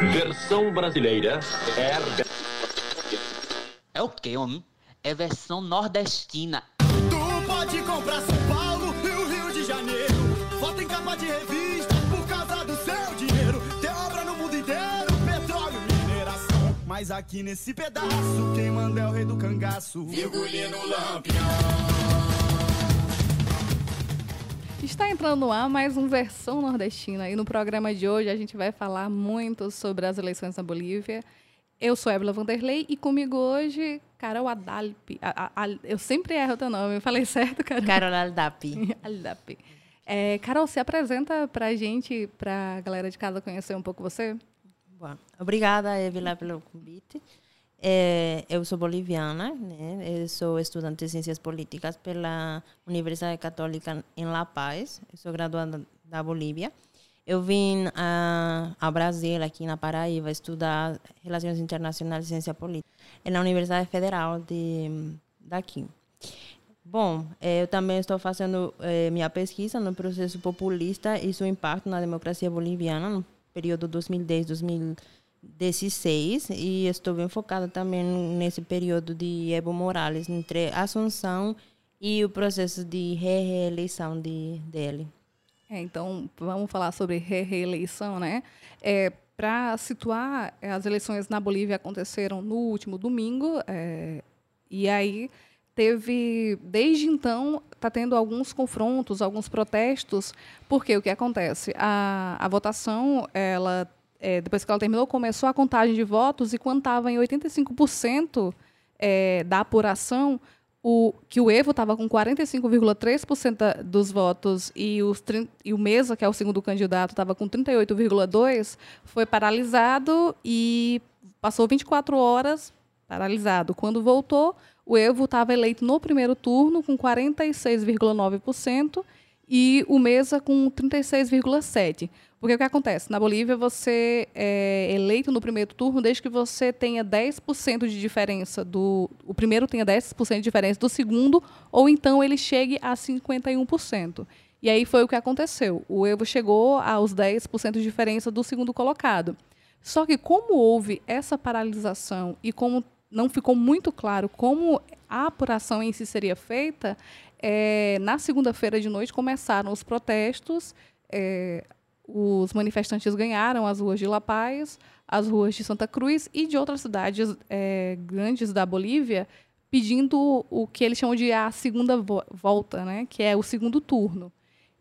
Versão brasileira é. É o que, homem? É versão nordestina. Tu pode comprar São Paulo e o Rio de Janeiro. Foto em capa de revista por causa do seu dinheiro. Tem obra no mundo inteiro, petróleo, mineração. Mas aqui nesse pedaço, quem manda é o rei do cangaço. Virgulino Lampião. Está entrando no ar mais um Versão Nordestina. E no programa de hoje a gente vai falar muito sobre as eleições na Bolívia. Eu sou Ébila Vanderlei e comigo hoje, Carol Adalpi. A, a, a, eu sempre erro o teu nome, eu falei certo, Carol? Carol Aldapi. Aldapi. É, Carol, se apresenta para a gente, para a galera de casa conhecer um pouco você. Bom, obrigada, Ébila, pelo convite. É, eu sou boliviana, né? Eu sou estudante de Ciências Políticas pela Universidade Católica em La Paz. Eu sou graduada da Bolívia. Eu vim a, a Brasil, aqui na Paraíba, estudar Relações Internacionais e Ciência Política na Universidade Federal de, daqui. Bom, eu também estou fazendo eh, minha pesquisa no processo populista e seu impacto na democracia boliviana no período 2010-2015 16 e estou bem focada também nesse período de Evo Morales, entre Assunção e o processo de reeleição de, dele. É, então, vamos falar sobre reeleição, né? É, Para situar, é, as eleições na Bolívia aconteceram no último domingo, é, e aí teve, desde então, está tendo alguns confrontos, alguns protestos, porque o que acontece? A, a votação, ela é, depois que ela terminou, começou a contagem de votos e quando estava em 85% é, da apuração, o, que o Evo estava com 45,3% dos votos e, os, e o Mesa, que é o segundo candidato, estava com 38,2%, foi paralisado e passou 24 horas paralisado. Quando voltou, o Evo estava eleito no primeiro turno com 46,9% e o Mesa com 36,7%. Porque o que acontece? Na Bolívia, você é eleito no primeiro turno desde que você tenha 10% de diferença do. O primeiro tenha 10% de diferença do segundo, ou então ele chegue a 51%. E aí foi o que aconteceu. O Evo chegou aos 10% de diferença do segundo colocado. Só que, como houve essa paralisação e como não ficou muito claro como a apuração em si seria feita, é, na segunda-feira de noite começaram os protestos. É, os manifestantes ganharam as ruas de La Paz, as ruas de Santa Cruz e de outras cidades é, grandes da Bolívia, pedindo o que eles chamam de a segunda vo volta, né, que é o segundo turno.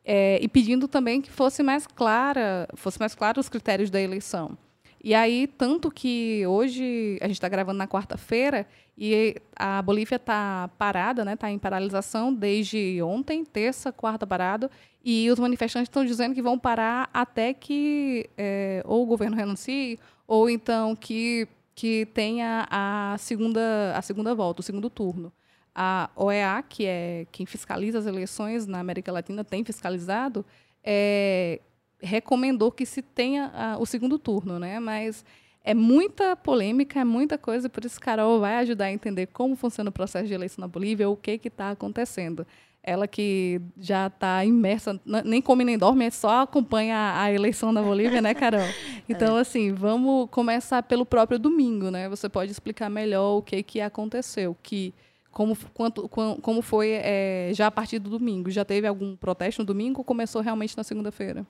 É, e pedindo também que fosse mais clara, fosse mais claro os critérios da eleição. E aí, tanto que hoje a gente está gravando na quarta-feira e a Bolívia está parada, né? Está em paralisação desde ontem, terça, quarta parado, e os manifestantes estão dizendo que vão parar até que é, ou o governo renuncie ou então que que tenha a segunda a segunda volta, o segundo turno. A OEA, que é quem fiscaliza as eleições na América Latina, tem fiscalizado, é, recomendou que se tenha a, o segundo turno, né? Mas é muita polêmica, é muita coisa, por isso Carol vai ajudar a entender como funciona o processo de eleição na Bolívia, o que está acontecendo. Ela que já está imersa, nem come nem dorme, só acompanha a eleição na Bolívia, né, Carol? Então, é. assim, vamos começar pelo próprio domingo, né? Você pode explicar melhor o que, que aconteceu, que como, quanto, como foi é, já a partir do domingo? Já teve algum protesto no domingo ou começou realmente na segunda-feira?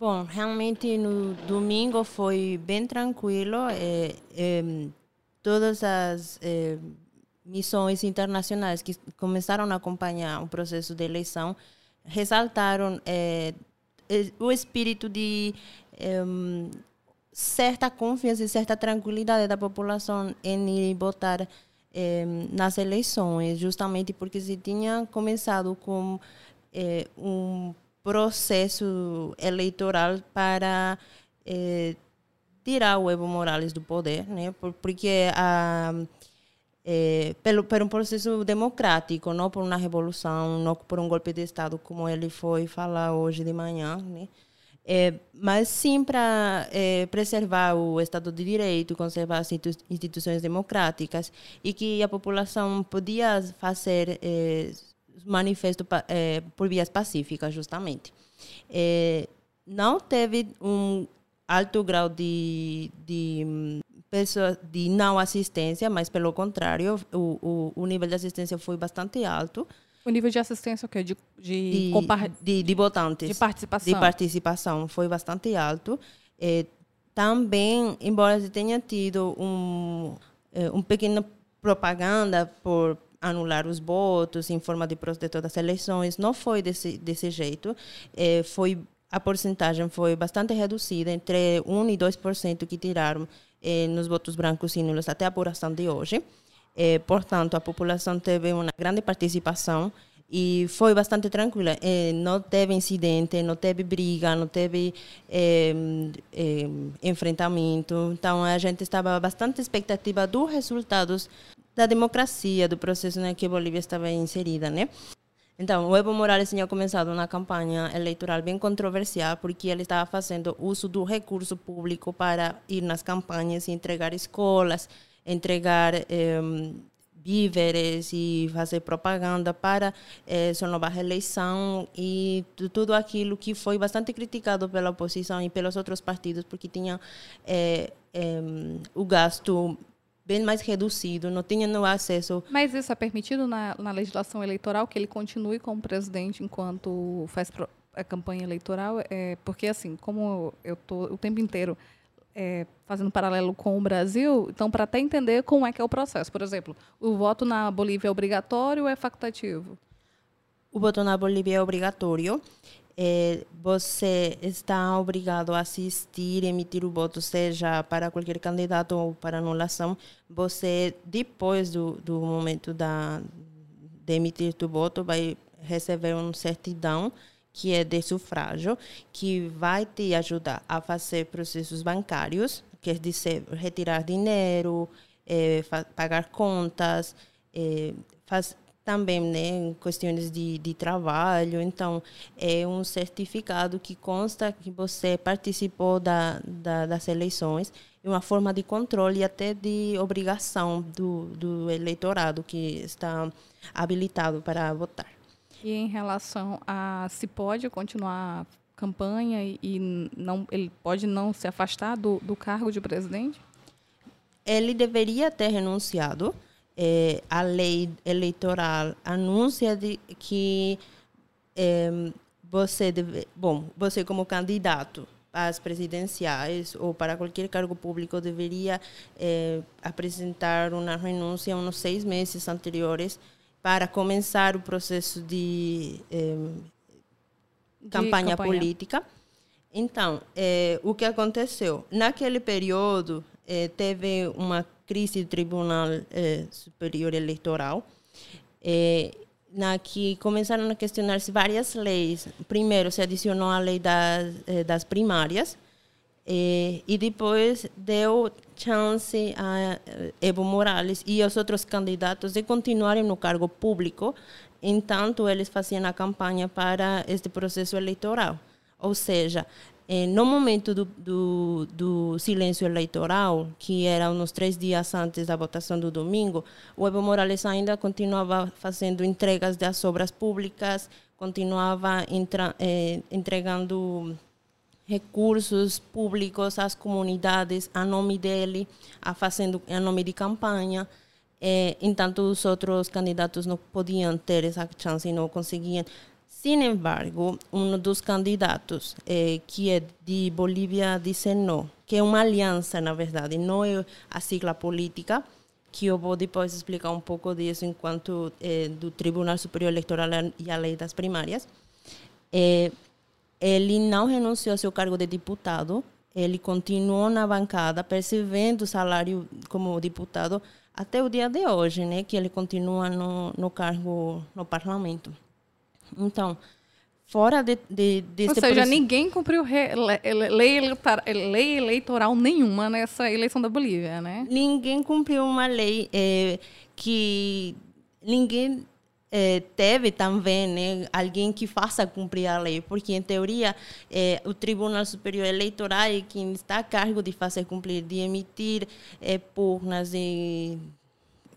Bom, realmente no domingo foi bem tranquilo. É, é, todas as é, missões internacionais que começaram a acompanhar o processo de eleição ressaltaram o espírito de certa confiança e certa tranquilidade da população em votar nas eleições, justamente porque se tinha começado com um processo eleitoral para eh, tirar o Evo Morales do poder, né? Porque a é, pelo, por um processo democrático, não por uma revolução, não por um golpe de Estado, como ele foi falar hoje de manhã, né? É, mas sim para é, preservar o Estado de Direito, conservar as instituições democráticas e que a população podia fazer manifesto é, por vias pacíficas, justamente. É, não teve um alto grau de, de hum, pessoas de não assistência, mas pelo contrário, o, o, o nível de assistência foi bastante alto. O nível de assistência o quê? De, de, De, de, votantes. de participação. de participação foi bastante alto. Eh, também, embora tenha tido um, eh, um pequena propaganda por anular os votos em forma de protesto das eleições, não foi desse, desse jeito. Eh, foi a porcentagem foi bastante reduzida, entre 1 e 2% que tiraram eh, nos votos brancos e nulos até a apuração de hoje. Eh, portanto, a população teve uma grande participação e foi bastante tranquila. Não teve incidente, não teve briga, não teve enfrentamento. Então, a gente estava bastante expectativa dos resultados da democracia, do processo em que a Bolívia estava inserida, né? Então, o Evo Morales tinha começado uma campanha eleitoral bem controversial porque ele estava fazendo uso do recurso público para ir nas campanhas e entregar escolas, entregar eh, víveres e fazer propaganda para eh, sua nova reeleição e tu- tudo aquilo que foi bastante criticado pela oposição e pelos outros partidos porque tinha eh, em, o gasto bem mais reduzido, não tinha no acesso Mas isso é permitido na, na legislação eleitoral que ele continue como presidente enquanto faz pro- a campanha eleitoral? É, porque, assim, como eu estou o tempo inteiro é, fazendo paralelo com o Brasil, então, para até entender como é que é o processo. Por exemplo, o voto na Bolívia é obrigatório ou é facultativo? O voto na Bolívia é obrigatório. Eh, você está obrigado a assistir, emitir o voto, seja para qualquer candidato ou para anulação. Você, depois do, do momento da, de emitir o voto, vai receber uma certidão que é de sufrágio, que vai te ajudar a fazer processos bancários, quer dizer, retirar dinheiro, fa- pagar contas, eh, faz, também né, em questões de, de trabalho. Então, é um certificado que consta que você participou da, da, das eleições e uma forma de controle e até de obrigação do, do eleitorado que está habilitado para votar. E em relação a se pode continuar a campanha e, e não, ele pode não se afastar do, do cargo de presidente? ele deveria ter renunciado. Eh, a lei eleitoral anuncia de que eh, você deve, bom, você como candidato às presidenciais ou para qualquer cargo público deveria eh, apresentar uma renúncia uns seis meses anteriores para começar o processo de De campanha, política. Então, eh, o que aconteceu? Naquele período, eh, teve uma crise do Tribunal eh, Superior Eleitoral, eh, na que começaram a questionar-se várias leis. Primeiro, se adicionou a lei das, eh, das primárias, eh, e depois deu chance a eh, Evo Morales e aos outros candidatos de continuarem no cargo público, enquanto eles faziam a campanha para este processo eleitoral. Ou seja, eh, no momento do, do, do silêncio eleitoral, que era uns três dias antes da votação do domingo, o Evo Morales ainda continuava fazendo entregas das obras públicas, continuava entra, eh, entregando recursos públicos às comunidades a nome dele, a fazendo a nome de campanha. Eh, enquanto os outros candidatos não podiam ter essa chance e não conseguiam. Sin embargo, um dos candidatos, eh, que é de Bolívia, disse não, que é uma aliança, na verdade, não é a sigla política, que eu vou depois explicar um pouco disso enquanto eh, do Tribunal Superior Eleitoral e a lei das primárias. Eh, ele não renunciou ao seu cargo de deputado, ele continuou na bancada, percebendo o salário como deputado até o dia de hoje, né, que ele continua no, no cargo no parlamento. Então, fora de, de, desse Ou seja, processo- ninguém cumpriu re- le- lei, eleitoral, lei eleitoral nenhuma nessa eleição da Bolívia, né? ninguém cumpriu uma lei eh, que ninguém eh, teve também né, alguém que faça cumprir a lei, porque em teoria eh, o Tribunal Superior Eleitoral é quem está a cargo de fazer cumprir, de emitir pugnas e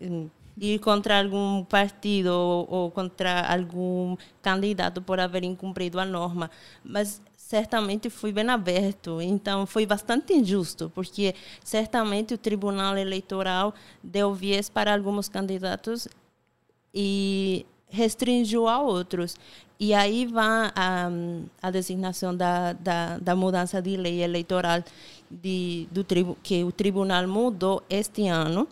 em, ir contra algum partido ou, ou contra algum candidato por haver incumprido a norma. Mas certamente foi bem aberto, então foi bastante injusto, porque certamente o Tribunal Eleitoral deu viés para alguns candidatos e restringiu a outros. E aí vai a, a designação da, da, da mudança de lei eleitoral de, do tribu, que o tribunal mudou este ano.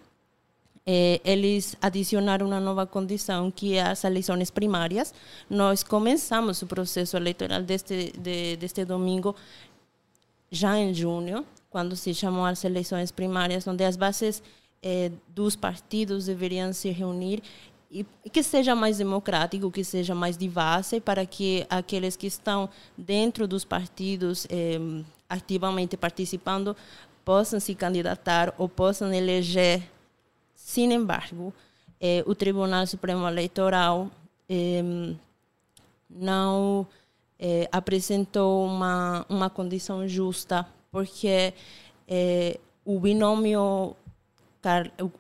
É, eles adicionaram uma nova condição, que é as eleições primárias. Nós começamos o processo eleitoral deste, de, deste domingo já em junho, quando se chamou as eleições primárias, onde as bases eh, dos partidos deveriam se reunir e que seja mais democrático, que seja mais diverso, para que aqueles que estão dentro dos partidos eh, ativamente participando possam se candidatar ou possam eleger. Sin embargo, eh, o Tribunal Supremo Eleitoral eh, não eh, apresentou uma, uma condição justa, porque o binômio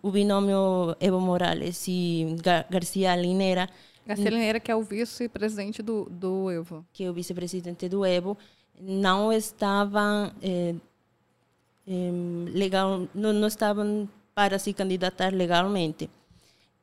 o binômio Evo Morales e Gar Garcia Linera. Garcia Linera, que é o vice-presidente do, do Evo. Que é o vice-presidente do Evo, não estavam eh, eh, legal, não, não estavam para se candidatar legalmente.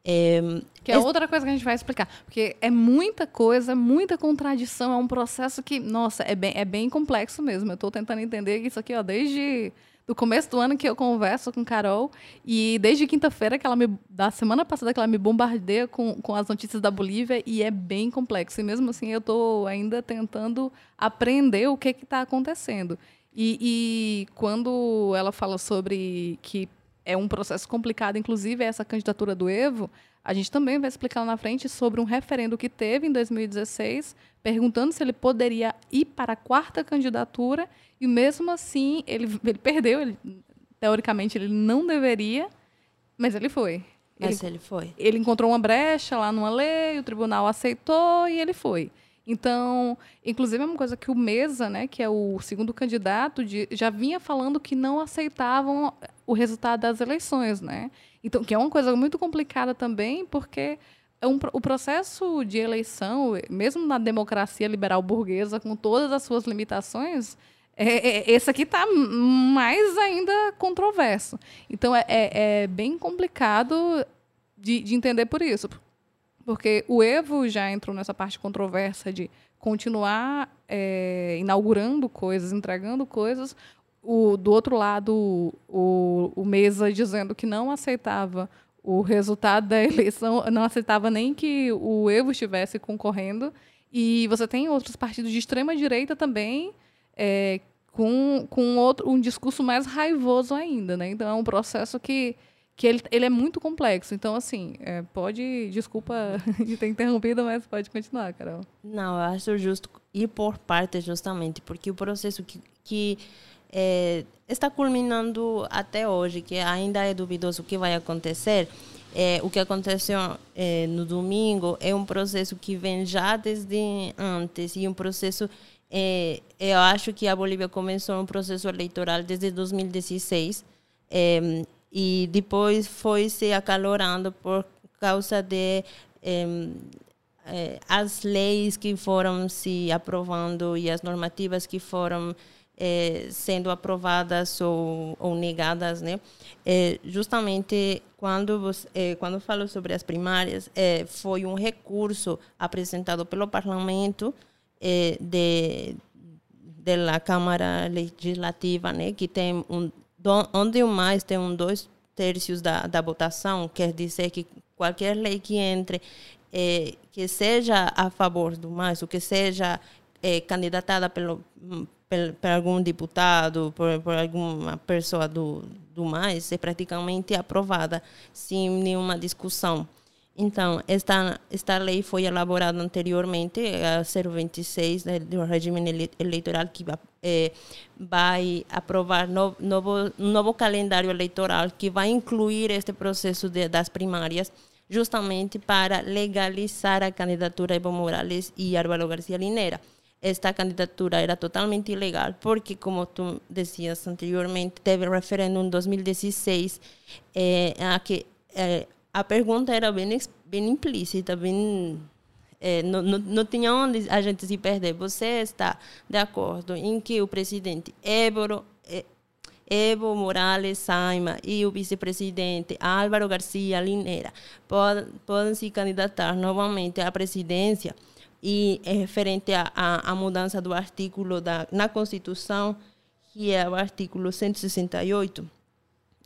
É, que é outra coisa que a gente vai explicar. Porque é muita coisa, muita contradição, é um processo que, nossa, é bem, é bem complexo mesmo. Eu estou tentando entender isso aqui, ó, desde do começo do ano que eu converso com Carol e desde quinta-feira que ela me da semana passada que ela me bombardeia com, com as notícias da Bolívia e é bem complexo e mesmo assim eu estou ainda tentando aprender o que está acontecendo e, e quando ela fala sobre que é um processo complicado inclusive essa candidatura do Evo a gente também vai explicar lá na frente sobre um referendo que teve em 2016 perguntando se ele poderia ir para a quarta candidatura e mesmo assim, ele, ele perdeu. Ele, teoricamente, ele não deveria, mas ele foi. Mas ele, ele foi. Ele encontrou uma brecha lá numa lei, o tribunal aceitou e ele foi. Então, inclusive é uma coisa que o Mesa, né, que é o segundo candidato, de, já vinha falando que não aceitavam o resultado das eleições, né? Então, que é uma coisa muito complicada também, porque é um, o processo de eleição, mesmo na democracia liberal burguesa, com todas as suas limitações, é, é, esse aqui está mais ainda controverso. Então, é, é, é bem complicado de, de, entender por isso. Porque o Evo já entrou nessa parte controversa de continuar é, inaugurando coisas, entregando coisas. O, do outro lado, o, o Mesa dizendo que não aceitava o resultado da eleição, não aceitava nem que o Evo estivesse concorrendo. E você tem outros partidos de extrema direita também é, com, com outro, um discurso mais raivoso ainda, né? Então é um processo que, que ele, ele é muito complexo. Então, assim, é, pode. Desculpa de ter interrompido, mas pode continuar, Carol. Não, eu acho justo ir por partes, justamente, porque o processo que, que é, está culminando até hoje, que ainda é duvidoso o que vai acontecer. É, o que aconteceu é, no domingo é um processo que vem já desde antes e um processo é, eu acho que a Bolívia começou um processo eleitoral desde 2016 é, e depois foi se acalorando por causa de é, as leis que foram se aprovando e as normativas que foram é, sendo aprovadas ou, ou negadas, né? É, justamente quando você, quando falo sobre as primárias, foi um recurso apresentado pelo parlamento eh, de da Câmara Legislativa, né, que tem um onde mais tem um dois terços da, da votação, quer dizer que qualquer lei que entre eh, que seja a favor do mais, ou que seja eh, candidatada pelo por, por, algum deputado, por, por alguma pessoa do, do mais, é praticamente aprovada sem nenhuma discussão. Então, esta, esta lei foi elaborada anteriormente, a 026 né, do regime eleitoral, que é, vai aprovar no, novo, um novo calendário eleitoral que vai incluir este processo de, das primárias, justamente para legalizar a candidatura de Evo Morales e Álvaro Garcia Linera. Esta candidatura era totalmente ilegal, porque, como tu dizias anteriormente, teve referendo em 2016 eh, a que eh, a pergunta era bem, bem implícita, bem é, não, não, não tinha onde a gente se perder. Você está de acordo em que o presidente Évoro, é, Evo Morales Saima e o vice-presidente Álvaro Garcia Lineira podem, podem se candidatar novamente à presidência e é referente à mudança do artigo da, na Constituição, que é o artigo 168,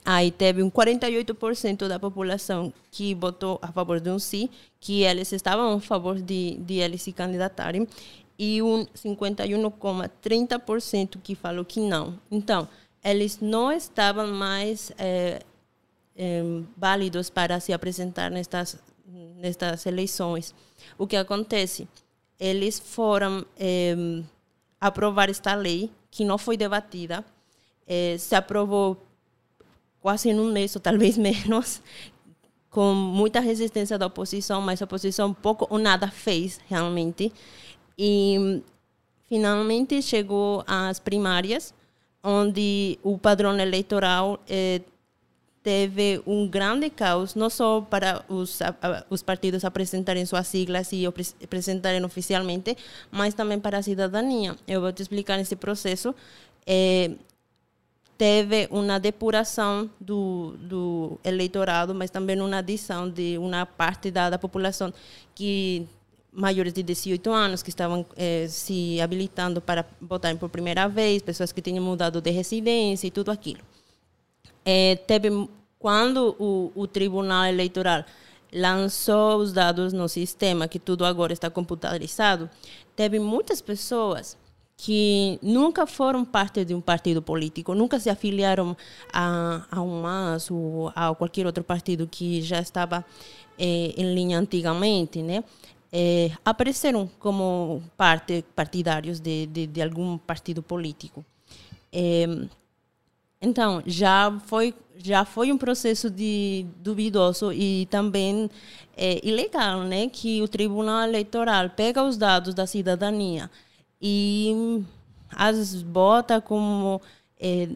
aí teve um 48% da população que votou a favor de um sim, que eles estavam a favor de, de eles se candidatarem, e um 51,30% que falou que não. Então, eles não estavam mais é, é, válidos para se apresentar nestas, nestas eleições. O que acontece? Eles foram é, aprovar esta lei, que não foi debatida, se aprovou quase em um mês, ou talvez menos, com muita resistência da oposição, mas a oposição pouco ou nada fez realmente. E finalmente chegou às primárias, onde o padrão eleitoral eh, teve um grande caos, não só para os, os partidos apresentarem suas siglas e apresentarem oficialmente, mas também para a cidadania. Eu vou te explicar esse processo. Eh, teve uma depuração do, do eleitorado, mas também uma adição de uma parte da, da população que maiores de 18 anos que estavam eh, se habilitando para votar por primeira vez, pessoas que tinham mudado de residência e tudo aquilo. Eh, teve quando o, o Tribunal Eleitoral lançou os dados no sistema, que tudo agora está computadorizado, teve muitas pessoas que nunca foram parte de um partido político, nunca se afiliaram a, a um MAS ou a qualquer outro partido que já estava eh, em linha antigamente, né? Eh, apareceram como parte partidários de, de, de algum partido político. Eh, então já foi já foi um processo de duvidoso e também é, ilegal, né, que o Tribunal Eleitoral pega os dados da cidadania e as bota como é,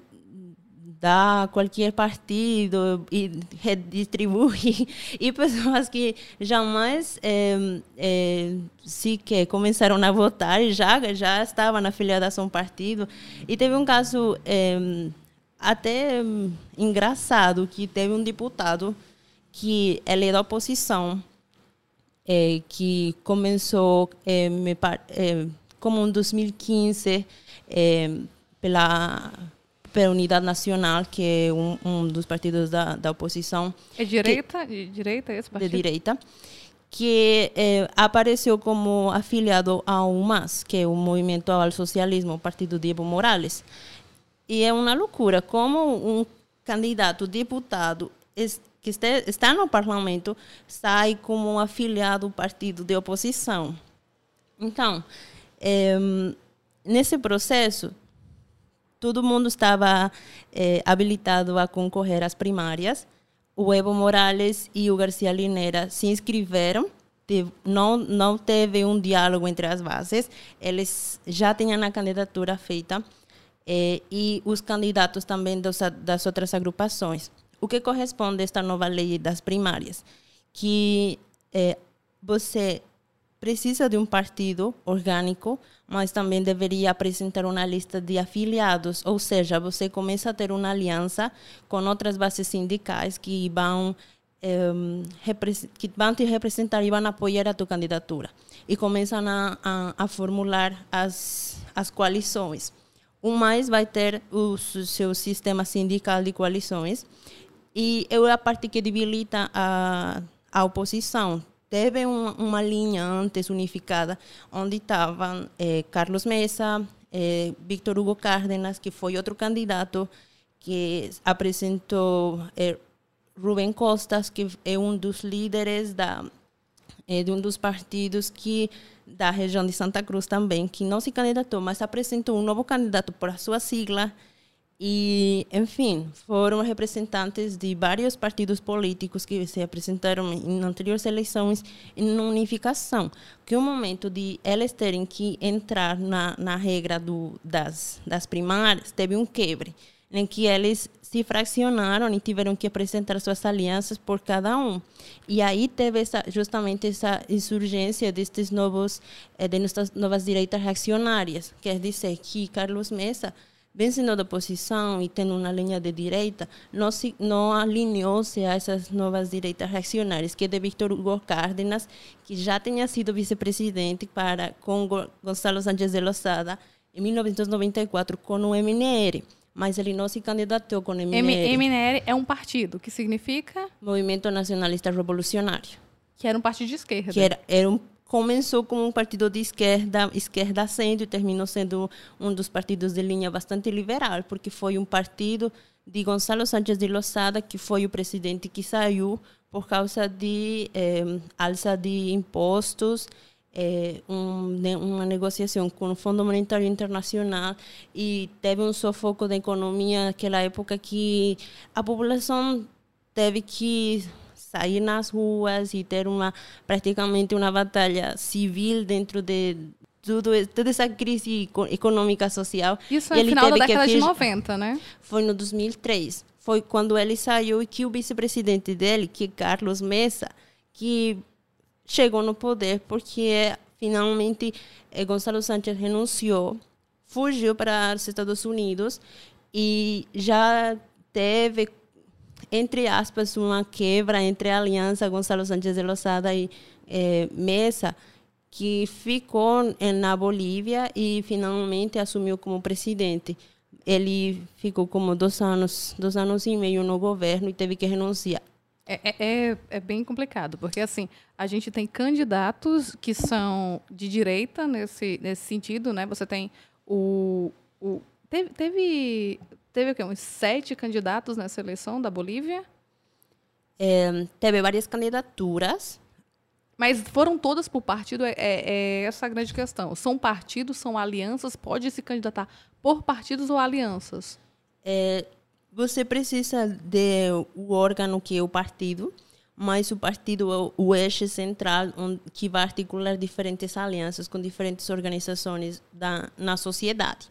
dá qualquer partido e redistribui. E pessoas que jamais é, é, sequer começaram a votar já já estavam na filiação um partido. E teve um caso é, até engraçado que teve um deputado que ele é da oposição é, que começou é, me, é, como em 2015 é, pela pela Unidade Nacional, que é um, um dos partidos da, da oposição. É direita? Que, de direita esse partido? De direita. Que é, apareceu como afiliado ao MAS, que é o Movimento ao Socialismo, o partido de Evo Morales. E é uma loucura como um candidato deputado que está no parlamento sai como um afiliado do partido de oposição. Então, é, nesse processo, todo mundo estava é, habilitado a concorrer às primárias. O Evo Morales e o Garcia Linera se inscreveram. não, não teve um diálogo entre as bases. Eles já tinham a candidatura feita. É, e os candidatos também das, das outras agrupações. O que corresponde a esta nova lei das primárias? Que é, você precisa de um partido orgânico, mas também deveria apresentar uma lista de afiliados, ou seja, você começa a ter uma aliança com outras bases sindicais que vão eh, que vão te representar e vão apoiar a tua candidatura. E começam a, a, a formular as as coalições. O mais vai ter o seu sistema sindical de coalições. E é a parte que debilita a, a oposição teve um, uma linha antes unificada, onde estavam eh, Carlos Mesa, eh, Victor Hugo Cárdenas, que foi outro candidato que apresentou eh, Rubem Costas, que é um dos líderes da, eh, de um dos partidos que da região de Santa Cruz também, que não se candidatou, mas apresentou um novo candidato por sua sigla, e, enfim, foram representantes de vários partidos políticos que se apresentaram em anteriores eleições em unificação. Que o momento de eles terem que entrar na, na regra do, das, das primárias teve um quebre. em que eles se fracionaram e tiveram que apresentar suas alianças por cada um. E aí teve essa, justamente essa insurgência destes novos, eh, de novas direitas reacionárias, quer dizer que Carlos Mesa vem sendo da oposição e tendo uma linha de direita, não, se, não alinhou-se a essas novas direitas reacionárias, que é de Víctor Hugo Cárdenas, que já tinha sido vice-presidente para com Gonçalo Sánchez de Lozada em 1994 com o MNR mas ele não se candidatou com o MNR. MNR é um partido, que significa? Movimento Nacionalista Revolucionário. Que era um partido de esquerda. Que era, era um, começou como um partido de esquerda, esquerda sendo, e terminou sendo um dos partidos de linha bastante liberal, porque foi um partido de Gonçalo Sánchez de Lozada, que foi o presidente que saiu por causa de eh, alça de impostos é, um, uma negociação com o Fundo Monetário Internacional e teve um sufoco da economia naquela época que a população teve que sair nas ruas e ter uma praticamente uma batalha civil dentro de tudo, toda essa crise econômica social. Isso é no final da década de 90, né? Foi no 2003. Foi quando ele saiu e que o vice-presidente dele, que é Carlos Mesa, que chegou no poder porque finalmente eh, Gonçalo Sánchez renunciou, fugiu para os Estados Unidos e já teve, entre aspas, uma quebra entre a aliança Gonçalo Sánchez de Lozada e eh, Mesa, que ficou na Bolívia e finalmente assumiu como presidente. Ele ficou como dois anos, dois anos e meio no governo e teve que renunciar. É, é, é, é, bem complicado, porque assim, a gente tem candidatos que são de direita nesse, nesse sentido, né? Você tem o. o teve, teve, teve o quê? uns sete candidatos nessa eleição da Bolívia? É, teve várias candidaturas. Mas foram todas por partido? É, é, é essa a grande questão. São partidos, são alianças? Pode se candidatar por partidos ou alianças? É, você precisa de o órgão que é o partido, mas o partido é o eixo central onde, que vai articular diferentes alianças com diferentes organizações da, na sociedade.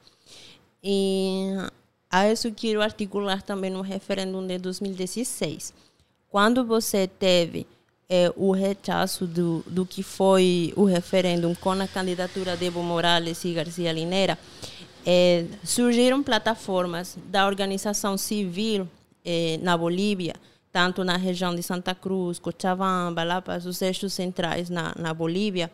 E a isso quero articular também no referendo de 2016. Quando você teve é, o rechaço do, do que foi o referendo com a candidatura de Evo Morales e Garcia Linera, é, surgiram plataformas da organização civil é, na Bolívia, tanto na região de Santa Cruz, Cochabamba, lá para os eixos centrais na, na Bolívia,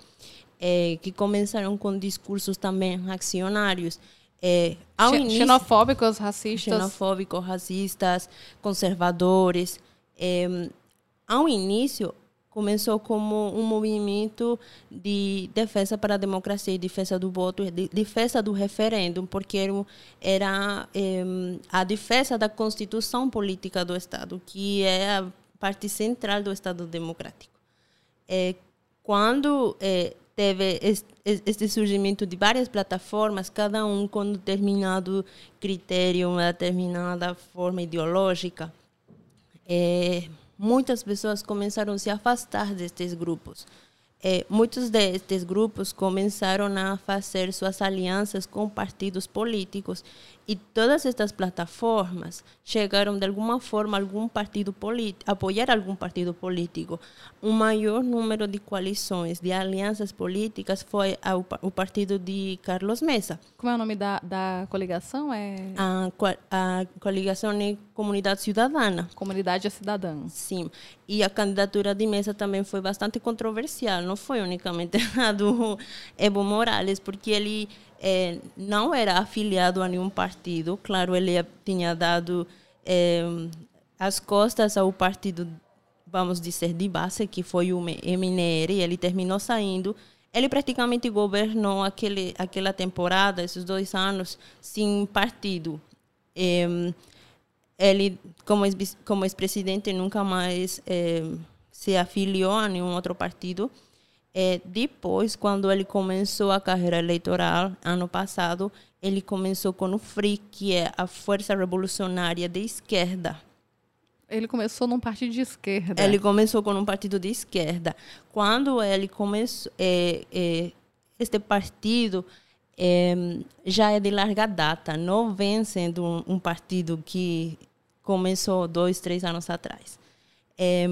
é, que começaram com discursos também reacionários. É, ao xenofóbicos, racistas. Xenofóbicos, racistas, conservadores. É, ao início, começou como um movimento de defesa para a democracia defesa do voto, de defesa do referendo, porque era, era é, a defesa da constituição política do Estado, que é a parte central do Estado democrático. É, quando é, teve este surgimento de várias plataformas, cada um com determinado critério, uma determinada forma ideológica, é, muitas pessoas começaram a se afastar destes grupos. É, muitos destes grupos começaram a fazer suas alianças com partidos políticos e todas estas plataformas chegaram de alguma forma a algum partido político, apoiar algum partido político. O maior número de coalições, de alianças políticas foi ao, o partido de Carlos Mesa. Como é o nome da, da coligação? É... A, a coligação é Comunidade Cidadana. Comunidade Cidadã. Sim. E a candidatura de Mesa também foi bastante controversial. Não foi unicamente a do Evo Morales, porque ele é, não era afiliado a nenhum partido. Claro, ele tinha dado é, as costas ao partido, vamos dizer, de base, que foi o MNR, e ele terminou saindo. Ele praticamente governou aquele, aquela temporada, esses dois anos, sem partido. É, ele, como, como ex-presidente, nunca mais é, se afiliou a nenhum outro partido. É, depois, quando ele começou a carreira eleitoral, ano passado, ele começou com o FRI, que é a Força Revolucionária de Esquerda. Ele começou num partido de esquerda. Ele começou com um partido de esquerda. Quando ele começou, é, este partido é, já é de larga data, não vem sendo um, um partido que começou dois, três anos atrás. É,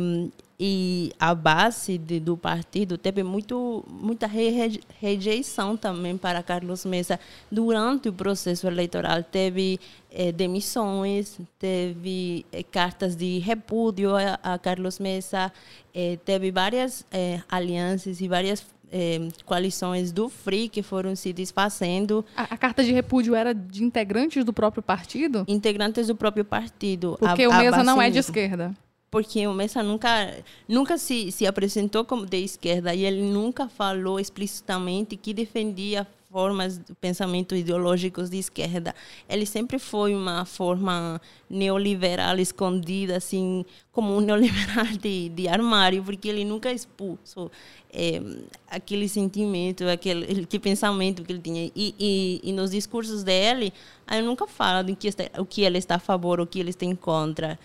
e a base de, do partido teve muito, muita re, rejeição também para Carlos Mesa durante o processo eleitoral. Teve eh, demissões, teve eh, cartas de repúdio a, a Carlos Mesa, eh, teve várias alianças e várias eh, coalições do FRI que foram se desfazendo. A, a, carta de repúdio era de integrantes do próprio partido? Integrantes do próprio partido. Porque a, o Mesa não é de esquerda porque o Messa nunca nunca se, se apresentou como de esquerda e ele nunca falou explicitamente que defendia formas de pensamento ideológicos de esquerda. Ele sempre foi uma forma neoliberal escondida, assim, como um neoliberal de, de armário, porque ele nunca expulsou é, aquele sentimento, aquele, aquele pensamento que ele tinha. E, e, e nos discursos dele, ele nunca fala do que está, o que ele está a favor, o que ele está em contra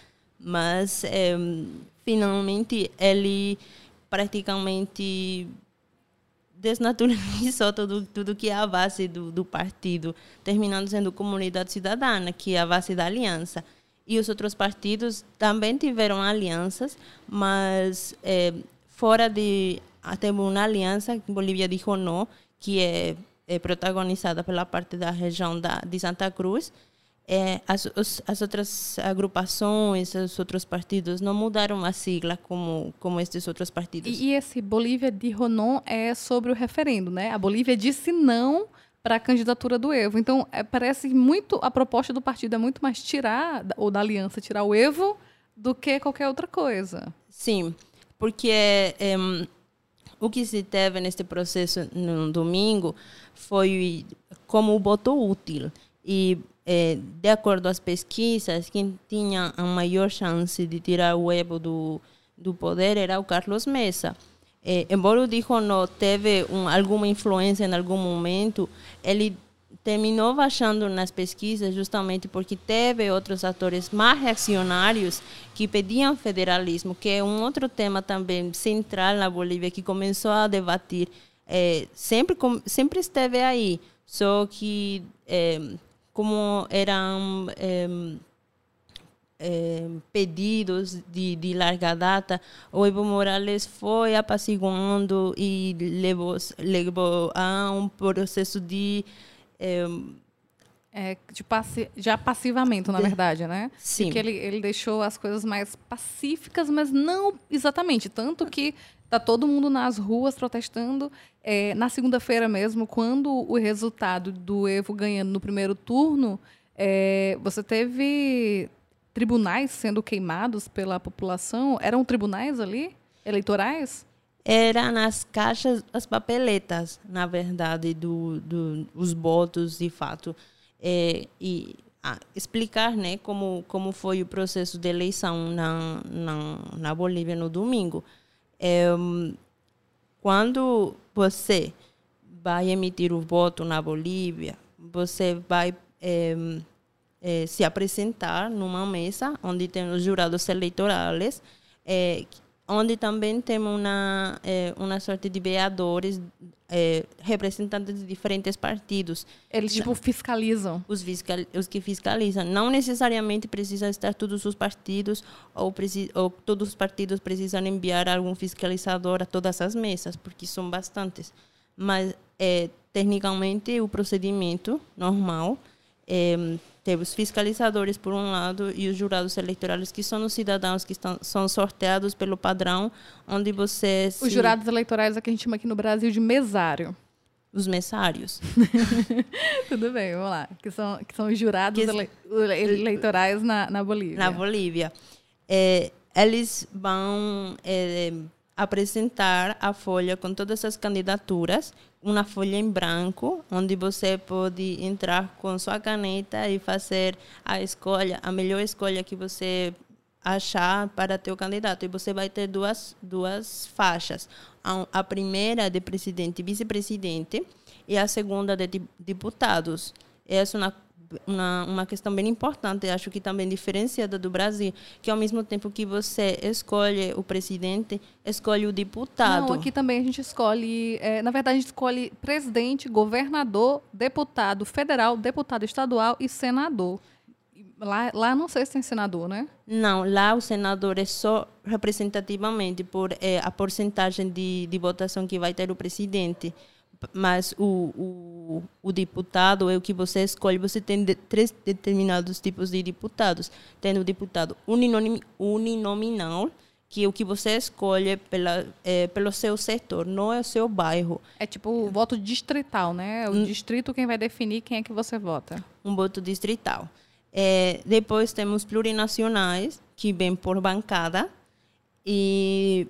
mas é, finalmente ele praticamente desnaturalizou tudo, tudo que é a base do, do partido, terminando sendo comunidade cidadana, que é a base da aliança. E os outros partidos também tiveram alianças, mas é, fora de. Teve uma aliança Bolívia disse não, que é, é protagonizada pela parte da região da, de Santa Cruz, é, as, os, as outras agrupações, os outros partidos não mudaram a sigla como, como estes outros partidos. E, e esse Bolívia de Ronon é sobre o referendo, né? A Bolívia disse não para a candidatura do Evo. Então, é, parece muito a proposta do partido é muito mais tirar ou da aliança tirar o Evo do que qualquer outra coisa. Sim, porque é, é, o que se teve neste processo no domingo foi como o voto útil e é, de acordo às pesquisas, quem tinha a maior chance de tirar o Evo do, do poder era o Carlos Mesa. É, embora o Dijo não teve um, alguma influência em algum momento, ele terminou baixando nas pesquisas justamente porque teve outros atores mais reacionários que pediam federalismo, que é um outro tema também central na Bolívia que começou a debater, é, sempre sempre esteve aí, só que é, como eram é, é, pedidos de, de larga data, o Evo Morales foi apaciguando e levou, levou a um processo de... É, é, de passi já passivamento, na verdade, né? Sim. Porque ele, ele deixou as coisas mais pacíficas, mas não exatamente. Tanto que tá todo mundo nas ruas protestando. É, na segunda-feira mesmo, quando o resultado do Evo ganhando no primeiro turno, é, você teve tribunais sendo queimados pela população. Eram tribunais ali, eleitorais? Era nas caixas, as papeletas, na verdade, dos do, os votos, de fato é, e ah, explicar né, como, como foi o processo de eleição na, na, na Bolívia no domingo. É, quando você vai emitir o voto na Bolívia, você vai é, é, se apresentar numa mesa onde tem os jurados eleitorais, é, onde também tem uma, uma sorte de vereadores é, representantes de diferentes partidos. Eles, tipo, fiscalizam? Os, fiscal, os que fiscalizam. Não necessariamente precisa estar todos os partidos ou, ou todos os partidos precisam enviar algum fiscalizador a todas as mesas, porque são bastantes. Mas, é, tecnicamente, o procedimento normal é, teve os fiscalizadores por um lado e os jurados eleitorais que são os cidadãos que estão, são sorteados pelo padrão onde você os jurados eleitorais é que a gente chama aqui no Brasil de mesário. Os mesários. Tudo bem vamos lá. Que são que são os jurados que, ele, eleitorais na, na Bolívia. Na Bolívia. É, eles vão é, apresentar a folha com todas as candidaturas, uma folha em branco, onde você pode entrar com sua caneta e fazer a escolha, a melhor escolha que você achar para teu candidato. E você vai ter duas, duas faixas. A, primeira de presidente e vice-presidente e a segunda de deputados. Essa é uma uma, uma questão bem importante, acho que também diferenciada do Brasil, que ao mesmo tempo que você escolhe o presidente, escolhe o deputado. Não, aqui também a gente escolhe, é, na verdade, a gente escolhe presidente, governador, deputado federal, deputado estadual e senador. Lá, lá não sei se tem senador, né? Não, lá o senador é só representativamente por é, a porcentagem de, de votação que vai ter o presidente mas o, o, o, deputado é o que você escolhe. Você tem de, três determinados tipos de deputados. Tem o deputado uninominal, que é o que você escolhe pela, é, pelo seu setor, não é o seu bairro. É tipo o voto distrital, né? O um, distrito quem vai definir quem é que você vota. Um voto distrital. É, depois temos plurinacionais, que vêm por bancada. E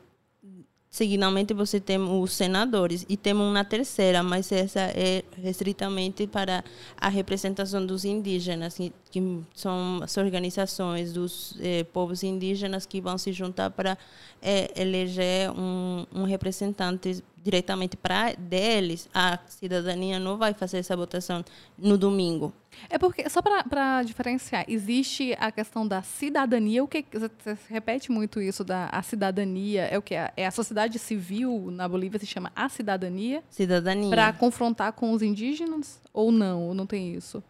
Seguidamente você tem os senadores. E temos uma terceira, mas essa é restritamente para a representação dos indígenas, que, são as organizações dos eh, povos indígenas que vão se juntar para eh, eleger um, um representante diretamente para deles, a cidadania não vai fazer essa votação no domingo. É porque, só para diferenciar, existe a questão da cidadania, o que você repete muito isso da a cidadania, é o que? É a sociedade civil na Bolívia se chama a cidadania? Cidadania. Para confrontar com os indígenas ou não? Ou não tem isso?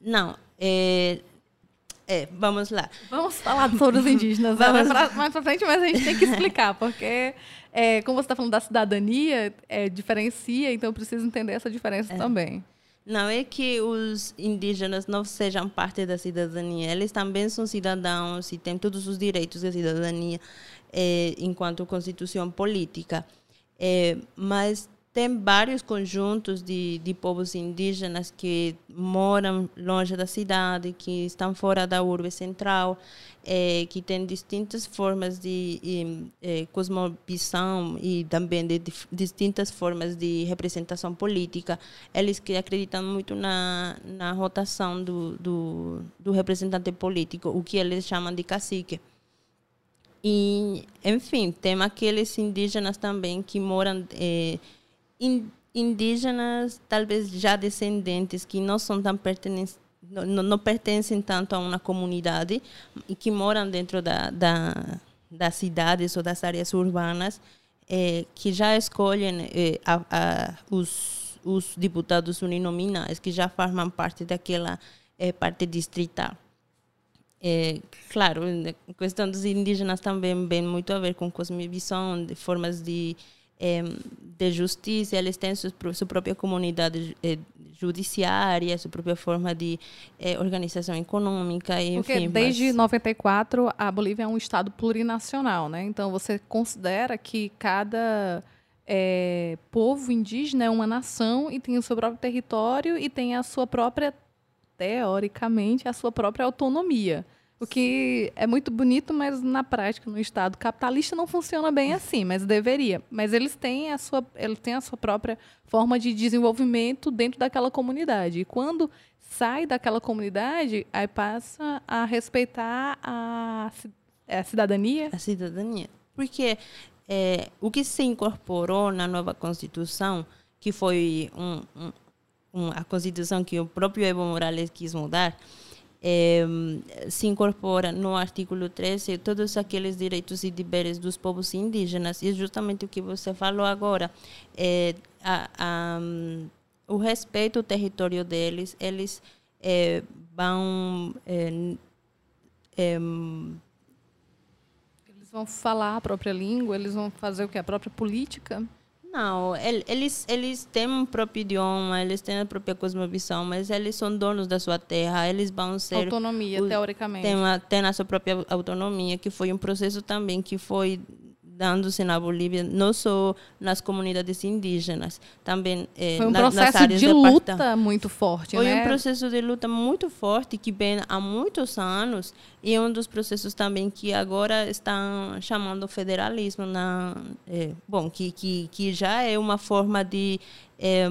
Não, é, é, vamos lá. Vamos falar sobre os indígenas né? vamos... mais para frente, mas a gente tem que explicar, porque, é, como você está falando da cidadania, é, diferencia, então eu preciso entender essa diferença é. também. Não é que os indígenas não sejam parte da cidadania, eles também são cidadãos e têm todos os direitos da cidadania é, enquanto constituição política. É, mas tem vários conjuntos de, de povos indígenas que moram longe da cidade, que estão fora da urbe central, é, que têm distintas formas de, de, de cosmovisão e também de, de, distintas formas de representação política. Eles que acreditam muito na, na rotação do, do, do representante político, o que eles chamam de cacique. E, enfim, tem aqueles indígenas também que moram... É, indígenas, talvez já descendentes, que não são tão pertencentes não, não, pertencem tanto a uma comunidade e que moram dentro da, da, das cidades ou das áreas urbanas, é, que já escolhem é, a, a, os, os deputados uninominais, que já formam parte daquela é, parte distrital. Claro, a questão dos indígenas também vem muito a ver com cosmovisão, de formas de de justiça, eles têm sua, sua própria comunidade eh, judiciária, sua própria forma de eh, organização econômica, enfim. Porque desde mas... 94 a Bolívia é um estado plurinacional, né? Então você considera que cada é, povo indígena é uma nação e tem o seu próprio território e tem a sua própria, teoricamente, a sua própria autonomia. O que é muito bonito, mas na prática, no Estado capitalista, não funciona bem assim, mas deveria. Mas eles têm a sua, eles têm a sua própria forma de desenvolvimento dentro daquela comunidade. E quando sai daquela comunidade, aí passa a respeitar a, a cidadania. A cidadania. Porque é, o que se incorporou na nova Constituição, que foi um, um, Constituição que o próprio Evo Morales quis mudar, é, se incorpora no artigo 13 todos aqueles direitos e deveres dos povos indígenas. E é justamente o que você falou agora. É, a, a, o respeito ao território deles, eles é, vão. eles vão falar a própria língua, eles vão fazer o que? A própria política? Não, eles, eles têm um próprio idioma, eles têm a própria cosmovisão, mas eles são donos da sua terra, eles vão ser... Autonomia, teoricamente. Tem, uma, tem a sua própria autonomia, que foi um processo também que foi dando-se na Bolívia, não só nas comunidades indígenas, também eh, Foi um processo de luta muito forte, Foi né? um processo de luta muito forte que vem há muitos anos e é um dos processos também que agora estão chamando federalismo na, eh, bom, que, que que já é uma forma de eh,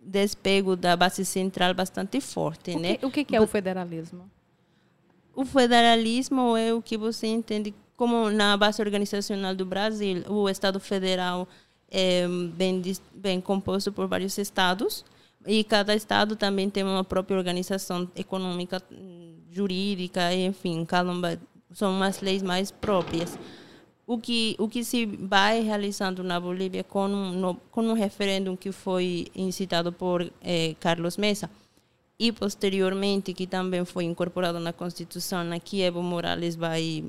despego da base central bastante forte, o né? Que, o que é o federalismo? O federalismo é o que você entende como na base organizacional do Brasil, o Estado Federal é bem, bem composto por vários estados, E cada estado também tem uma própria organização econômica, hum, jurídica, enfim, são umas leis mais próprias. O que, o que se vai realizando na Bolívia com um, no- com um referendo que foi incitado por eh, Carlos Mesa e posteriormente que também foi incorporado na Constituição, na que Evo Morales vai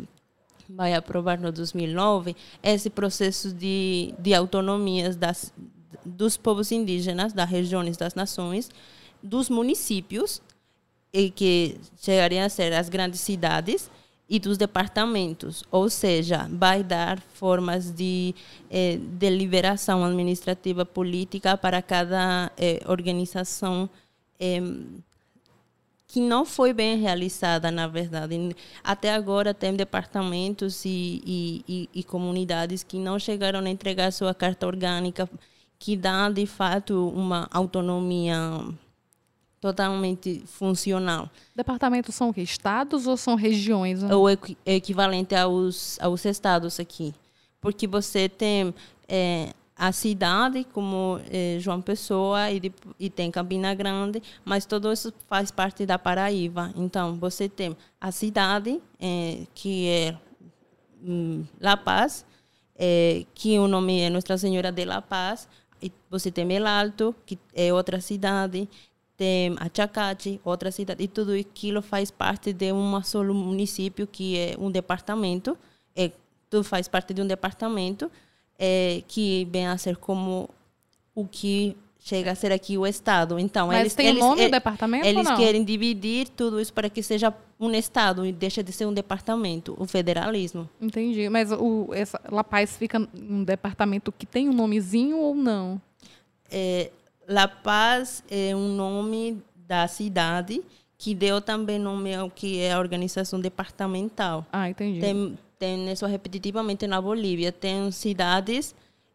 vai aprovar no 2009 esse processo de, de autonomias das, dos povos indígenas, das regiões das nações, dos municípios, e que chegariam a ser as grandes cidades, e dos departamentos, ou seja, vai dar formas de eh, deliberação administrativa política para cada eh, organização em, que não foi bem realizada, na verdade. Até agora, tem departamentos e, e, e, e comunidades que não chegaram a entregar sua carta orgânica, que dá, de fato, uma autonomia totalmente funcional. Departamentos são o quê? Estados ou são regiões? O equi- equivalente aos, aos estados aqui. Porque você tem eh, a cidade, como eh, João Pessoa, e, e tem Campina Grande, mas tudo isso faz parte da Paraíba. Então, você tem a cidade, eh, que é hum, La Paz, eh, que o nome é Nossa Senhora de La Paz. E você tem El Alto, que é outra cidade. Tem a Chacate, outra cidade. E tudo aquilo faz parte de um só município, que é um departamento. É, tudo faz parte de um departamento, é, que vem a ser como o que chega a ser aqui o Estado. Então, Mas eles, tem eles, nome eh, do departamento Eles querem dividir tudo isso para que seja um Estado e deixa de ser um departamento, o federalismo. Entendi. Mas o, essa, La Paz fica num departamento que tem um nomezinho ou não? É, La Paz é um nome da cidade que deu também nome ao que é a organização departamental. Ah, entendi. Tem, tem isso repetitivamente na Bolívia. Tem cidades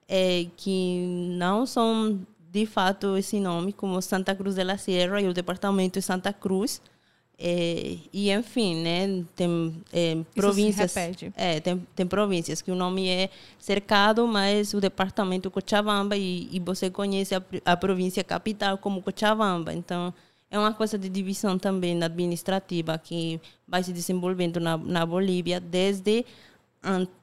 eh, que não são de fato esse nome, como Santa Cruz de la Sierra e o departamento de Santa Cruz. Eh, e, enfim, né, tem eh, províncias. É, tem, tem províncias que o nome é cercado, mas o departamento Cochabamba e, e você conhece a, a província capital como Cochabamba. Então, é uma coisa de divisão também administrativa que vai se desenvolvendo na, na Bolívia desde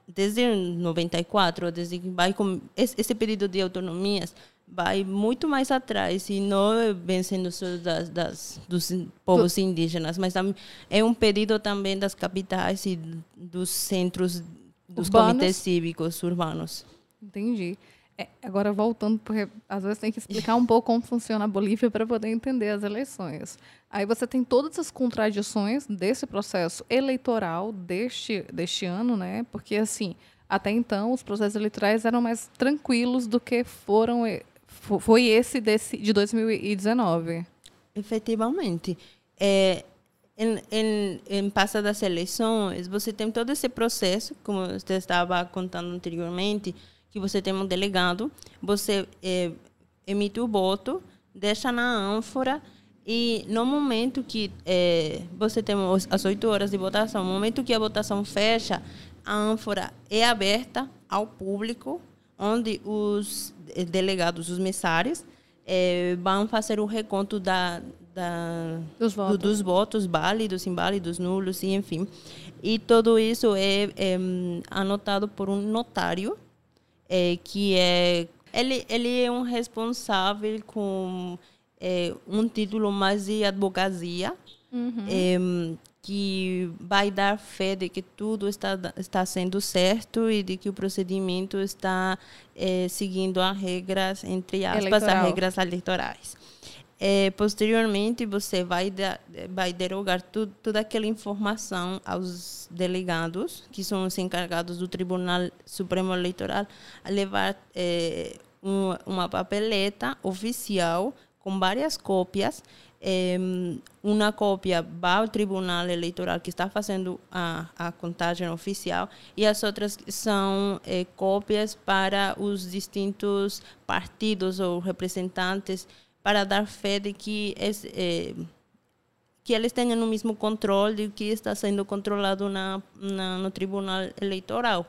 desde 94, desde que vai com esse, período de autonomias vai muito mais atrás e não vem sendo só das, das dos povos indígenas, mas é um pedido também das capitais e dos centros dos Urbanos. comitês cívicos urbanos. Entendi. É, agora, voltando, porque às vezes tem que explicar um pouco como funciona a Bolívia para poder entender as eleições. Aí você tem todas as contradições desse processo eleitoral deste, deste ano, né? Porque, assim, até então, os processos eleitorais eram mais tranquilos do que foram fo- foi esse desse, de 2019. Efetivamente. É, em, em, em passadas eleições, você tem todo esse processo, como você estava contando anteriormente, que você tem um delegado, você é, emite o voto, deixa na ânfora e no momento que é, você tem as oito horas de votação, no momento que a votação fecha, a ânfora é aberta ao público, onde os eh, delegados, os messários, eh, vão fazer o reconto da, da, Dos do- votos. dos votos válidos, inválidos, nulos, e enfim. E tudo isso é, é, hum, anotado por um notário, eh, que é ele ele é um responsável com eh, um título mais de advocacia em, que vai dar fé de que tudo está está sendo certo e de que o procedimento está eh, seguindo as regras entre aspas as Eleitoral. regras eleitorais Eh, posteriormente você vai vai derogar tu, toda aquela informação aos delegados que são os encarregados do Tribunal Supremo Eleitoral a levar eh, um, uma papeleta oficial com várias cópias. Eh, uma cópia vai ao tribunal eleitoral que está fazendo a, a contagem oficial e as outras são eh, cópias para os distintos partidos ou representantes para dar fé de que eh, que eles tenham o mesmo controle do que está sendo controlado na, na, no tribunal eleitoral.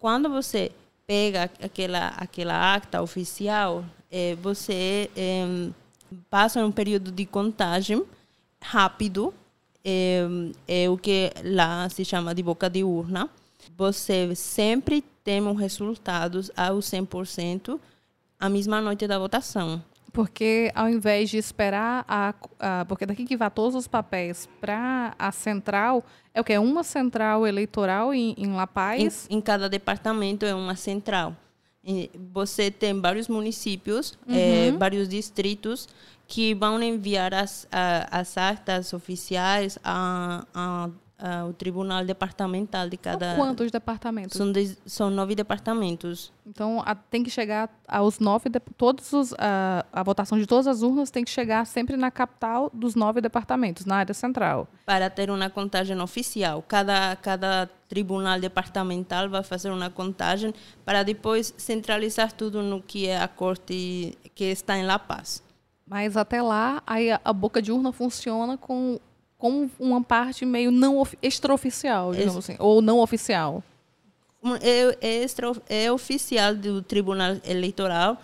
Quando você pega aquela aquela acta oficial, eh, você passam um período de contagem rápido, é, é o que lá se chama de boca de urna. Você sempre tem os resultados aos 100% a mesma noite da votação. Porque ao invés de esperar a, a porque daqui que vai todos os papéis para a central, é o que é uma central eleitoral em, em La Paz. Em, em cada departamento é uma central. E você tem vários municípios, eh, vários distritos que vão enviar as, a- as actas oficiais a- a- ao tribunal departamental de São cada. quantos departamentos? São, dez- são nove departamentos. Então a- tem que chegar aos nove, de- todos os, a, a votação de todas as urnas tem que chegar sempre na capital dos nove departamentos, na área central. para ter uma contagem oficial. Cada, cada tribunal departamental vai fazer uma contagem para depois centralizar tudo no que é a corte que está em La Paz. Mas até lá, aí a boca de urna funciona com, com uma parte meio não of- extraoficial, digamos assim, ou não oficial. Um- É, é, extra, é oficial do Tribunal Eleitoral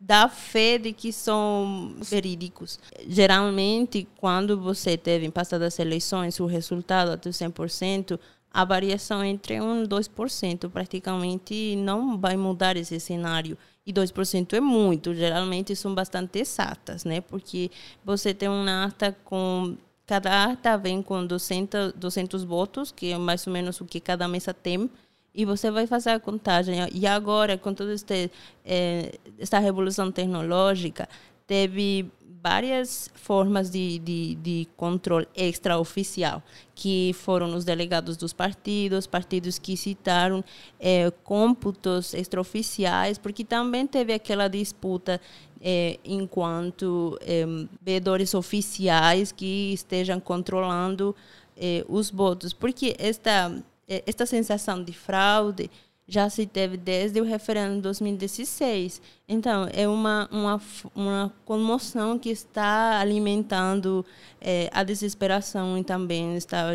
dá fé de que são verídicos. Geralmente, quando você teve em passadas eleições o resultado até 100%, a variação entre 1 e 2% praticamente não vai mudar esse cenário. E 2% é muito, geralmente são bastante exatas, né? Porque você tem uma ata com cada ata vem com 200, 200 votos, que é mais ou menos o que cada mesa tem, e você vai fazer a contagem. E agora, com toda este, eh, esta revolução tecnológica, teve várias formas de, de, de controle extraoficial, que foram os delegados dos partidos, partidos que citaram eh, cômputos extraoficiais, porque também teve aquela disputa eh, enquanto eh, veedores oficiais que estejam controlando eh, os votos, porque esta eh, esta sensação de fraude já se teve desde o referendo de 2016. Então, é uma, uma, uma comoção que está alimentando eh, a desesperação e também está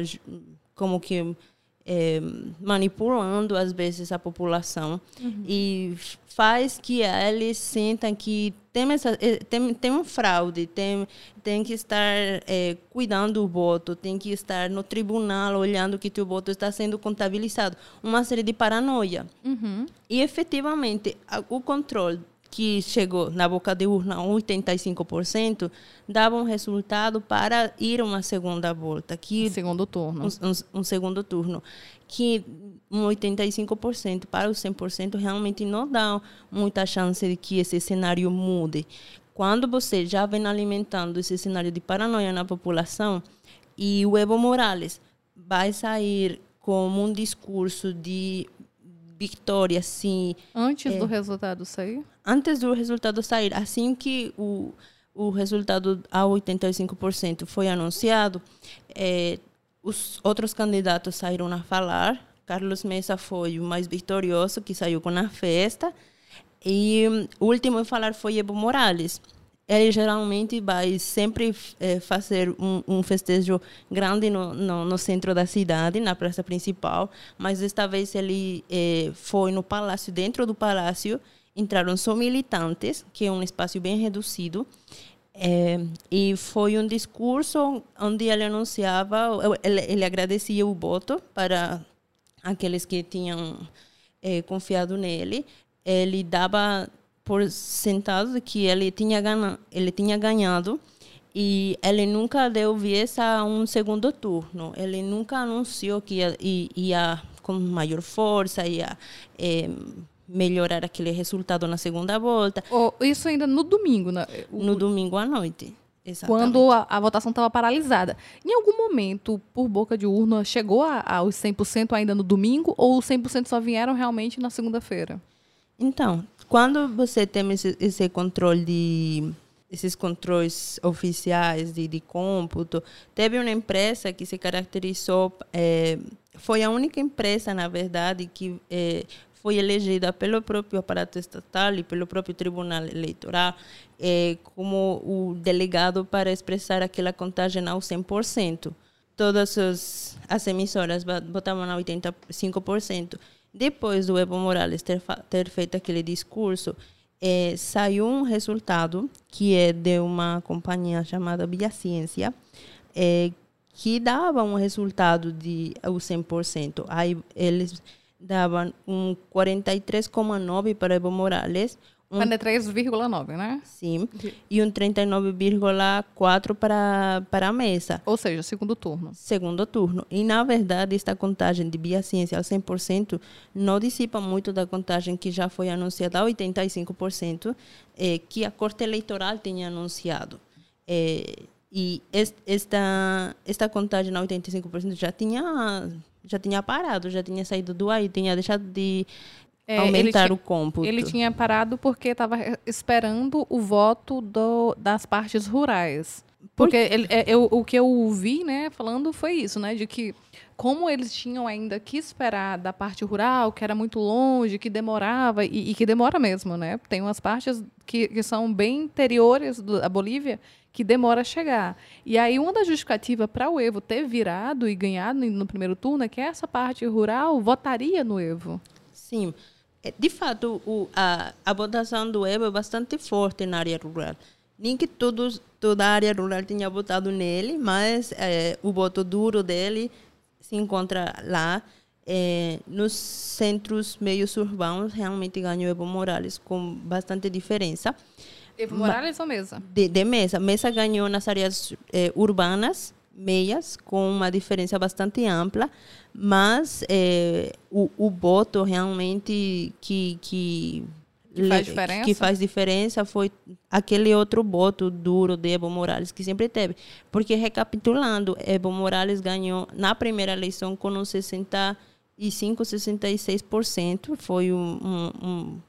como que eh, manipulando, às vezes, a população. E f- faz que eles sintam que tem, essa, eh, tem, tem um fraude, tem, tem que estar eh, cuidando do voto, tem que estar no tribunal olhando que teu voto está sendo contabilizado. Uma série de paranoia. E, efetivamente, o controle que chegou na boca de urna, 85%, dava um resultado para ir a uma segunda volta, que Segundo turno. um, um- um segundo turno, que um 85% para o 100% realmente não dá muita chance de que esse cenário mude. Quando você já vem alimentando esse cenário de paranoia na população e o Evo Morales vai sair como um discurso de vitória, assim, Antes do resultado sair? antes do resultado sair, assim que o, o resultado a 85% foi anunciado, eh, os outros candidatos saíram a falar. Carlos Mesa foi o mais vitorioso, que saiu com a festa. E o último a falar foi Evo Morales. Ele geralmente vai sempre eh, fazer um, um festejo grande no, no, no centro da cidade, na praça principal, mas desta vez ele eh, foi no palácio, dentro do palácio, entraram só militantes, que é um espaço bem reduzido, eh, e foi um discurso onde ele anunciava, ele, ele agradecia o voto para aqueles que tinham confiado nele. Ele dava por sentado que ele tinha ganha, ele tinha ganhado e ele nunca deu viés a um segundo turno. Ele nunca anunciou que ia, ia com maior força, ia eh, melhorar aquele resultado na segunda volta, Ou isso ainda no domingo, né? O- no domingo à noite. Exatamente. quando a, a votação estava paralisada. Em algum momento, por boca de urna, chegou a- aos 100% ainda no domingo ou os 100% só vieram realmente na segunda-feira? Então, quando você tem esse, esse controle de esses controles oficiais de, de cômputo, teve uma empresa que se caracterizou, eh, foi a única empresa, na verdade, que eh, foi elegida pelo próprio aparato estatal e pelo próprio Tribunal Eleitoral eh, como o delegado para expressar aquela contagem ao 100% todas as, as emissoras botavam a 85%. Depois do Evo Morales ter, ter feito aquele discurso, é, saiu um resultado que é de uma companhia chamada Biociência, é, que dava um resultado de o 100%. Aí eles davam um 43,9 para Evo Morales, um 43,9, né? sim, e um 39,4 para para a mesa. Ou seja, segundo turno. segundo turno. E, na verdade, esta contagem de Biociência ao 100% não dissipa muito da contagem que já foi anunciada a 85%, eh, que a Corte Eleitoral tinha anunciado. Eh, e es- esta, esta contagem a 85% já tinha, já tinha parado, já tinha saído do ar e tinha deixado de É, aumentar o cômputo. Ele tinha parado porque estava esperando o voto do- das partes rurais. Porque ele- é, eu- o que eu vi, né, falando foi isso, né, de que como eles tinham ainda que esperar da parte rural, que era muito longe, que demorava e, e que demora mesmo, né? Tem umas partes que, que são bem interiores do- da Bolívia que demora a chegar. E aí uma das justificativas para o Evo ter virado e ganhado no primeiro turno é que essa parte rural votaria no Evo. Sim. É, De fato, o, a, a votação do Evo é bastante forte na área rural. Nem que todos, toda a área rural tenha votado nele, mas eh, o voto duro dele se encontra lá. Eh, nos centros meios urbanos, realmente ganhou Evo Morales com bastante diferença. Evo Ma- Morales ou Mesa? De, de Mesa. Mesa ganhou nas áreas eh, urbanas, meias, com uma diferença bastante ampla, mas eh, o, o voto realmente que, que, Que faz diferença? que faz diferença foi aquele outro voto duro de Evo Morales que sempre teve. Porque, recapitulando, Evo Morales ganhou na primeira eleição com uns 65, 66%. Foi um, um, um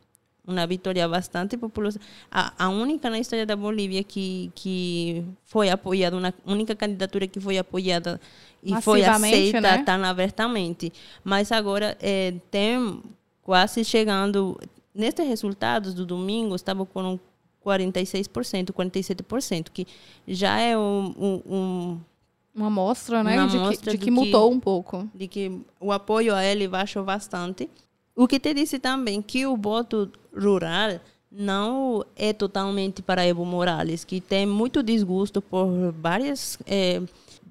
uma vitória bastante populosa. A, a única na história da Bolívia que, que foi apoiada, uma única candidatura que foi apoiada e foi aceita né? tão abertamente. Mas agora eh, tem quase chegando. Nestes resultados do domingo, estava com um 46%, 47%, que já é um, um, um Uma amostra, né? Uma de que, amostra de do que que- mudou um pouco. de que o apoio a ele baixou bastante. O que te disse também que o voto rural não é totalmente para Evo Morales, que tem muito desgosto por vários eh,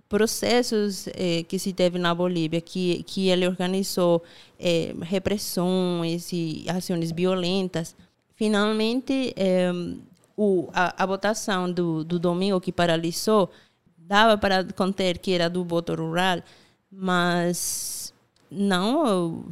processos eh, que se teve na Bolívia, que, que ele organizou eh, repressões e ações violentas. Finalmente, o, a, a votação do, do domingo que paralisou dava para conter que era do voto rural, mas não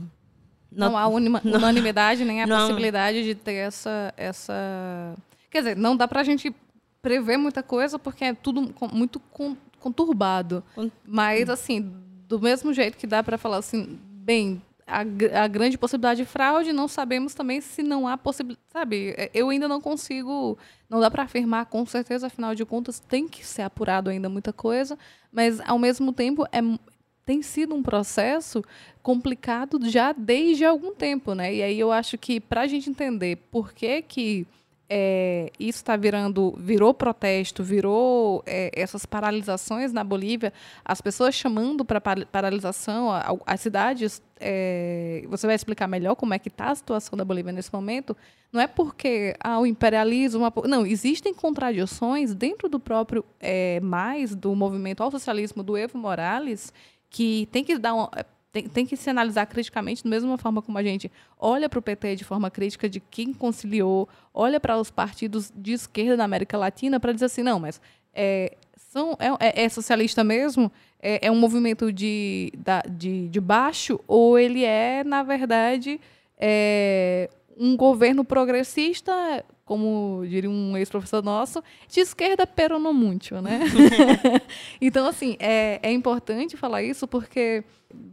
Não, há unima- unanimidade nem a possibilidade de ter essa, essa. Quer dizer, não dá pra gente prever muita coisa porque é tudo muito con- conturbado. Con- Mas, assim, do mesmo jeito que dá pra falar assim, bem, a, a grande possibilidade de fraude, não sabemos também se não há possibilidade. Sabe, é, eu ainda não consigo. Não dá pra afirmar com certeza, afinal de contas, tem que ser apurado ainda muita coisa, mas, ao mesmo tempo, é, tem sido um processo complicado já desde algum tempo, né? E aí eu acho que para a gente entender por que que é, isso está virando, virou protesto, virou é, essas paralisações na Bolívia, as pessoas chamando para paralisação, as cidades, é, você vai explicar melhor como é que está a situação da Bolívia nesse momento, não é porque ah, o imperialismo, não, existem contradições dentro do próprio é, mais do movimento ao socialismo do Evo Morales que tem que dar um, tem, tem que se analisar criticamente, da mesma forma como a gente olha para o PT de forma crítica de quem conciliou, olha para os partidos de esquerda da América Latina para dizer assim, não, mas é, são, é- é socialista mesmo? É, é um movimento de, da- de, de baixo? Ou ele é, na verdade, é, um governo progressista, como diria um ex-professor nosso, de esquerda pero no muito, né? então, assim, é, é importante falar isso porque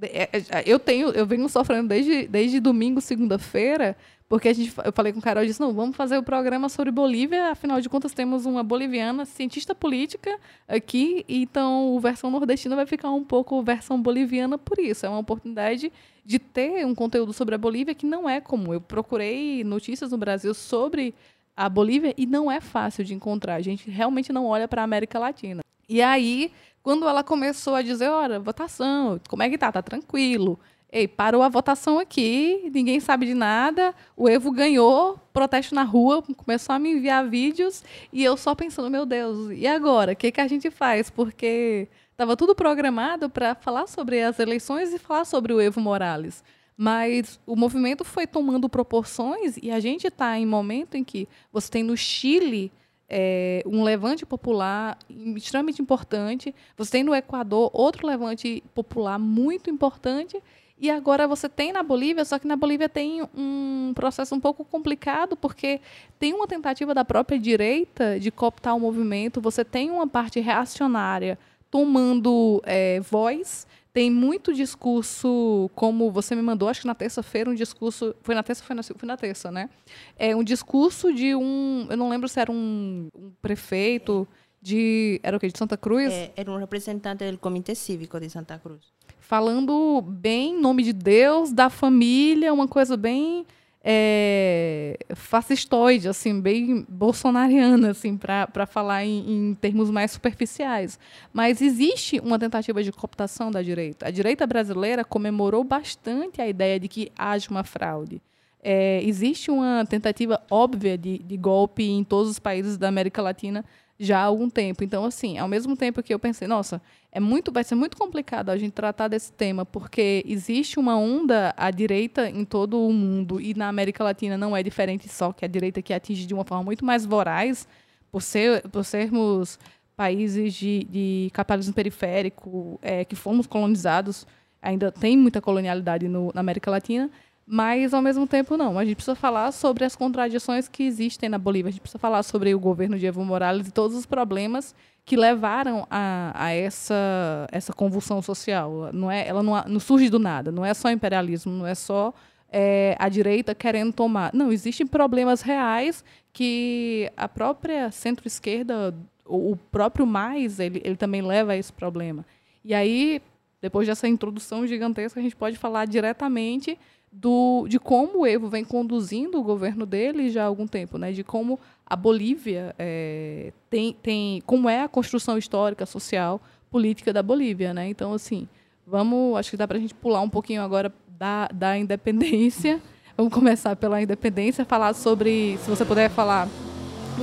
é, é, eu tenho, eu venho sofrendo desde, desde domingo, segunda-feira, porque a gente, eu falei com o Carol e disse, não, vamos fazer o programa sobre Bolívia, afinal de contas temos uma boliviana, cientista política aqui, então o versão nordestina vai ficar um pouco versão boliviana por isso, é uma oportunidade de ter um conteúdo sobre a Bolívia que não é comum. Eu procurei notícias no Brasil sobre a Bolívia e não é fácil de encontrar. A gente realmente não olha para a América Latina. E aí, quando ela começou a dizer, olha, votação, como é que tá? Tá tranquilo. ei, parou a votação aqui, ninguém sabe de nada, o Evo ganhou, protesto na rua, começou a me enviar vídeos e eu só pensando, meu Deus, e agora? O que, que a gente faz? Porque estava tudo programado para falar sobre as eleições e falar sobre o Evo Morales. Mas o movimento foi tomando proporções e a gente está em momento em que você tem no Chile é, um levante popular extremamente importante, você tem no Equador outro levante popular muito importante e agora você tem na Bolívia, só que na Bolívia tem um processo um pouco complicado, porque tem uma tentativa da própria direita de cooptar o movimento, você tem uma parte reacionária tomando é, voz, tem muito discurso, como você me mandou, acho que na terça-feira, um discurso. Foi na terça foi na, foi na terça, né? É um discurso de um. Eu não lembro se era um, um prefeito de. Era o quê? De Santa Cruz? É, era um representante do Comitê Cívico de Santa Cruz falando bem em nome de Deus, da família, uma coisa bem é, fascistoide, assim, bem bolsonariana, assim, para falar em, em, termos mais superficiais. Mas existe uma tentativa de cooptação da direita. A direita brasileira comemorou bastante a ideia de que haja uma fraude. É, existe uma tentativa óbvia de, de golpe em todos os países da América Latina já há algum tempo. Então, assim, ao mesmo tempo que eu pensei, nossa, é muito, vai ser muito complicado a gente tratar desse tema, porque existe uma onda à direita em todo o mundo e na América Latina não é diferente só que a direita que atinge de uma forma muito mais voraz, por, ser, por sermos países de, de capitalismo periférico, é, que fomos colonizados, ainda tem muita colonialidade no, na América Latina, mas, ao mesmo tempo, não. A gente precisa falar sobre as contradições que existem na Bolívia. A gente precisa falar sobre o governo de Evo Morales e todos os problemas que levaram a, a essa, essa convulsão social. Não é, ela não, não surge do nada. Não é só imperialismo, não é só é, a direita querendo tomar. Não, existem problemas reais que a própria centro-esquerda, o próprio mais, ele, ele também leva a esse problema. E aí, depois dessa introdução gigantesca, a gente pode falar diretamente do, de como o Evo vem conduzindo o governo dele já há algum tempo, né? De como a Bolívia é, tem, tem, como é a construção histórica, social, política da Bolívia, né? Então, assim, vamos, acho que dá para a gente pular um pouquinho agora da, da independência. Vamos começar pela independência, falar sobre, se você puder falar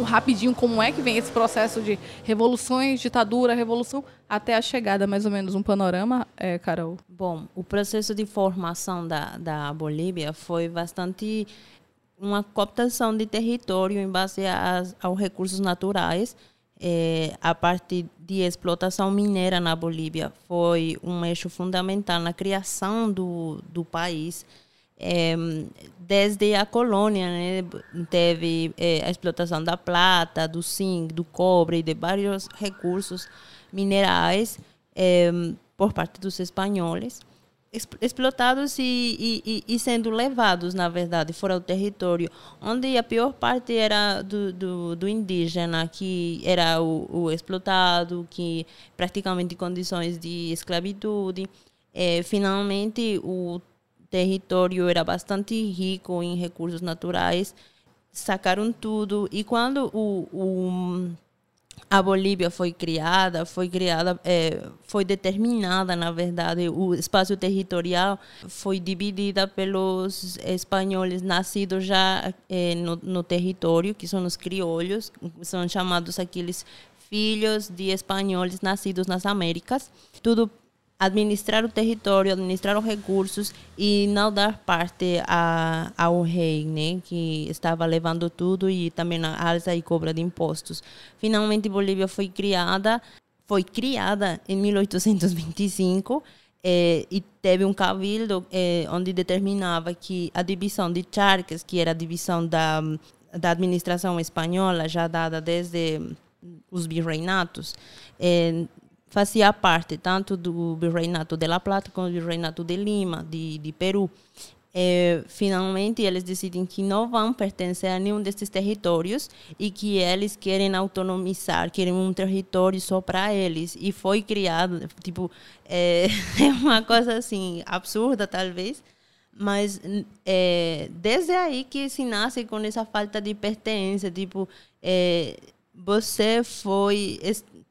rapidinho como é que vem esse processo de revoluções, ditadura, revolução, até a chegada, mais ou menos, um panorama, é, Carol? Bom, o processo de formação da, da Bolívia foi bastante uma cooptação de território em base aos recursos naturais, é, a partir de explotação mineira na Bolívia foi um eixo fundamental na criação do, do país é, desde a colônia, né, teve é, a explotação da plata, do zinc, do cobre de vários recursos minerais é, por parte dos espanhóis, explotados e, e, e, sendo levados, na verdade, fora do território, onde a pior parte era do, do, do indígena, que era o, o, explotado, que praticamente em condições de esclavitude. É, finalmente, o território era bastante rico em recursos naturais, sacaram tudo. E quando o, o a Bolívia foi criada, foi criada, é, foi determinada, na verdade, o espaço territorial foi dividida pelos espanhóis nascidos já é, no, no, território, que são os criolhos, são chamados aqueles filhos de espanhóis nascidos nas Américas. Tudo administrar o território, administrar os recursos e não dar parte a, ao rei, né, que estava levando tudo e também a alça e cobra de impostos. Finalmente, Bolívia foi criada, foi criada em 1825 eh, e teve um cabildo eh, onde determinava que a divisão de charques, que era a divisão da, da administração espanhola já dada desde os virreinatos, eh, fazia parte tanto do Virreinato de La Plata como do Virreinato de Lima, de, de Peru. É, finalmente, eles decidem que não vão pertencer a nenhum desses territórios e que eles querem autonomizar, querem um território só para eles. E foi criado, tipo, é, é uma coisa assim, absurda talvez, mas é, desde aí que se nasce com essa falta de pertença, tipo, é, você foi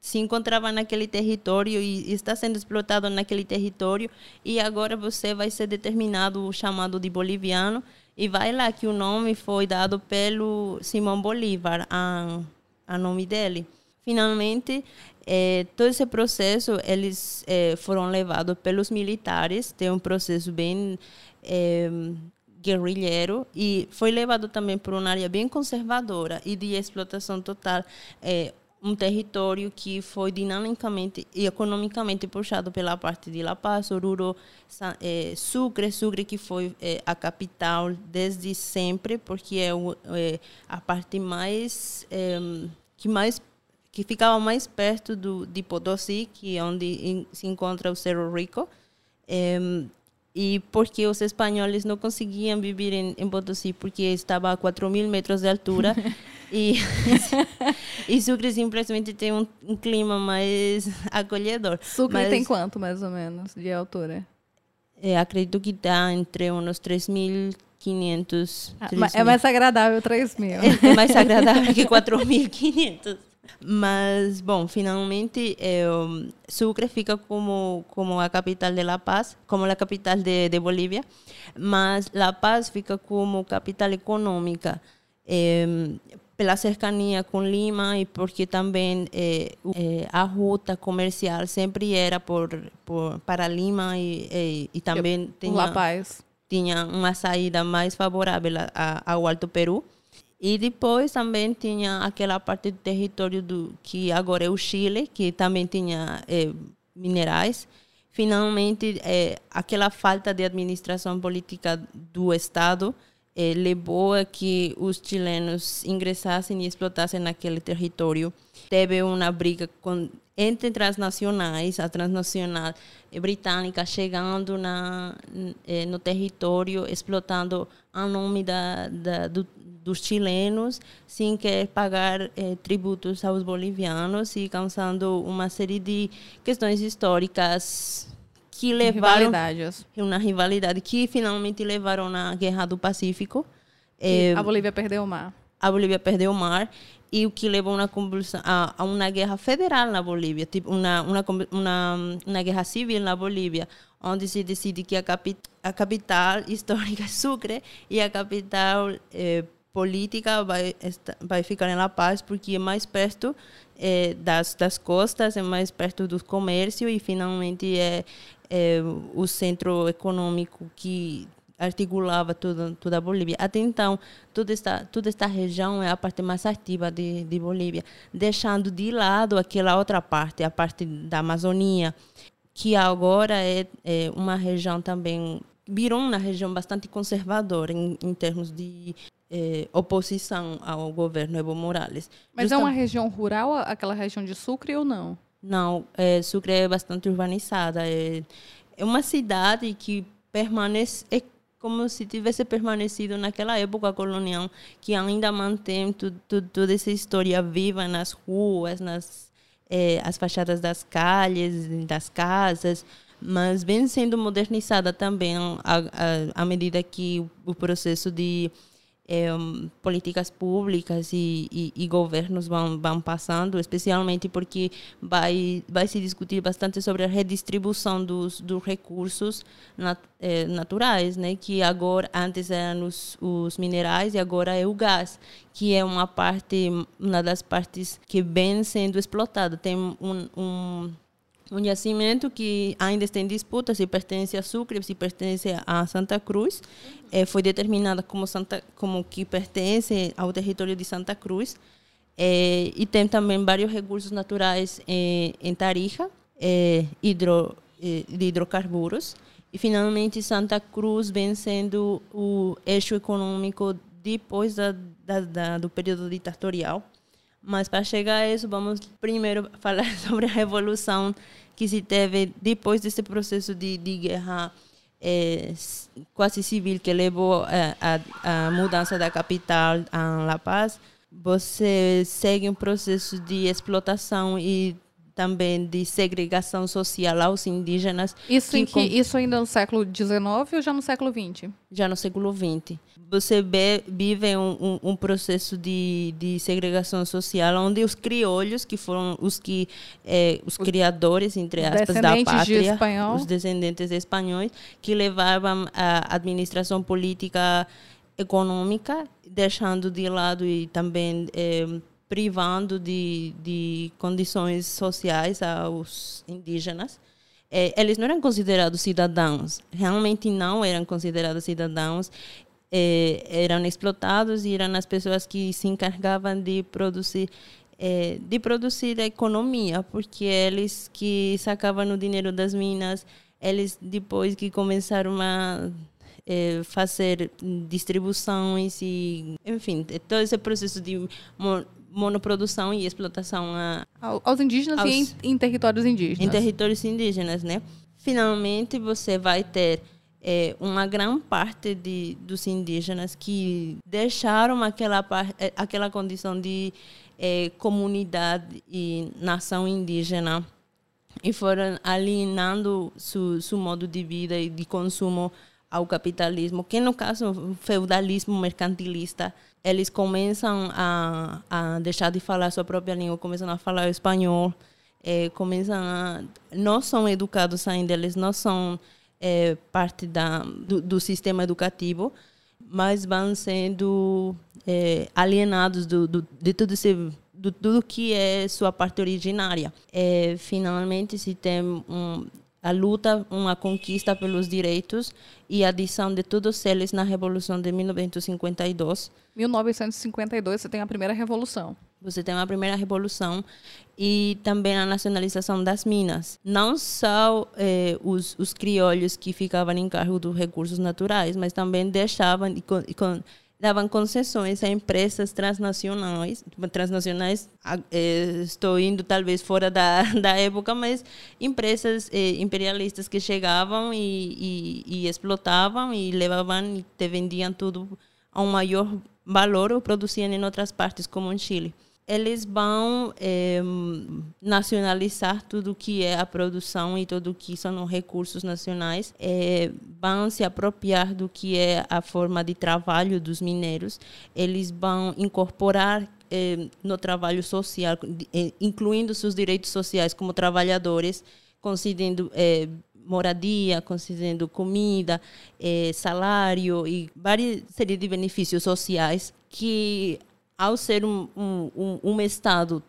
se encontrava naquele território e está sendo explotado naquele território e agora você vai ser determinado chamado de boliviano e vai lá que o nome foi dado pelo Simão Bolívar a, a nome dele. Finalmente eh, todo esse processo eles eh, foram levados pelos militares tem um processo bem eh, guerrilheiro e foi levado também por uma área bem conservadora e de explotação total um território que foi dinamicamente e economicamente puxado pela parte de La Paz, Oruro, é, Sucre, Sucre que foi é, a capital desde sempre, porque é, é a parte mais que mais que ficava mais perto do de Potosí, que é onde se encontra o Cerro Rico. E porque os espanhóis não conseguiam viver em, em Potosí porque estava a 4 mil metros de altura e, e Sucre simplesmente tem um, um clima mais acolhedor. Sucre Mas, tem quanto, mais ou menos, de altura? É, acredito que está entre uns 3.500. Ah, é mais agradável 3 mil. É, é mais agradável que 4.500. Mas, bom, finalmente eh, Sucre fica como, como a capital de La Paz, como a capital de, de Bolívia, mas La Paz fica como capital econômica. Eh, pela cercania com Lima e porque também eh, a ruta comercial sempre era por, por para Lima e, e, e também tinha, La Paz. tinha uma saída mais favorável a, ao Alto Peru. E depois também tinha aquela parte do território do que agora é o Chile, que também tinha é, minerais. Finalmente, é, aquela falta de administração política do Estado é, levou a que os chilenos ingressassem e explotassem naquele território. Teve uma briga com, entre transnacionais, a transnacional britânica chegando na, no território, explotando a nome da, da do, dos chilenos, sem querer pagar eh, tributos aos bolivianos e causando uma série de questões históricas que levaram rivalidades. uma rivalidade que finalmente levaram na Guerra do Pacífico. Eh, a Bolívia perdeu o mar. A Bolívia perdeu o mar e o que levou uma convulsão a, a, uma guerra federal na Bolívia, tipo uma, uma, uma, uma guerra civil na Bolívia, onde se decide que a, a capital histórica é Sucre e a capital eh, política vai, vai ficar em La Paz porque é mais perto é, das, das costas, é mais perto do comércio e finalmente é, é o centro econômico que articulava toda, toda a Bolívia. Até então, toda esta, toda esta região é a parte mais ativa de, de Bolívia, deixando de lado aquela outra parte, a parte da Amazônia, que agora é, é uma região também virou uma região bastante conservadora em, em termos de eh, oposição ao governo Evo Morales. Mas é uma região rural, aquela região de Sucre ou não? Não, é, Sucre é bastante urbanizada. É, é uma cidade que permanece, é como se tivesse permanecido naquela época colonial, que ainda mantém tu, tu, toda essa história viva nas ruas, nas é, as fachadas das calles, das casas, mas vem sendo modernizada também à medida que o processo de é, políticas públicas e, e, e, governos vão, vão passando, especialmente porque vai, vai se discutir bastante sobre a redistribuição dos, dos recursos nat, é, naturais, né? que agora, antes eram os, os minerais e agora é o gás, que é uma parte, uma das partes que vem sendo explotada. Tem um, um um yacimento que ainda está em disputa se pertence a Sucre, se pertence a Santa Cruz. É, foi determinada como, Santa, como que pertence ao território de Santa Cruz. É, e tem também vários recursos naturais em, em Tarija, hidro, de hidrocarburos. E, finalmente, Santa Cruz vem sendo o eixo econômico depois da, da, da do período ditatorial mas para chegar a isso, vamos primeiro falar sobre a revolução que se teve depois desse processo de, de guerra é, quase civil que levou à mudança da capital a La Paz. Você segue um processo de explotação e também de segregação social aos indígenas. Isso, que que, isso ainda no século XIX ou já no século XX? já no século XX. Você be- vive um, um, um processo de, de segregação social onde os criolhos, que foram os que eh, os, criadores entre aspas da de pátria, espanhol. os descendentes espanhóis, que levavam a administração política econômica, deixando de lado e também eh, privando de, de condições sociais aos indígenas. Eh, eles não eram considerados cidadãos, realmente não eram considerados cidadãos, eh, eram explotados e eram as pessoas que se encarregavam de produzir eh, de produzir a economia, porque eles que sacavam o dinheiro das minas, eles depois que começaram a eh, fazer distribuições e, enfim, todo esse processo de monoprodução e explotação a, Ao- Aos indígenas Aos- e em, em territórios indígenas. em territórios indígenas, né? Finalmente, você vai ter eh, uma grande parte de, dos indígenas que deixaram aquela, eh, aquela condição de eh, comunidade e nação indígena e foram alienando seu, seu modo de vida e de consumo ao capitalismo, que no caso o feudalismo mercantilista, eles começam a, a deixar de falar sua própria língua, começam a falar espanhol, eh, começam a não são educados ainda, eles não são eh, parte da, do, do sistema educativo, mas vão sendo eh, alienados do, do, de tudo esse do tudo que é sua parte originária. Eh, finalmente se tem um, a luta, uma conquista pelos direitos e a adição de todos eles na Revolução de 1952. 1952, você tem a primeira revolução. Você tem a primeira revolução e também a nacionalização das minas. Não só eh, os, os criolhos que ficavam em cargo dos recursos naturais, mas também deixavam e, e davam concessões a empresas transnacionais. Transnacionais, eh, estou indo talvez fora da, da época, mas empresas eh, imperialistas que chegavam e, e, e explotavam e levavam e te vendiam tudo a um maior valor ou produziam em outras partes, como em Chile. Eles vão eh, nacionalizar tudo que é a produção e tudo que são os recursos nacionais, eh, vão se apropriar do que é a forma de trabalho dos mineiros, eles vão incorporar eh, no trabalho social, incluindo seus direitos sociais como trabalhadores, concedendo eh, moradia, concedendo comida, salário e várias série de benefícios sociais que, ao ser um, um, um, Estado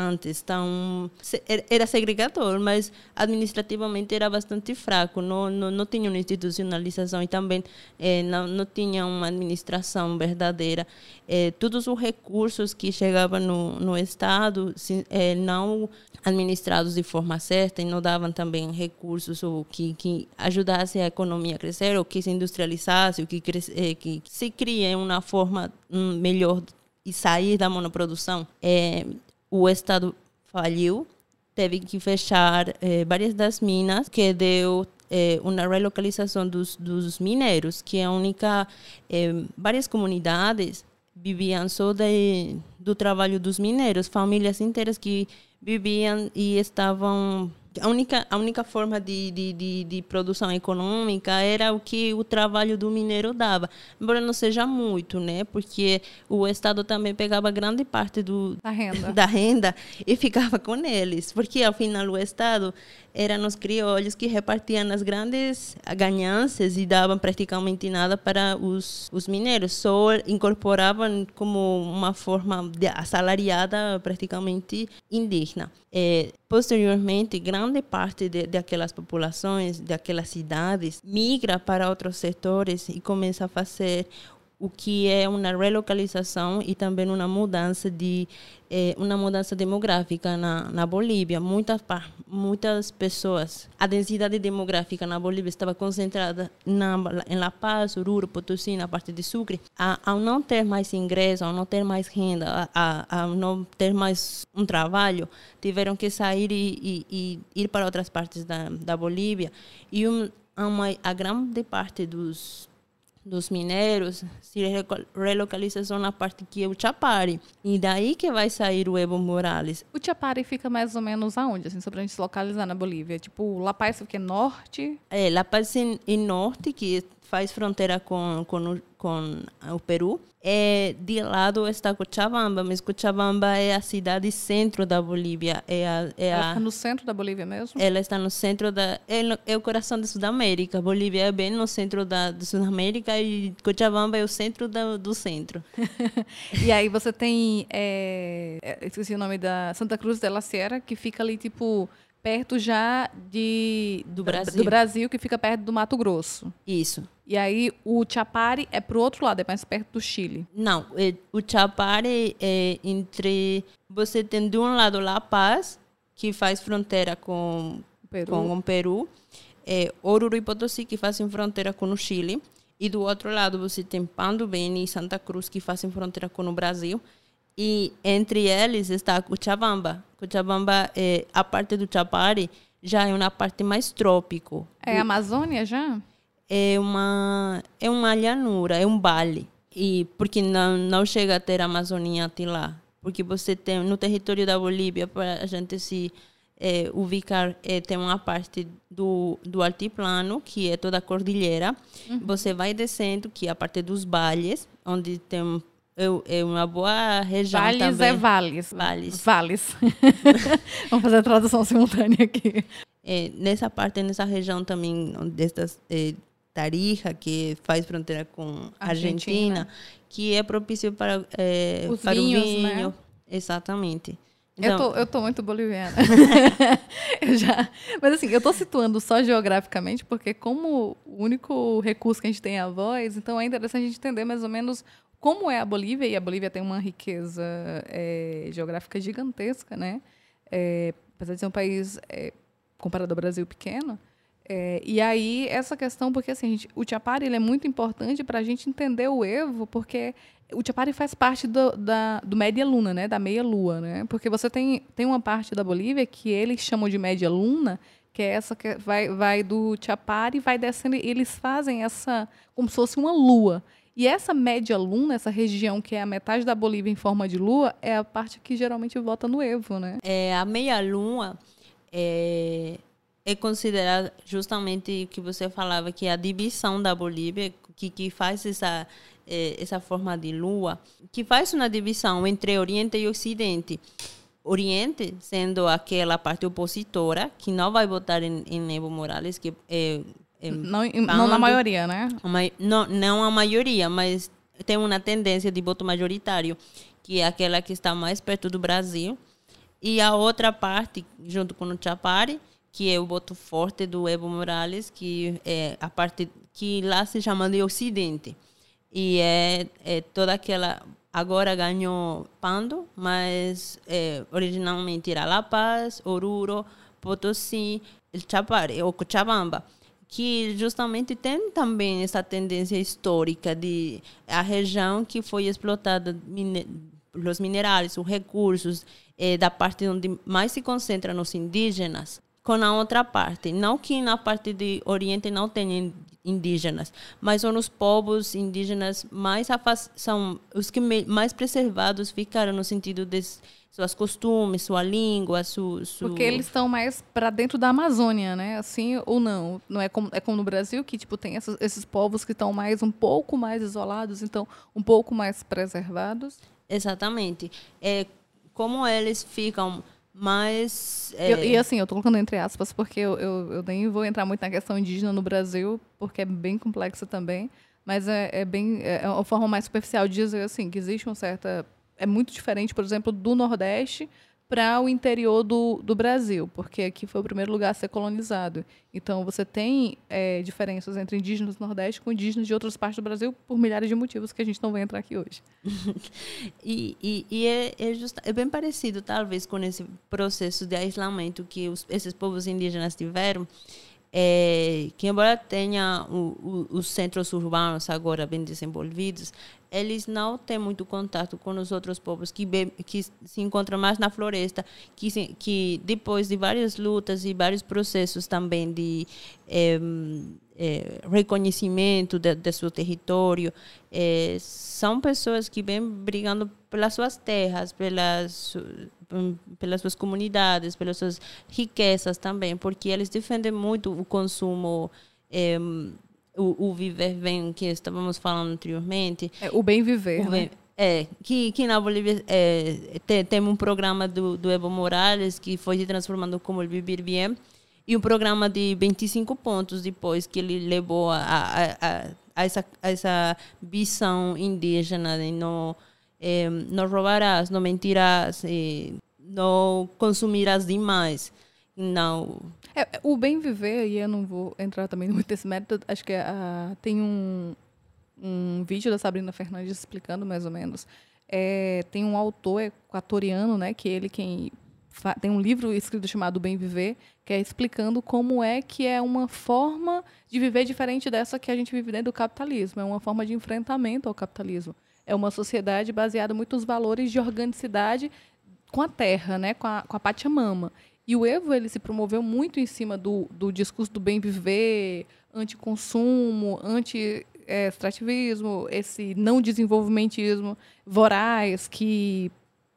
antes tão se- era- segregador, mas administrativamente era bastante fraco, não não, não tinha uma institucionalização e também eh, não não tinha uma administração verdadeira. Eh, todos os recursos que chegavam no no estado eh, não administrados de forma certa e não davam também recursos ou que que ajudasse a economia a crescer ou que se industrializasse, ou que eh, que se crie uma forma hum, melhor e sair da monoprodução. Eh, o Estado faliu, teve que fechar eh, várias das minas, que deu eh, uma relocalização dos, dos mineiros, que é a única... eh, várias comunidades viviam só de, do trabalho dos mineiros, famílias inteiras que viviam e estavam... A única, a única forma de, de, de, de produção econômica era o que o trabalho do mineiro dava. Embora não seja muito, né? Porque o Estado também pegava grande parte do, Da renda. da renda e ficava com eles, porque ao final o Estado eram os criolhos que repartiam as grandes ganhanças e davam praticamente nada para os, os mineiros, só incorporavam como uma forma de assalariada praticamente indígena. Eh, posteriormente, grande parte de, daquelas populações, daquelas cidades, migra para outros setores e começa a fazer o que é uma relocalização e também uma mudança de eh, uma mudança demográfica na, na Bolívia. Muitas muitas pessoas, a densidade demográfica na Bolívia estava concentrada na, em La Paz, Oruro, Potosí, na parte de Sucre. A, ao não ter mais ingresso, ao não ter mais renda, a, ao não ter mais um trabalho, tiveram que sair e, e, e ir para outras partes da, da Bolívia. E um, uma, a grande parte dos dos mineiros se relocaliza só na parte que é o Chapare. E daí que vai sair o Evo Morales. O Chapare fica mais ou menos aonde, assim, só pra gente se localizar na Bolívia? Tipo, La Paz fica norte, É, La Paz em, em norte, que faz fronteira com, com, o, com o Peru. É, de lado está Cochabamba, mas Cochabamba é a cidade centro da Bolívia. É a, é ela a, fica no centro da Bolívia mesmo? ela está no centro da. É, no- é o coração da Sudamérica. Bolívia é bem no centro da, da Sudamérica e Cochabamba é o centro da, do centro. E aí você tem, é, é, esqueci o nome da Santa Cruz de la Sierra, que fica ali, tipo, perto já de, Do Brasil. do Brasil, que fica perto do Mato Grosso. Isso. E aí o Chapare é pro outro lado, é mais perto do Chile. Não, é, o Chapare é entre. Você tem de um lado La Paz, que faz fronteira com, Peru. com o Peru, é, Oruro e Potosí, que fazem fronteira com o Chile, e do outro lado você tem Pando Beni e Santa Cruz, que fazem fronteira com o Brasil, e entre eles está Cochabamba. Cochabamba, é, a parte do Chapare, já é uma parte mais trópico. É Amazônia já? É uma, é uma llanura, é um vale. E porque não, não chega a ter a Amazônia até lá. Porque você tem, no território da Bolívia, para a gente se eh, ubicar, eh, tem uma parte do, do altiplano, que é toda a cordilheira. Você vai descendo, que é a parte dos vales, onde tem é, é uma boa região Vales também. é vales. Vales. Vales. Vamos fazer a tradução simultânea aqui. É, nessa parte, nessa região também, destas é, Tarija, que faz fronteira com Argentina. Argentina, que é propício para, é, Os para vinhos, o vinho. né? Exatamente. Eu Então, tô, eu tô muito boliviana. eu já, mas assim, eu tô situando só geograficamente, porque como o único recurso que a gente tem é a voz, então é interessante a gente entender mais ou menos como é a Bolívia, e a Bolívia tem uma riqueza é, geográfica gigantesca, né? É, apesar de ser um país, é, comparado ao Brasil, pequeno. É, e aí, essa questão, porque assim, gente- o Chapari ele é muito importante para a gente entender o Evo, porque o Chapari faz parte do, da, do Média Luna, né? Da meia lua, né? Porque você tem, tem uma parte da Bolívia que eles chamam de Média Luna, que é essa que vai, vai do e vai descendo, eles fazem essa como se fosse uma lua. E essa média luna, essa região que é a metade da Bolívia em forma de lua, é a parte que geralmente vota no Evo, né? é, a meia-lua é, é considerada justamente o que você falava, que é a divisão da Bolívia, que, que faz essa, é, essa forma de lua, que faz uma divisão entre Oriente e Ocidente. Oriente sendo aquela parte opositora, que não vai votar em, em Evo Morales, que é Não, não na maioria, né? não, não a maioria, mas tem uma tendência de voto majoritário, que é aquela que está mais perto do Brasil. E a outra parte, junto com o Chapare, que é o voto forte do Evo Morales, que é a parte que lá se chama de Ocidente. E é, é toda aquela. Agora ganhou Pando, mas é, originalmente era La Paz, Oruro, Potosí, El Chapare, ou Cochabamba que justamente tem também essa tendência histórica de a região que foi explotada os minerais, os recursos eh, da parte onde mais se concentra nos indígenas com a outra parte, não que na parte de Oriente não tenha indígenas, mas são os povos indígenas mais são os que mais preservados ficaram no sentido de suas costumes, sua língua, su, su... Porque eles estão mais para dentro da Amazônia, né? Assim ou não? Não é como, é como no Brasil que tipo tem essas- esses povos que estão mais um pouco mais isolados, então um pouco mais preservados. Exatamente. É, como eles ficam mais. E- é, E, assim, eu tô colocando entre aspas porque eu, eu, eu nem vou entrar muito na questão indígena no Brasil, porque é bem complexa também. Mas é, é bem é uma forma mais superficial de dizer assim que existe uma certa é muito diferente, por exemplo, do Nordeste para o interior do, do Brasil, porque aqui foi o primeiro lugar a ser colonizado. Então, você tem é, diferenças entre indígenas do Nordeste com indígenas de outras partes do Brasil por milhares de motivos que a gente não vai entrar aqui hoje. E, e, e é, é, é bem parecido, talvez, com esse processo de aislamento que os, esses povos indígenas tiveram. É, que embora tenha os centros urbanos agora bem desenvolvidos, eles não têm muito contato com os outros povos que, que se encontram mais na floresta, que, se, que depois de várias lutas e vários processos também de é, é, reconhecimento de, de, seu território, é, são pessoas que vêm brigando pelas suas terras, pelas, pelas suas comunidades, pelas suas riquezas também, porque eles defendem muito o consumo o, o viver bem que estávamos falando anteriormente. É, o bem viver. O bem, né? É, que, que na Bolívia é, tem, tem um programa do, do Evo Morales que foi se transformando como o Vivir Bem e um programa de 25 pontos depois que ele levou a, a, a, a essa, a essa visão indígena de é, não roubarás, não mentirás, é, não consumirás demais. Não. É, o bem viver, e eu não vou entrar também muito nesse método, acho que uh, tem um, um vídeo da Sabrina Fernandes explicando mais ou menos. É, tem um autor equatoriano, né, que ele quem tem um livro escrito chamado Bem Viver, que é explicando como é que é uma forma de viver diferente dessa que a gente vive dentro do capitalismo. É uma forma de enfrentamento ao capitalismo. É uma sociedade baseada muito nos valores de organicidade com a terra, né, com a, com a Pachamama. E o Evo ele se promoveu muito em cima do, do discurso do bem viver, anticonsumo, anti-extrativismo, esse não desenvolvimentismo voraz que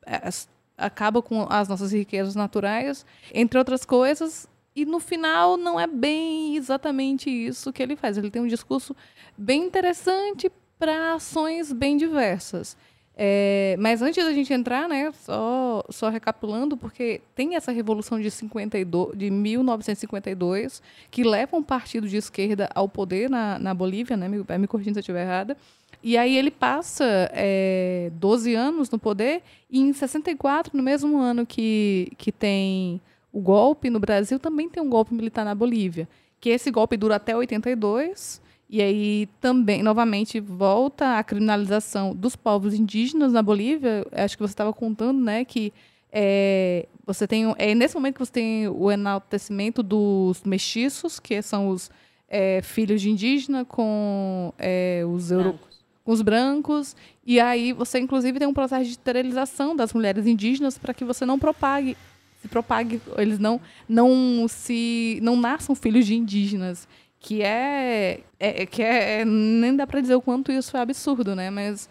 é, acaba com as nossas riquezas naturais, entre outras coisas. E no final não é bem exatamente isso que ele faz. Ele tem um discurso bem interessante para ações bem diversas. É, mas antes da gente entrar, né, só, só recapitulando, porque tem essa revolução de, 52, de 1952 que leva um partido de esquerda ao poder na, na Bolívia, né, me, me corrigindo se eu estiver errada, e aí ele passa é, 12 anos no poder e em 64, no mesmo ano que, que tem o golpe no Brasil, também tem um golpe militar na Bolívia, que esse golpe dura até 82 e aí também, novamente, volta a criminalização dos povos indígenas na Bolívia. Acho que você estava contando, né, que é, você tem é nesse momento que você tem o enaltecimento dos mestiços, que são os é, filhos de indígena com é, os europeus com os brancos, e aí você inclusive tem um processo de esterilização das mulheres indígenas para que você não propague, se propague, eles não não se não nasçam filhos de indígenas que é, é que é, nem dá para dizer o quanto isso é absurdo, né? Mas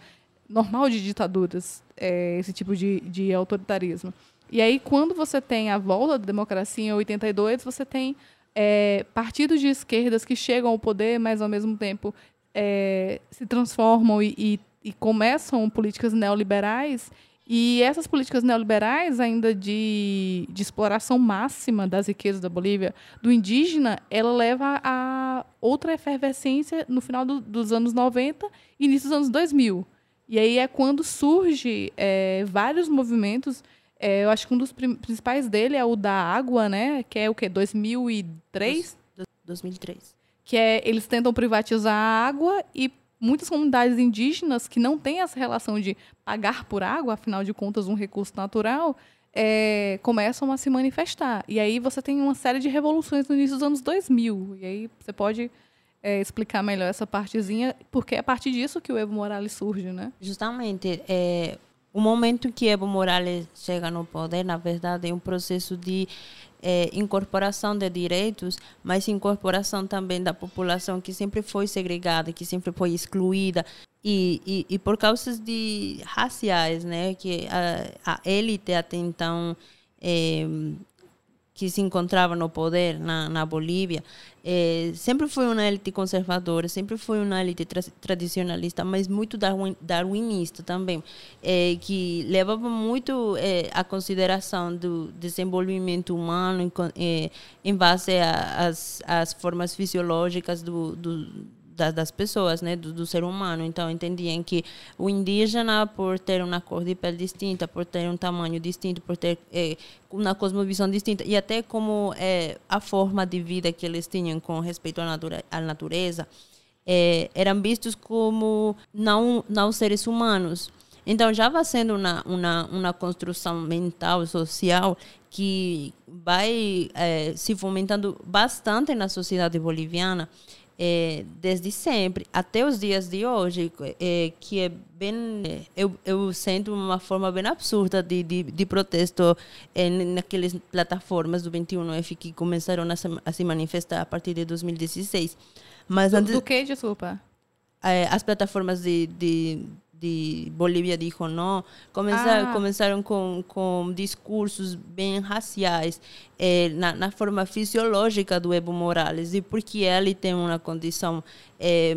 normal de ditaduras é, esse tipo de, de autoritarismo. E aí, quando você tem a volta da democracia em 82, você tem é, partidos de esquerdas que chegam ao poder, mas ao mesmo tempo é, se transformam e, e, e começam políticas neoliberais e essas políticas neoliberais, ainda de, de exploração máxima das riquezas da Bolívia, do indígena, ela leva a outra efervescência no final do, dos anos 90 e início dos anos 2000. E aí é quando surge é, vários movimentos. É, eu acho que um dos principais dele é o da água, né? Que é o quê? 2003? 2003. Que é eles tentam privatizar a água e muitas comunidades indígenas que não têm essa relação de pagar por água, afinal de contas, um recurso natural, é, começam a se manifestar. E aí você tem uma série de revoluções no início dos anos 2000. E aí você pode é, explicar melhor essa partezinha, porque é a partir disso que o Evo Morales surge, né? Justamente. É, o momento que Evo Morales chega no poder, na verdade, é um processo de é, incorporação de direitos, mas incorporação também da população que sempre foi segregada, que sempre foi excluída. E, e, e por causas de raciais, né, que a, a élite até então é, que se encontrava no poder na, na Bolívia, é, sempre foi uma elite conservadora, sempre foi uma elite tra tradicionalista, mas muito darwin, darwinista também, é, que levava muito é, a consideração do desenvolvimento humano em, em base às formas fisiológicas do, do das, pessoas, né, do, do, ser humano. Então, entendiam que o indígena, por ter uma cor de pele distinta, por ter um tamanho distinto, por ter é, uma cosmovisão distinta, e até como é, a forma de vida que eles tinham com respeito à, natura, à natureza, é, eram vistos como não, não seres humanos. Então já vai sendo uma, uma, uma construção mental, social, que vai se fomentando bastante na sociedade boliviana é, desde sempre até os dias de hoje, é, que é bem, eu, eu sinto uma forma bem absurda de, de, de protesto é, naquelas plataformas do 21F que começaram a se, a se manifestar a partir de 2016. Mas do, antes, do que, desculpa? É, as plataformas de, de de Bolívia dijo não, começaram, ah. começaram com, com discursos bem raciais eh, na, na, forma fisiológica do Evo Morales e porque ele tem uma condição eh,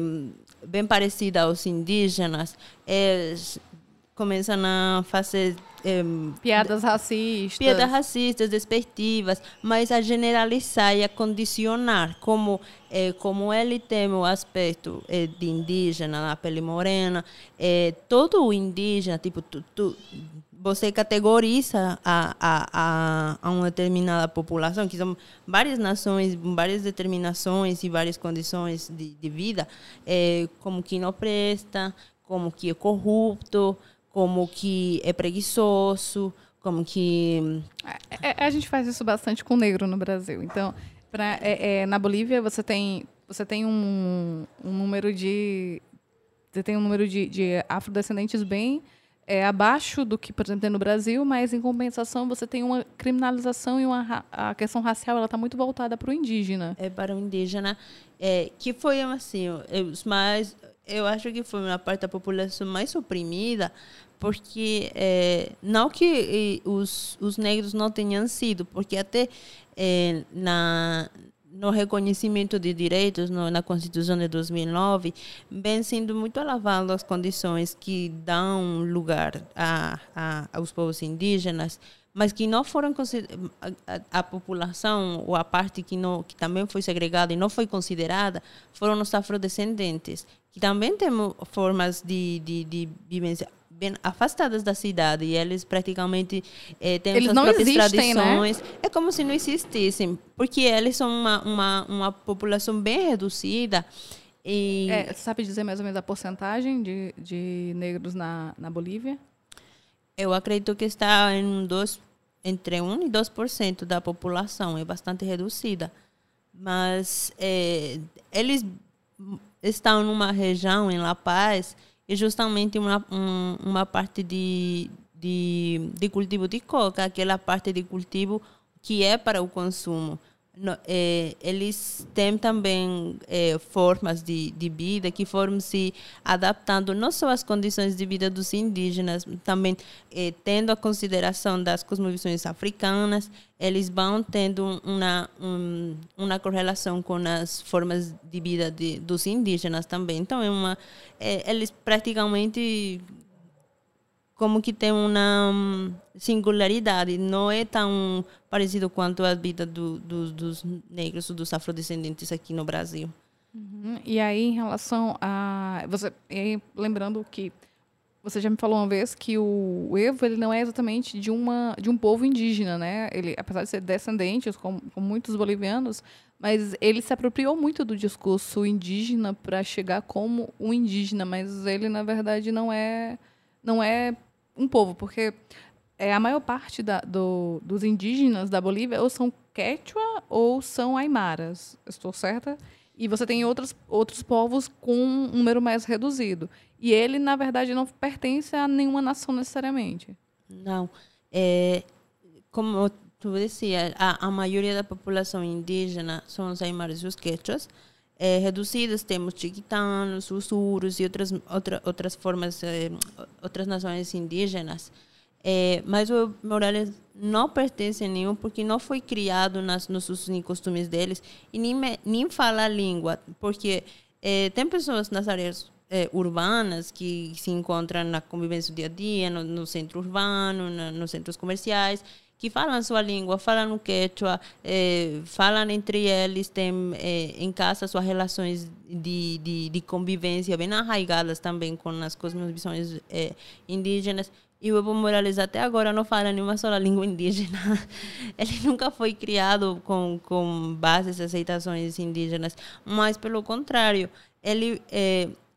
bem parecida aos indígenas, eh, começam a fazer piadas racistas. Piadas racistas, despectivas, mas a generalizar e a condicionar, como, é, como ele tem o aspecto é, de indígena, na pele morena, é, todo o indígena, tipo, tu, tu, você categoriza a, a, a, a, uma determinada população, que são várias nações, várias determinações e várias condições de, de vida, como que não presta, como que é corrupto, como que é preguiçoso, como que... É, é, a gente faz isso bastante com negro no Brasil. Então, pra, é, é, na Bolívia, você tem, você tem um, um número de... Você tem um número de, de afrodescendentes bem é, abaixo do que, por exemplo, tem no Brasil, mas, em compensação, você tem uma criminalização e uma, a questão racial ela está muito voltada para o indígena. É para o indígena, é, que foi, assim, os mais... Eu acho que foi uma parte da população mais oprimida, porque é, não que os, os negros não tenham sido, porque até é, na no reconhecimento de direitos no, na Constituição de 2009 vem sendo muito alavadas as condições que dão lugar a, a, aos povos indígenas, mas que não foram a, a, população ou a parte que não que também foi segregada e não foi considerada foram os afrodescendentes que também temos formas de, de, de vivência bem afastadas da cidade e eles praticamente eh, têm eles suas próprias existem, né? tradições. Né? É como se não existissem, porque eles são uma, uma, uma população bem reduzida. E... É, sabe dizer mais ou menos a porcentagem de, de negros na, na Bolívia? Eu acredito que está em dois, entre 1 e 2% da população, é bastante reduzida. Mas é, eles estão numa região, em La Paz, é justamente uma, um, uma parte de, de, de cultivo de coca, aquela parte de cultivo que é para o consumo no, é, eles têm também é, formas de, de vida que foram se adaptando não só às condições de vida dos indígenas, também é, tendo a consideração das cosmovisões africanas, eles vão tendo uma, um, uma correlação com as formas de vida de, dos indígenas também. Então, é uma, eles praticamente como que tem uma hum, singularidade, não é tão parecido quanto a vida do, do, dos negros, dos afrodescendentes aqui no Brasil. Uhum. E aí, em relação a você, aí, lembrando que você já me falou uma vez que o Evo ele não é exatamente de uma de um povo indígena, né? Ele, apesar de ser descendente, como, como muitos bolivianos, mas ele se apropriou muito do discurso indígena para chegar como um indígena, mas ele na verdade não é não é um povo, porque é, a maior parte da, do, dos indígenas da Bolívia ou são quechua ou são aimaras. Estou certa? E você tem outros, outros povos com um número mais reduzido. E ele, na verdade, não pertence a nenhuma nação necessariamente. Não. É, como tu dizia, a, a maioria da população indígena são os aimaras e os quechuas é, reduzidas, temos chiquitanos, os urus e outras, outra, outras formas, é, outras nações indígenas. É, mas o Morales não pertence a nenhum porque não foi criado nas, nos usos e costumes deles e nem, nem fala a língua, porque é, tem pessoas nas áreas é, urbanas que se encontram na convivência do dia a dia, no, no centro urbano, na, nos centros comerciais, que falam sua língua, falam o quechua, eh, falam entre eles, têm eh, em casa suas relações de, de, de, convivência bem arraigadas também com as cosmovisões eh, indígenas. E o Evo Morales até agora não fala nenhuma só língua indígena. Ele nunca foi criado com, com bases, aceitações indígenas, mas pelo contrário, ele,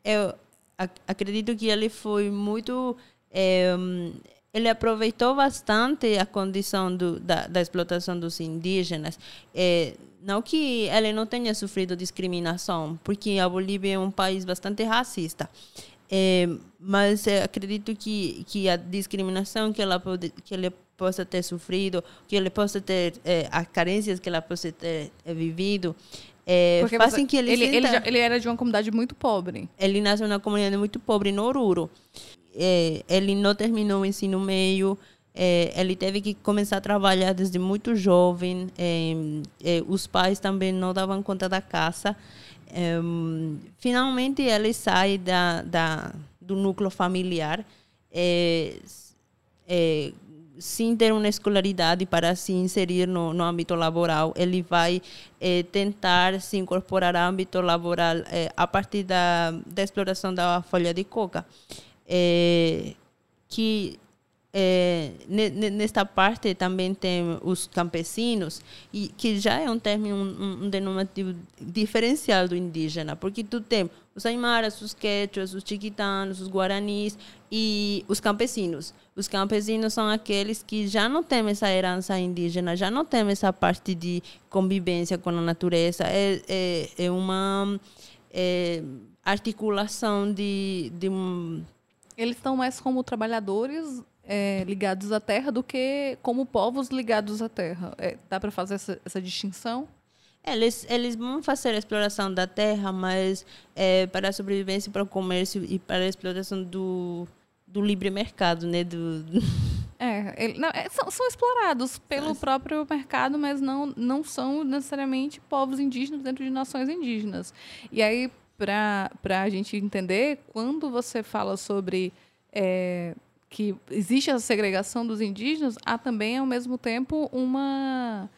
eu acredito que ele foi muito É, ele aproveitou bastante a condição do, da, da, explotação dos indígenas. É, não que ele não tenha sofrido discriminação, porque a Bolívia é um país bastante racista. É, mas acredito que, que a discriminação que, ela pode, que ele possa ter sofrido, que ele possa ter, é, as carências que ela possa ter é, vivido, é, fazem você, que ele ele, ele, já, ele, era de uma comunidade muito pobre. Ele nasceu numa comunidade muito pobre no Oruro. É, ele não terminou o ensino meio, é, ele teve que começar a trabalhar desde muito jovem. É os pais também não davam conta da casa. Finalmente, ele sai da, da, do núcleo familiar sem ter uma escolaridade para se inserir no, no âmbito laboral. Ele vai eh, tentar se incorporar ao âmbito laboral eh, a partir da, da exploração da folha de coca. Eh, que é, nesta parte também tem os campesinos, e que já é um termo, um, um denominativo diferencial do indígena, porque tu tem os aimaras, os quechuas, os chiquitanos, os guaranis e os campesinos. Os campesinos são aqueles que já não têm essa herança indígena, já não têm essa parte de convivência com a natureza. É, é, é uma é, articulação de, de um... Eles estão mais como trabalhadores é, ligados à terra do que como povos ligados à terra. É, dá para fazer essa, essa distinção? Eles, eles vão fazer a exploração da terra, mas é, para a sobrevivência, para o comércio e para a exploração do, do livre mercado, né? Do... É, ele, não, é, são, são, explorados pelo próprio mercado, mas não, não são necessariamente povos indígenas dentro de nações indígenas. E aí, para a gente entender, quando você fala sobre é, que existe essa segregação dos indígenas, há também, ao mesmo tempo, uma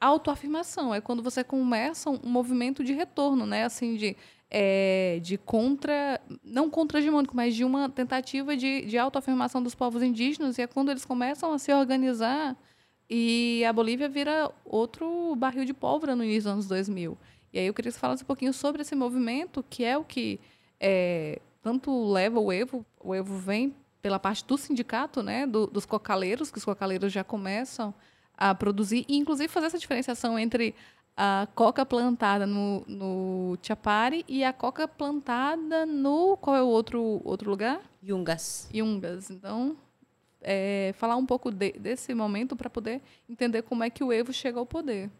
autoafirmação. É quando você começa um movimento de retorno, né? Assim, de, é, de contra... Não contra-hegemônico, mas de uma tentativa de, de autoafirmação dos povos indígenas. E é quando eles começam a se organizar e a Bolívia vira outro barril de pólvora no início dos anos 2000. E aí eu queria que você falasse um pouquinho sobre esse movimento, que é o que é, tanto leva o Evo, o Evo vem pela parte do sindicato, né, do, dos cocaleiros, que os cocaleiros já começam a produzir, e inclusive fazer essa diferenciação entre a coca plantada no, no Chapari e a coca plantada no. Qual é o outro, outro lugar? Yungas. Yungas. Então, é, falar um pouco de, desse momento para poder entender como é que o Evo chega ao poder.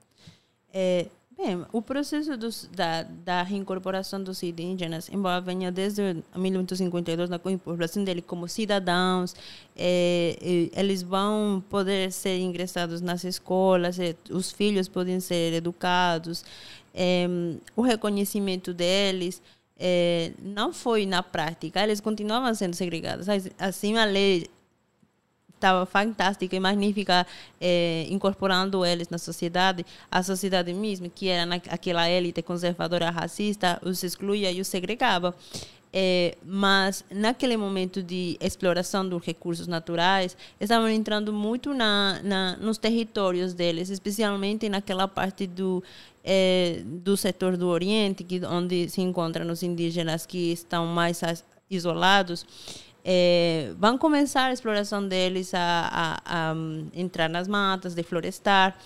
É, Bem, o processo dos, da, da reincorporação dos indígenas, embora venha desde 1852 na incorporação dele como cidadãos, é, eles vão poder ser ingressados nas escolas, é, os filhos podem ser educados, é, o reconhecimento deles não foi na prática, eles continuavam sendo segregados. Assim, a lei estava fantástica e magnífica, eh, incorporando eles na sociedade, a sociedade mesmo, que era aquela élite conservadora racista, os excluía e os segregava. É, mas naquele momento de exploração dos recursos naturais, estavam entrando muito na, na nos territórios deles, especialmente naquela parte do, é, do setor do Oriente, que, onde se encontram os indígenas que estão mais isolados é, vão começar a exploração deles a, a, a, entrar nas matas, deflorestar.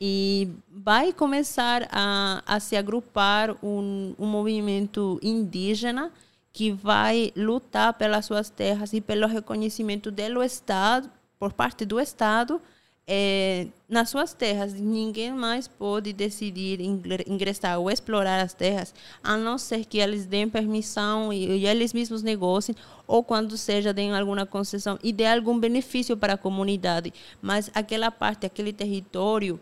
E vai começar a, a se agrupar um, um movimento indígena que vai lutar pelas suas terras e pelo reconhecimento do Estado, por parte do Estado, é, nas suas terras. Ninguém mais pode decidir ingressar ou explorar as terras, a não ser que eles deem permissão e, e eles mesmos negociem, ou quando seja, deem alguma concessão e dê algum benefício para a comunidade. Mas aquela parte, aquele território,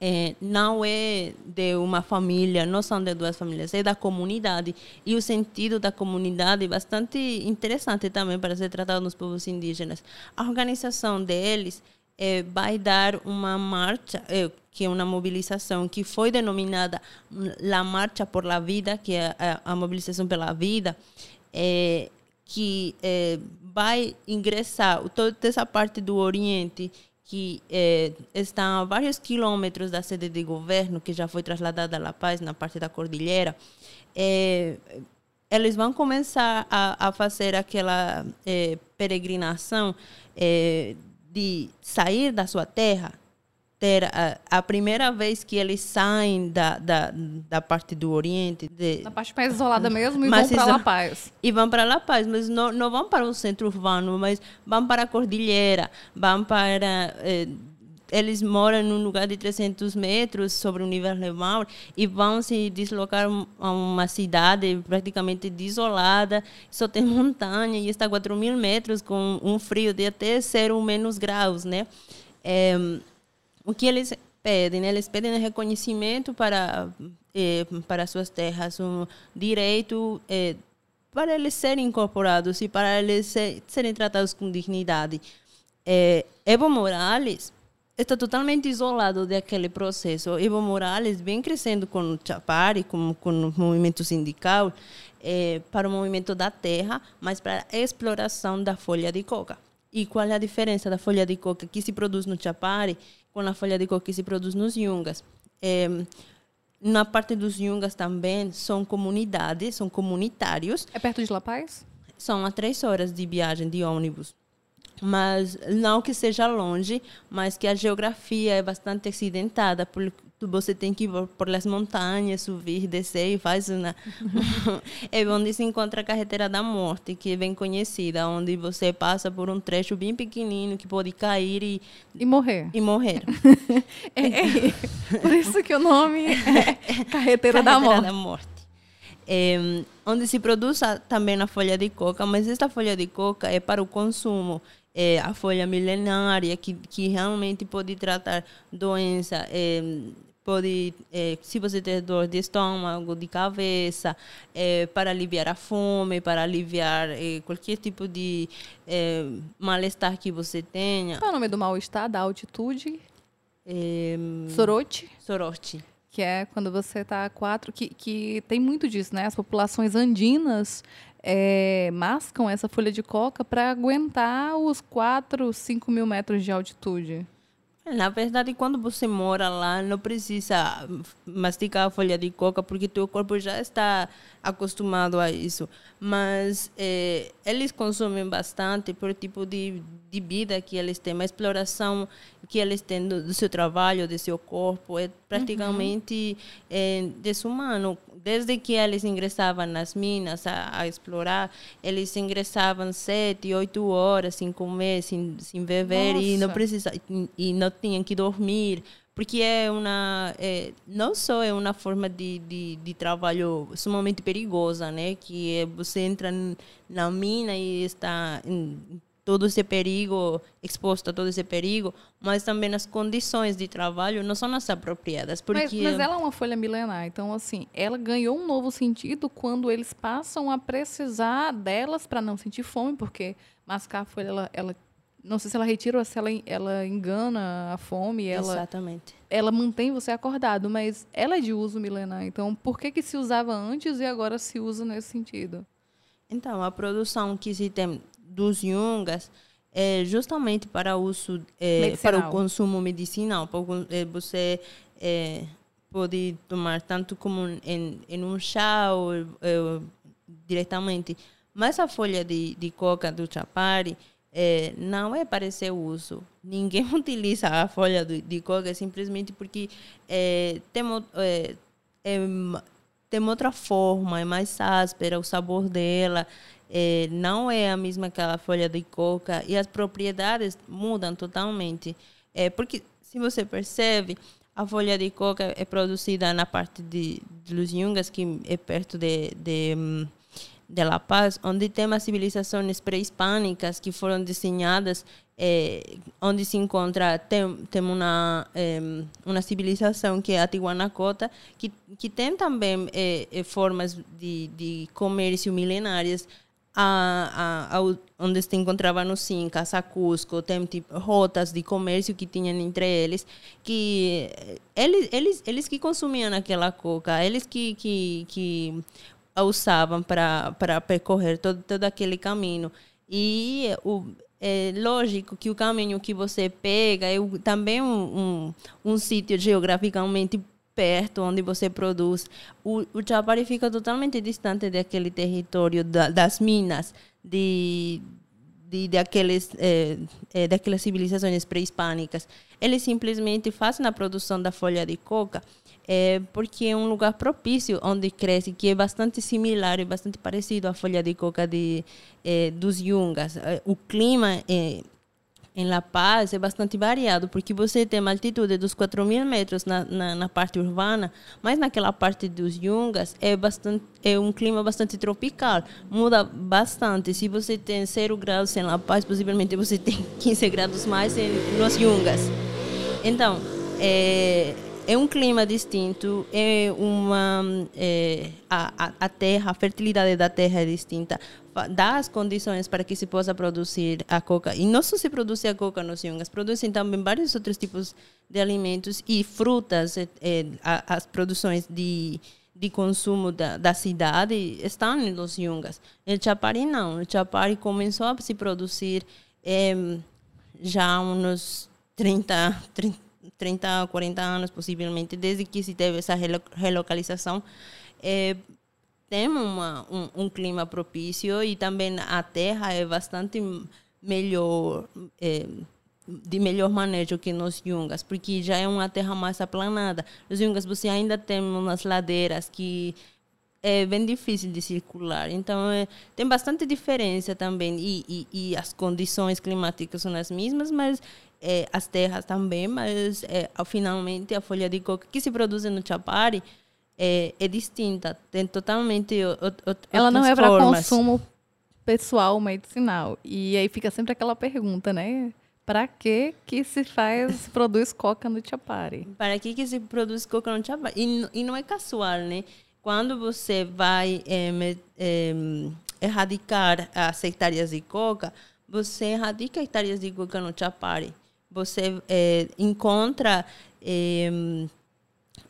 é, não é de uma família, não são de duas famílias, é da comunidade. E o sentido da comunidade é bastante interessante também para ser tratado nos povos indígenas. A organização deles é, vai dar uma marcha, é, que é uma mobilização que foi denominada La Marcha por la Vida, que é a, a mobilização pela vida, é, que vai ingressar toda essa parte do Oriente que está a vários quilômetros da sede de governo, que já foi trasladada a La Paz, na parte da cordilheira, eles vão começar a, a fazer aquela peregrinação de sair da sua terra, ter a, a primeira vez que eles saem da, da, da parte do Oriente, de, Na parte mais isolada mesmo e vão para La Paz. e vão para La Paz, mas não, não vão para o centro urbano, mas vão para a cordilheira, vão para... eh, eles moram num lugar de 300 metros sobre o nível do mar e vão se deslocar a uma cidade praticamente desolada, só tem montanha e está a 4 mil metros com um frio de até 0 menos graus, né? Eh, o que eles pedem? né? Eles pedem reconhecimento para, eh, para suas terras, um direito eh, para eles serem incorporados e para eles se- serem tratados com dignidade. Eh, Evo Morales está totalmente isolado daquele processo. Evo Morales vem crescendo com o Chapari, com, com o movimento sindical, eh, para o movimento da terra, mas para a exploração da folha de coca. E qual é a diferença da folha de coca que se produz no Chapari com a folha de coca que se produz nos Yungas? Eh, na parte dos Yungas também são comunidades, são comunitários, É perto de La Paz? são a três horas de viagem de ônibus. Mas não que seja longe, mas que a geografia é bastante acidentada, porque você tem que ir por, as montanhas, subir, descer e faz uma... é onde se encontra a Carretera da Morte, que é bem conhecida, onde você passa por um trecho bem pequenino que pode cair e, E morrer. e morrer. É, é- por isso que o nome é Carreteira da Carretera Morte. Morte. É, onde se produz também a folha de coca, mas esta folha de coca é para o consumo. É a folha milenária, que, que realmente pode tratar doença, é, pode, é, se você tem dor de estômago, de cabeça, é, para aliviar a fome, para aliviar é, qualquer tipo de é, mal-estar que você tenha. Qual é o nome do mal-estar, da altitude? Sorote, sorote. que é quando você está a quatro... Que, que tem muito disso, né? As populações andinas é, mascam essa folha de coca para aguentar os 4, 5 mil metros de altitude. Na verdade, quando você mora lá, não precisa mastigar a folha de coca, porque teu corpo já está acostumado a isso. Mas eh, eles consomem bastante por tipo de, de vida que eles têm, a exploração que eles têm do, do seu trabalho, do seu corpo, é praticamente eh, desumano. Desde que eles ingressavam nas minas a, a explorar, eles ingressavam sete, oito horas sem comer, sem, sem beber, e não precisa e- e não tinham que dormir porque é uma é, não só é uma forma de, de, de trabalho sumamente perigosa né que é, você entra na mina e está em todo esse perigo exposto a todo esse perigo mas também as condições de trabalho não são as apropriadas porque Mas, mas ela é uma folha milenar, então assim, ela ganhou um novo sentido quando eles passam a precisar delas para não sentir fome, porque mascar a folha, ela, ela não sei se ela retira ou se ela, ela engana a fome, ela, exatamente ela mantém você acordado, mas ela é de uso milenar. Então, por que que se usava antes e agora se usa nesse sentido? Então, a produção que se tem dos yungas é justamente para uso é, para o consumo medicinal. Con- é, você é, pode tomar tanto como em, em um chá ou é, diretamente. Mas a folha de, de coca do chapari é, não é para esse uso. Ninguém utiliza a folha de, de coca simplesmente porque é, tem, é, é tem outra forma, é mais áspera, o sabor dela é, não é a mesma que a folha de coca e as propriedades mudam totalmente. É, porque, se você percebe, a folha de coca é produzida na parte de, de Los Yungas, que é perto de, de, de La Paz, onde tem as civilizações pré-hispânicas que foram desenhadas, eh, onde se encontra, tem, tem uma, eh, uma civilização que é a Tiwanacota, que, que tem também eh, eh, formas de, de comércio milenárias, a, a, ao- onde se encontrava no Incas, a Cusco, tem tipo, rotas de comércio que tinham entre eles, que eh, eles, eles, eles que consumiam aquela coca, eles que, que, que a usavam para percorrer todo, todo aquele caminho. E o, é lógico que o caminho que você pega é também um, um, um sítio geograficamente perto onde você produz. O, o Chapari fica totalmente distante daquele território da, das minas, de, de, daqueles, eh, eh, daquelas civilizações pré-hispânicas. Eles simplesmente fazem a produção da folha de coca é, porque é um lugar propício onde cresce, que é bastante similar e bastante parecido à folha de coca de, é, dos yungas. O clima é, em La Paz é bastante variado, porque você tem uma altitude dos 4 mil metros na, na, na, parte urbana, mas naquela parte dos yungas é, bastante, é um clima bastante tropical, muda bastante. Se você tem 0 graus em La Paz, possivelmente você tem 15 graus mais em, nos yungas. Então, é, é um clima distinto, é uma é, a, a terra, a fertilidade da terra é distinta, dá as condições para que se possa produzir a coca. E não só se produz a coca nos Yungas, produzem também vários outros tipos de alimentos e frutas, é, é, as produções de de consumo da, da cidade estão nos Yungas. O Chapari não, o Chapari começou a se produzir é, já há uns 30, 30 30, 40 anos, possivelmente, desde que se teve essa relocalização, é, tem uma, um, um, clima propício e também a terra é bastante melhor, é, de melhor manejo que nos yungas, porque já é uma terra mais aplanada. Nos yungas você ainda tem umas ladeiras que é bem difícil de circular. Então, é, tem bastante diferença também. E, e, e, as condições climáticas são as mesmas, mas é, as terras também. Mas, é, finalmente, a folha de coca que se produz no Chapari é, é distinta. Tem totalmente outras Ela não é para consumo pessoal, medicinal. E aí fica sempre aquela pergunta, né? Para que que se faz, se produz coca no Chapari? Para que que se produz coca no Chapari? E, e não é casual, né? quando você vai é, é, erradicar as hectares de coca, você erradica hectares de coca no Chapari. Você é, encontra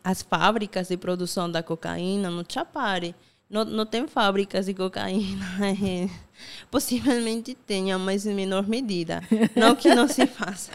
as fábricas de produção da cocaína no Chapari. Não, não tem fábricas de cocaína. Possivelmente tenha, mas em menor medida. Não que não se faça.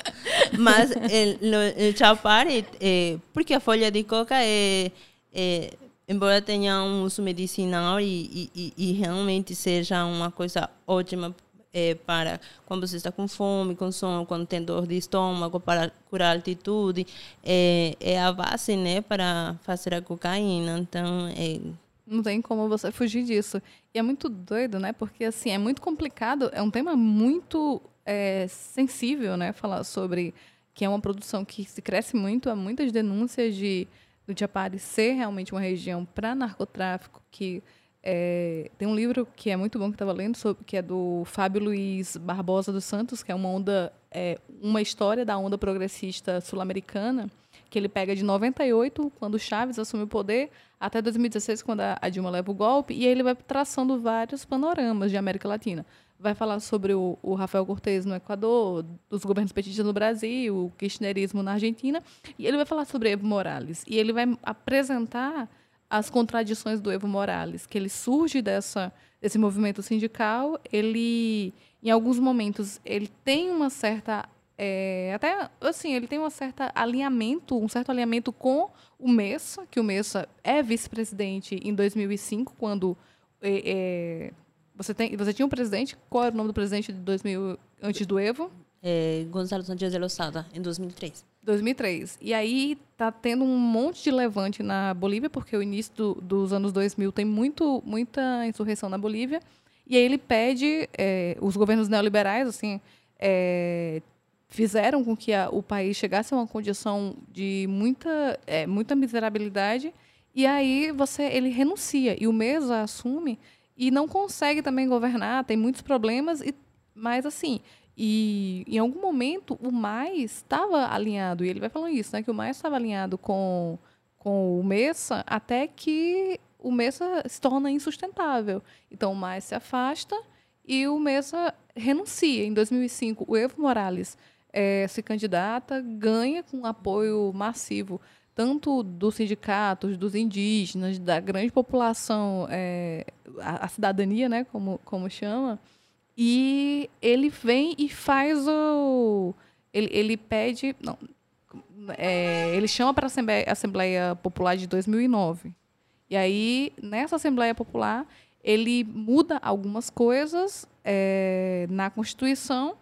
Mas o Chapari, é, porque a folha de coca é, é embora tenha um uso medicinal e, e, e realmente seja uma coisa ótima é, para quando você está com fome, com sono, quando tem dor de estômago, para curar a altitude, é, é a base né, para fazer a cocaína. Então, é... Não tem como você fugir disso. E é muito doido, né? Porque, assim, é muito complicado, é um tema muito é, sensível, né? Falar sobre que é uma produção que se cresce muito, há muitas denúncias de do Japari ser realmente uma região para narcotráfico, que é, tem um livro que é muito bom que estava lendo sobre, que é do Fábio Luiz Barbosa dos Santos, que é uma onda, é, uma história da onda progressista sul-americana, que ele pega de 98, quando Chaves assume o poder, até 2016, quando a Dilma leva o golpe, e aí ele vai traçando vários panoramas de América Latina vai falar sobre o, o Rafael Cortés no Equador, dos governos petistas no Brasil, o kirchnerismo na Argentina, e ele vai falar sobre Evo Morales. E ele vai apresentar as contradições do Evo Morales, que ele surge dessa desse movimento sindical, ele em alguns momentos ele tem uma certa é, até assim ele tem um certo alinhamento um certo alinhamento com o Messa que o Messa é vice-presidente em 2005 quando é, é, você, tem, você tinha um presidente, qual era o nome do presidente de 2000, antes do Evo? É, Gonzalo Santos de Losada, em 2003. 2003. E aí tá tendo um monte de levante na Bolívia, porque o início do, dos anos 2000 tem muito, muita insurreição na Bolívia. E aí ele pede, é, os governos neoliberais, assim, é, fizeram com que a, o país chegasse a uma condição de muita, é, muita miserabilidade. E aí você, ele renuncia e o Mesa assume e não consegue também governar, tem muitos problemas, e, mas assim, e em algum momento o mais estava alinhado, e ele vai falando isso, né, que o mais estava alinhado com, com o Messa até que o Messa se torna insustentável. Então o mais se afasta e o Messa renuncia. Em 2005, o Evo Morales é, se candidata, ganha com apoio massivo tanto dos sindicatos, dos indígenas, da grande população, é, a, a, cidadania, né, como, como chama, e ele vem e faz o. Ele, ele pede. Não, é, ele chama para a Assembleia, Assembleia Popular de 2009. E aí, nessa Assembleia Popular, ele muda algumas coisas é, na Constituição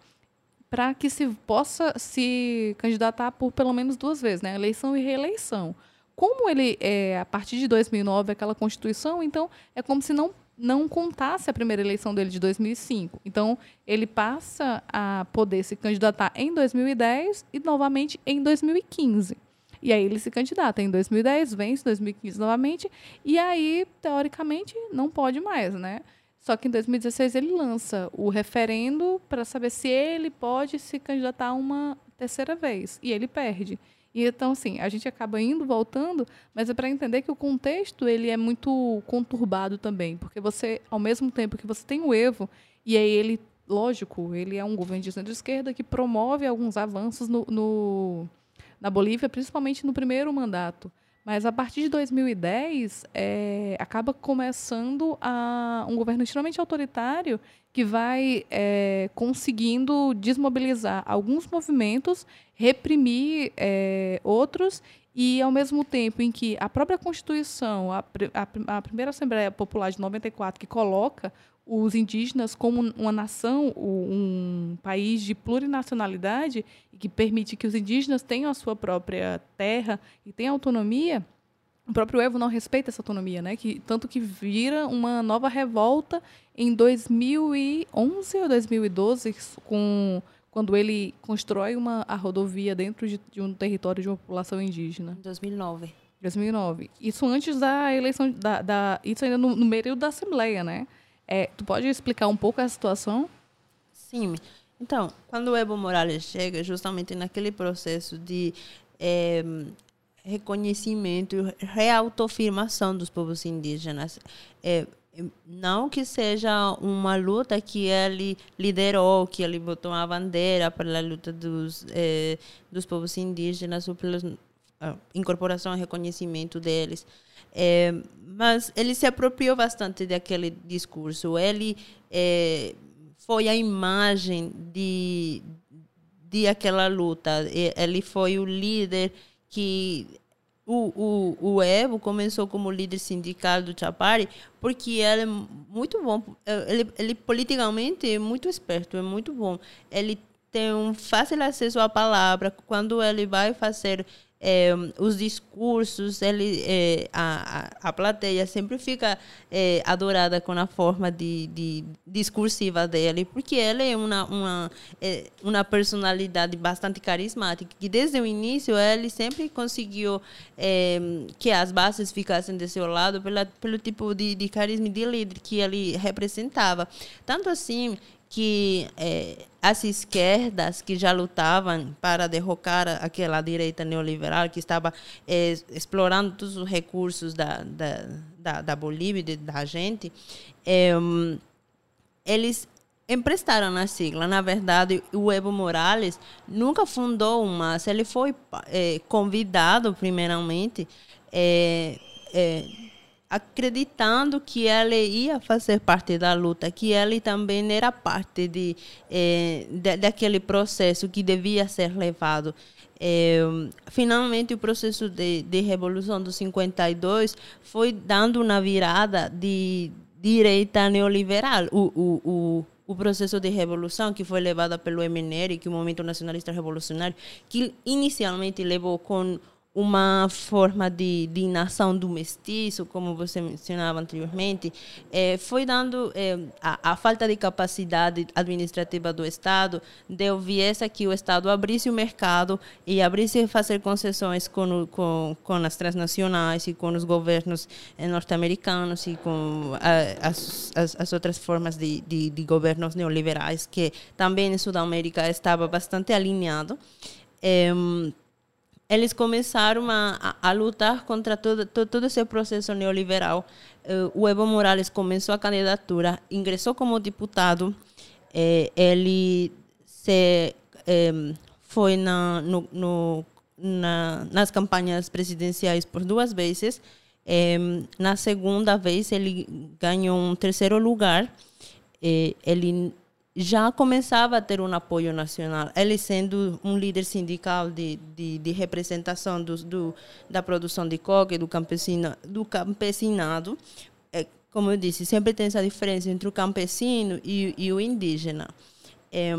para que se possa se candidatar por pelo menos duas vezes, né? Eleição e reeleição. Como ele, é, a partir de 2009, aquela Constituição, então é como se não não contasse a primeira eleição dele de 2005. Então, ele passa a poder se candidatar em 2010 e novamente em 2015. E aí ele se candidata em 2010, vence 2015 novamente, e aí, teoricamente, não pode mais, né? Só que em 2016 ele lança o referendo para saber se ele pode se candidatar uma terceira vez. E ele perde. E então, assim, a gente acaba indo, voltando, mas é para entender que o contexto ele é muito conturbado também. Porque você, ao mesmo tempo que você tem o Evo, e aí ele, lógico, ele é um governo de centro-esquerda que promove alguns avanços no, no na Bolívia, principalmente no primeiro mandato. Mas a partir de 2010, é, acaba começando a, um governo extremamente autoritário que vai é, conseguindo desmobilizar alguns movimentos, reprimir é, outros, e ao mesmo tempo em que a própria Constituição, a, a, a primeira Assembleia Popular de 94, que coloca os indígenas como uma nação, um país de plurinacionalidade e que permite que os indígenas tenham a sua própria terra e tenham autonomia, o próprio Evo não respeita essa autonomia, né? Que tanto que vira uma nova revolta em 2011 ou 2012 com quando ele constrói uma a rodovia dentro de, de um território de uma população indígena. 2009. 2009. Isso antes da eleição da, da isso ainda no, no meio da assembleia, né? É, tu pode explicar um pouco a situação? Sim. Então, quando o Evo Morales chega, justamente naquele processo de é, reconhecimento reautoafirmação dos povos indígenas, é, não que seja uma luta que ele liderou, que ele botou a bandeira para a luta dos, é, dos povos indígenas ou pela incorporação e reconhecimento deles, é, mas ele se apropriou bastante daquele discurso. Ele é, foi a imagem de, de aquela luta. Ele foi o líder que o, o, o Evo começou como líder sindical do Chapari porque ele é muito bom. Ele, ele politicamente é muito esperto, é muito bom. Ele tem um fácil acesso à palavra. Quando ele vai fazer é, os discursos, ele, é, a, a plateia sempre fica é, adorada com a forma de, de discursiva dele, porque ele é uma, uma, uma personalidade bastante carismática, que desde o início ele sempre conseguiu que as bases ficassem de seu lado pela, pelo tipo de, de carisma de líder que ele representava. Tanto assim que as esquerdas que já lutavam para derrocar aquela direita neoliberal que estava é, explorando todos os recursos da, da, da, da Bolívia, de, da gente, é, eles emprestaram a sigla. Na verdade, o Evo Morales nunca fundou uma, ele foi convidado, primeiramente, acreditando que ela ia fazer parte da luta, que ele também era parte de, eh, de daquele processo que devia ser levado. Eh, finalmente, o processo de, de revolução dos 52 foi dando uma virada de direita neoliberal. O, o, o, o processo de revolução que foi levado pelo MNR, que é o Movimento Nacionalista Revolucionário, que inicialmente levou com uma forma de, de nação do mestiço, como você mencionava anteriormente, é, foi dando é, a, a, falta de capacidade administrativa do Estado deu viés a que o Estado abrisse o mercado e abrisse fazer concessões com, com, com as transnacionais e com os governos eh, norte-americanos e com a, as, as, as, outras formas de, de, de governos neoliberais que também em Sudamérica estava bastante alinhado. É, eles começaram a, a, lutar contra todo, todo, esse processo neoliberal. Uh, o Evo Morales começou a candidatura, ingressou como deputado, eh, ele se, eh, foi na, no, no, na, nas campanhas presidenciais por duas vezes. Eh, na segunda vez, ele ganhou um terceiro lugar. ele já começava a ter um apoio nacional. Ele sendo um líder sindical de, de, de representação do, do, da produção de coca do, campesino, do campesinado, é, como eu disse, sempre tem essa diferença entre o campesino e, e o indígena. É,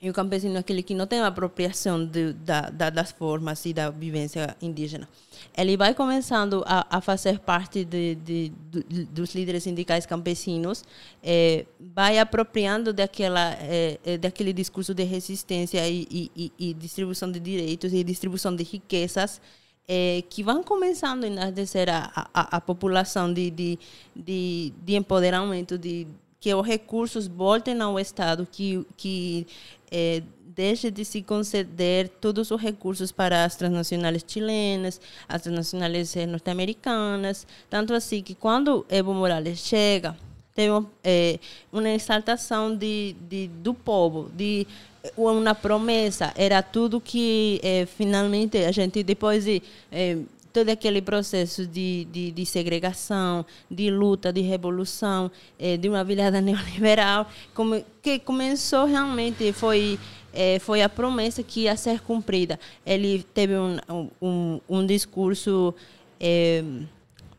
e o campesino é aquele que não tem a apropriação de, da, da, das formas e da vivência indígena. Ele vai começando a, a fazer parte de, de, de, dos líderes sindicais campesinos, é, vai apropriando daquela, é, daquele discurso de resistência e, e, e, distribuição de direitos e distribuição de riquezas é, que vão começando a enardecer a, a, a população de, de, de, de empoderamento, de, que os recursos voltem ao Estado, que, que é, deixe de se conceder todos os recursos para as transnacionais chilenas, as transnacionais norte-americanas, tanto assim que quando Evo Morales chega, tem é, uma exaltação de, de, do povo, de uma promessa, era tudo que é, finalmente a gente, depois de é, todo aquele processo de, de, de, segregação, de luta, de revolução, é, de uma virada neoliberal, como, que começou realmente, foi, é, foi a promessa que ia ser cumprida. Ele teve um, um, um discurso é,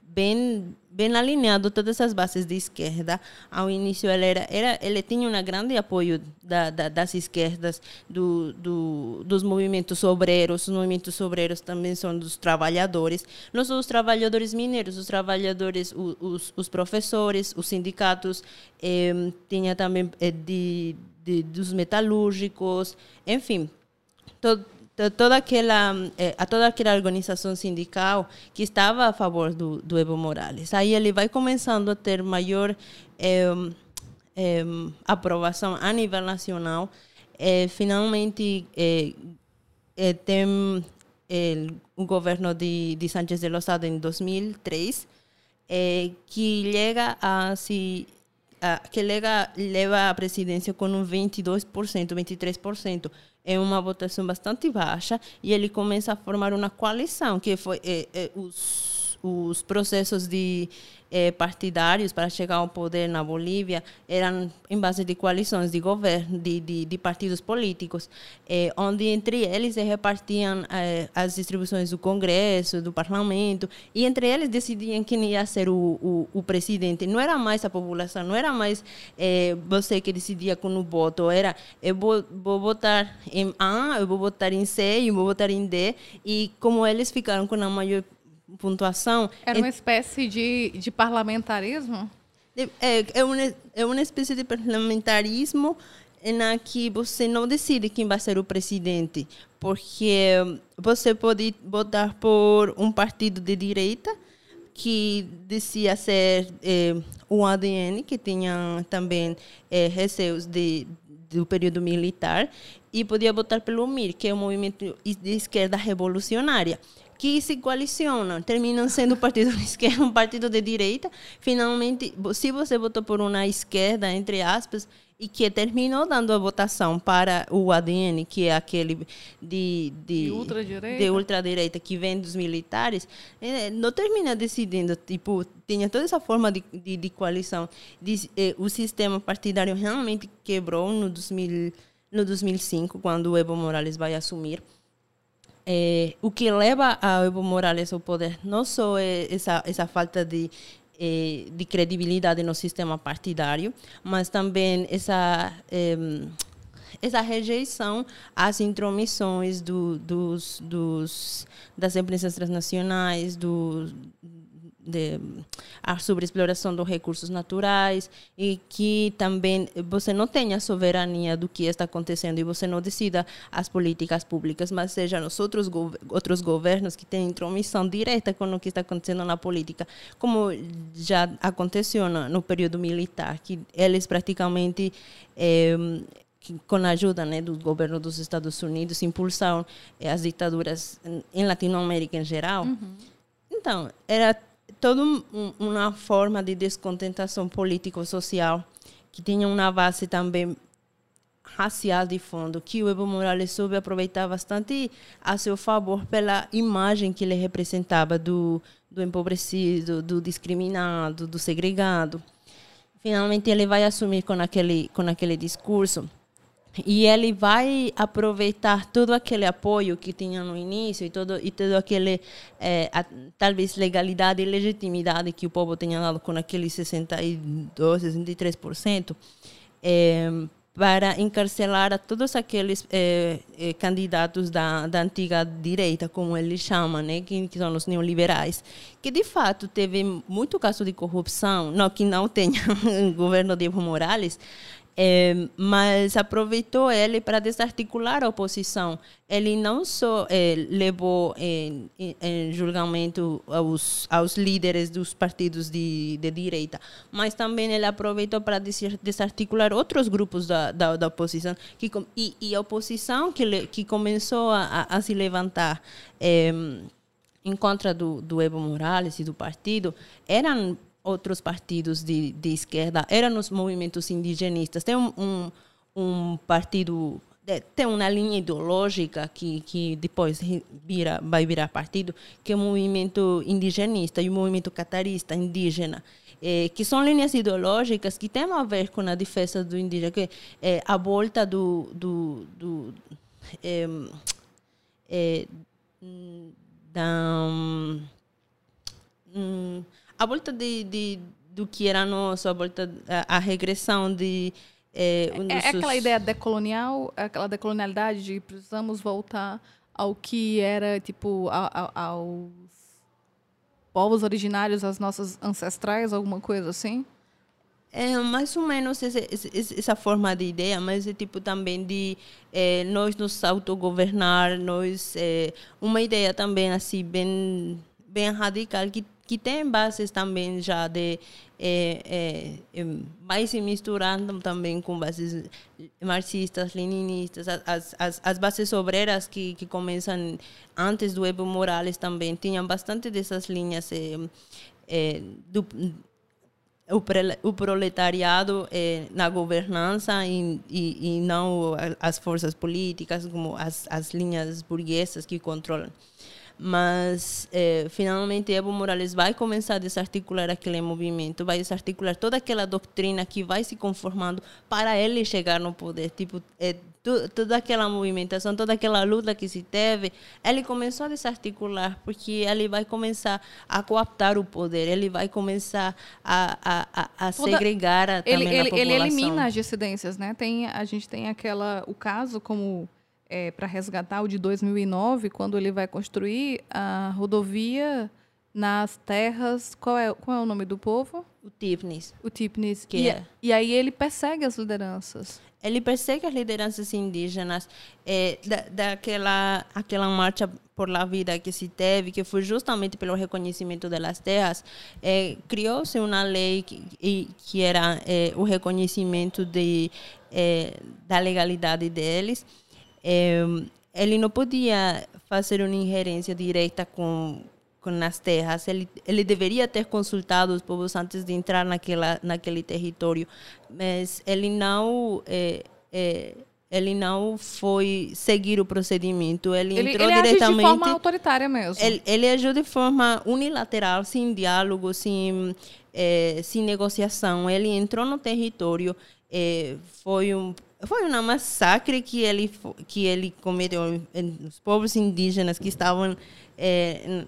bem bem alinhado todas as bases de esquerda. Ao início ele era, era ele tinha um grande apoio da, da, das esquerdas, do, do, dos movimentos obreiros. Os movimentos obreiros também são dos trabalhadores. Não só os trabalhadores mineiros, os trabalhadores, os, os, os professores, os sindicatos, eh, tinha também eh, de, de, dos metalúrgicos, enfim, todo, toda aquela eh, a toda aquela organização sindical que estava a favor do, do Evo Morales. Aí ele vai começando a ter maior eh, eh, aprovação a nível nacional. finalmente tem o governo de, de Sánchez de Lozada em 2003 que chega a se que leva, leva a presidência com um 22%, 23% é uma votação bastante baixa e ele começa a formar uma coalição que foi é, é, os, os processos de eh, partidários para chegar ao poder na Bolívia eram em base de coalições de governo, de, de, de partidos políticos, eh, onde entre eles se repartiam eh, as distribuições do Congresso, do Parlamento, e entre eles decidiam quem ia ser o, o, o presidente. Não era mais a população, não era mais você que decidia com o voto, era eu vou, vou votar em A, eu vou votar em C, eu vou votar em D, e como eles ficaram com a maior pontuação. Era uma espécie de, de parlamentarismo? É, é, uma, é uma espécie de parlamentarismo na que você não decide quem vai ser o presidente, porque você pode votar por um partido de direita que dizia ser é, um ADN, que tinha também é, receios de, do período militar, e podia votar pelo MIR, que é um movimento de esquerda revolucionária que se coalicionam, terminam sendo um partido de esquerda, um partido de direita. Finalmente, se você votou por uma esquerda, entre aspas, e que terminou dando a votação para o ADN, que é aquele de, de, de ultradireita. de ultradireita que vem dos militares, eh, não termina decidindo. Tipo, tinha toda essa forma de, de, de coalição. De, eh, o sistema partidário realmente quebrou no, 2000, no 2005, quando o Evo Morales vai assumir. É, o que leva a Evo Morales ao poder não só é essa, essa falta de, é, de credibilidade no sistema partidário, mas também essa, essa rejeição às intromissões do, dos, dos, das empresas transnacionais, do, de, a sobreexploração dos recursos naturais e que também você não tenha soberania do que está acontecendo e você não decida as políticas públicas, mas seja os outros, outros governos que têm intromissão direta com o que está acontecendo na política, como já aconteceu no, no período militar, que eles praticamente eh, com a ajuda né, do governo dos Estados Unidos, impulsaram eh, as ditaduras em Latinoamérica em geral. Uhum. Então, era toda um, uma forma de descontentação político-social que tinha uma base também racial de fundo, que o Evo Morales soube aproveitar bastante a seu favor pela imagem que ele representava do, do empobrecido, do discriminado, do segregado. finalmente ele vai assumir com aquele com aquele discurso e ele vai aproveitar todo aquele apoio que tinha no início e todo e todo aquele é, a, talvez legalidade e legitimidade que o povo tinha dado com aquele 62 63% é, para encarcelar a todos aqueles eh, eh, candidatos da, da antiga direita, como eles chamam, né, que, que, são os neoliberais, que de fato teve muito caso de corrupção, não que não tenha o governo de Evo Morales, é, mas aproveitou ele para desarticular a oposição. Ele não só é, levou em, em, julgamento aos, aos líderes dos partidos de, de direita, mas também ele aproveitou para desarticular outros grupos da, da, da oposição. Que, e, e, a oposição que, que começou a, a se levantar é, em contra do, do Evo Morales e do partido eram outros partidos de, de esquerda, eram os movimentos indigenistas. Tem um, um, um partido tem uma linha ideológica que, que depois vira, vai virar partido, que é o movimento indigenista e o movimento catarista indígena, é, que são linhas ideológicas que têm a ver com a defesa do indígena, que é a volta do, do, do é, é, da um, a volta de, de, do que era nosso, a volta a, a regressão de é, um é, é aquela ideia decolonial, é aquela decolonialidade de precisamos voltar ao que era tipo a, a, aos povos originários, às nossas ancestrais, alguma coisa assim? É mais ou menos esse, essa forma de ideia, mas é tipo também de é, nós nos autogovernar, nós é, uma ideia também assim bem bem radical que que tem bases também já de é, é, se misturando também com bases marxistas, leninistas, as, as, as bases obreiras que, que começam antes do Evo Morales também tinham bastante dessas linhas é, do, o, pre, o proletariado na governança e, e, e não as forças políticas, como as, as linhas burguesas que controlam mas é, finalmente Evo Morales vai começar a desarticular aquele movimento, vai desarticular toda aquela doutrina que vai se conformando para ele chegar no poder, tipo é, toda aquela movimentação, toda aquela luta que se teve, ele começou a desarticular porque ele vai começar a cooptar o poder, ele vai começar a, a, a, a segregar a, ele, também ele, a população. Ele elimina as dissidências, né? Tem a gente tem aquela o caso como é, para resgatar o de 2009, quando ele vai construir a rodovia nas terras. Qual é, qual é o nome do povo? O Tipnis. O Tipnis. Que e, é. e aí ele persegue as lideranças. Ele persegue as lideranças indígenas. É, da, daquela aquela marcha por la vida que se teve, que foi justamente pelo reconhecimento das terras, é, criou-se uma lei que, que era é, o reconhecimento de, é, da legalidade deles é, ele não podia fazer uma ingerência direta com com as terras. Ele ele deveria ter consultado os povos antes de entrar naquela naquele território, mas ele não é, é, ele não foi seguir o procedimento. Ele, ele entrou ele diretamente. De forma autoritária mesmo. Ele, ele agiu de forma unilateral, sem diálogo, sem, é, sem negociação. Ele entrou no território, é, foi um foi uma massacre que ele que ele cometeu os povos indígenas que estavam é,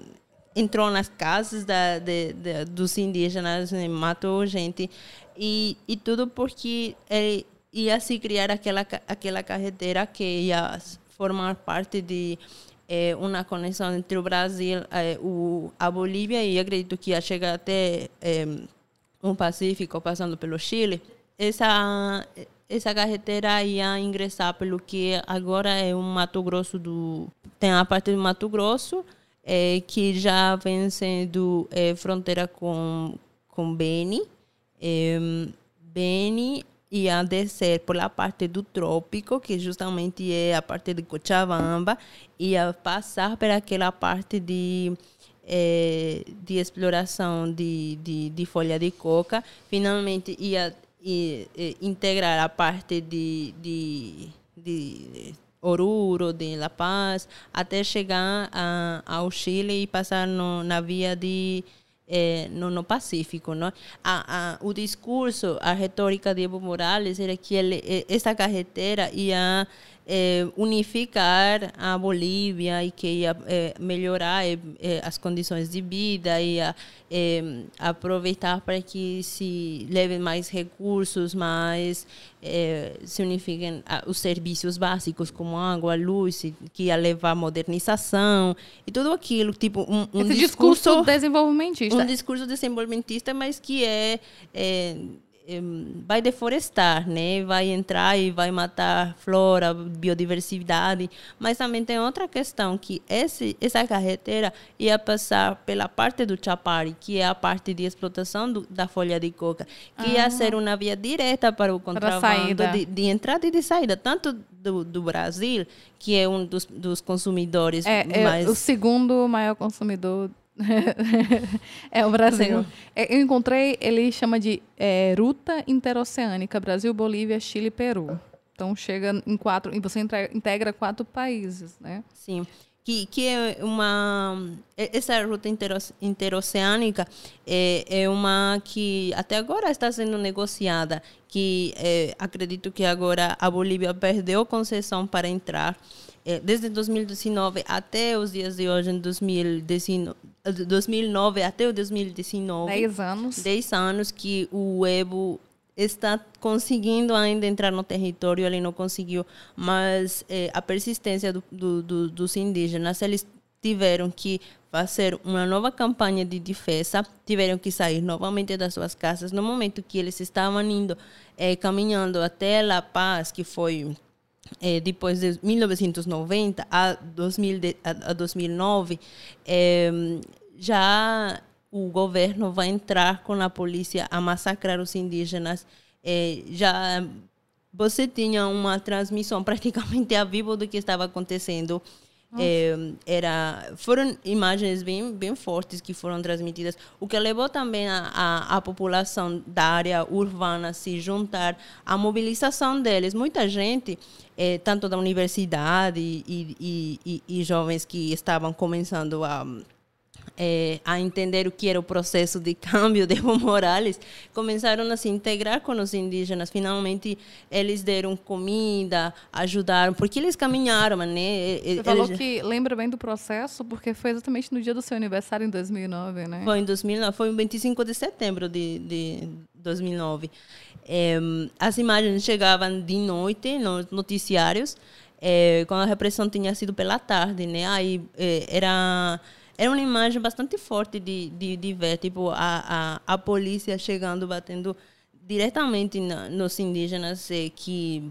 entrou nas casas da, de, de, dos indígenas matou gente. E, e tudo porque ele ia se criar aquela aquela carretera que ia formar parte de é, uma conexão entre o Brasil é, o a Bolívia e acredito que ia chegar até é, um Pacífico passando pelo Chile. Essa essa carretera ia ingressar pelo que agora é o Mato Grosso do tem a parte do Mato Grosso é, que já vem sendo é, fronteira com com Beni é, Beni ia descer pela parte do trópico que justamente é a parte de Cochabamba ia passar por aquela parte de é, de exploração de, de, de folha de coca. Finalmente ia e, e, integrar a parte de, de, de Oruro, de La Paz, até chegar a, ao Chile e passar no, na via de é, no, no, Pacífico. Não? A, a, o discurso, a retórica de Evo Morales era que ele, essa carretera ia é, unificar a Bolívia e que ia é, melhorar é, as condições de vida, ia aproveitar para que se levem mais recursos, mais se unifiquem os serviços básicos como água, luz, que ia levar modernização e tudo aquilo, tipo um, um discurso, discurso desenvolvimentista. Um discurso desenvolvimentista, mas que é vai deforestar, né? Vai entrar e vai matar flora, biodiversidade. Mas também tem outra questão que esse, essa carretera ia passar pela parte do Chapari, que é a parte de explotação do, da folha de coca, que ah. ia ser uma via direta para o contrabando de, de, entrada e de saída, tanto do, do Brasil, que é um dos, dos consumidores é, mais... É o segundo maior consumidor é o Brasil. É, eu encontrei, ele chama de é, Ruta Interoceânica, Brasil, Bolívia, Chile e Peru. Então chega em quatro, e você integra quatro países, né? Sim. Que, que é uma essa ruta interoceânica é, é uma que até agora está sendo negociada que é, acredito que agora a Bolívia perdeu concessão para entrar é, desde 2019 até os dias de hoje, em 2019, 2009 até o 2019. Dez anos. Dez anos que o Evo está conseguindo ainda entrar no território, ele não conseguiu, mas é, a persistência do, do, do, dos indígenas, eles tiveram que fazer uma nova campanha de defesa, tiveram que sair novamente das suas casas. No momento que eles estavam indo, é, caminhando até La Paz, que foi é, depois de 1990 a, 2000, a, a 2009, é, já o governo vai entrar com a polícia a massacrar os indígenas. É, já você tinha uma transmissão praticamente a vivo do que estava acontecendo é, era, foram imagens bem, bem fortes que foram transmitidas, o que levou também a, a, a população da área urbana se juntar, a mobilização deles. Muita gente, é, tanto da universidade e, e, e, e jovens que estavam começando a é, a entender o que era o processo de câmbio de Evo Morales, começaram a se integrar com os indígenas. Finalmente, eles deram comida, ajudaram, porque eles caminharam, né? Você eles... falou que lembra bem do processo, porque foi exatamente no dia do seu aniversário, em 2009, né? Foi em 2009, foi em 25 de setembro de, de 2009. É, as imagens chegavam de noite nos noticiários, é, quando a repressão tinha sido pela tarde, né? Aí é, era era uma imagem bastante forte de, de, de ver, tipo, a, a, a polícia chegando, batendo diretamente na, nos indígenas eh, que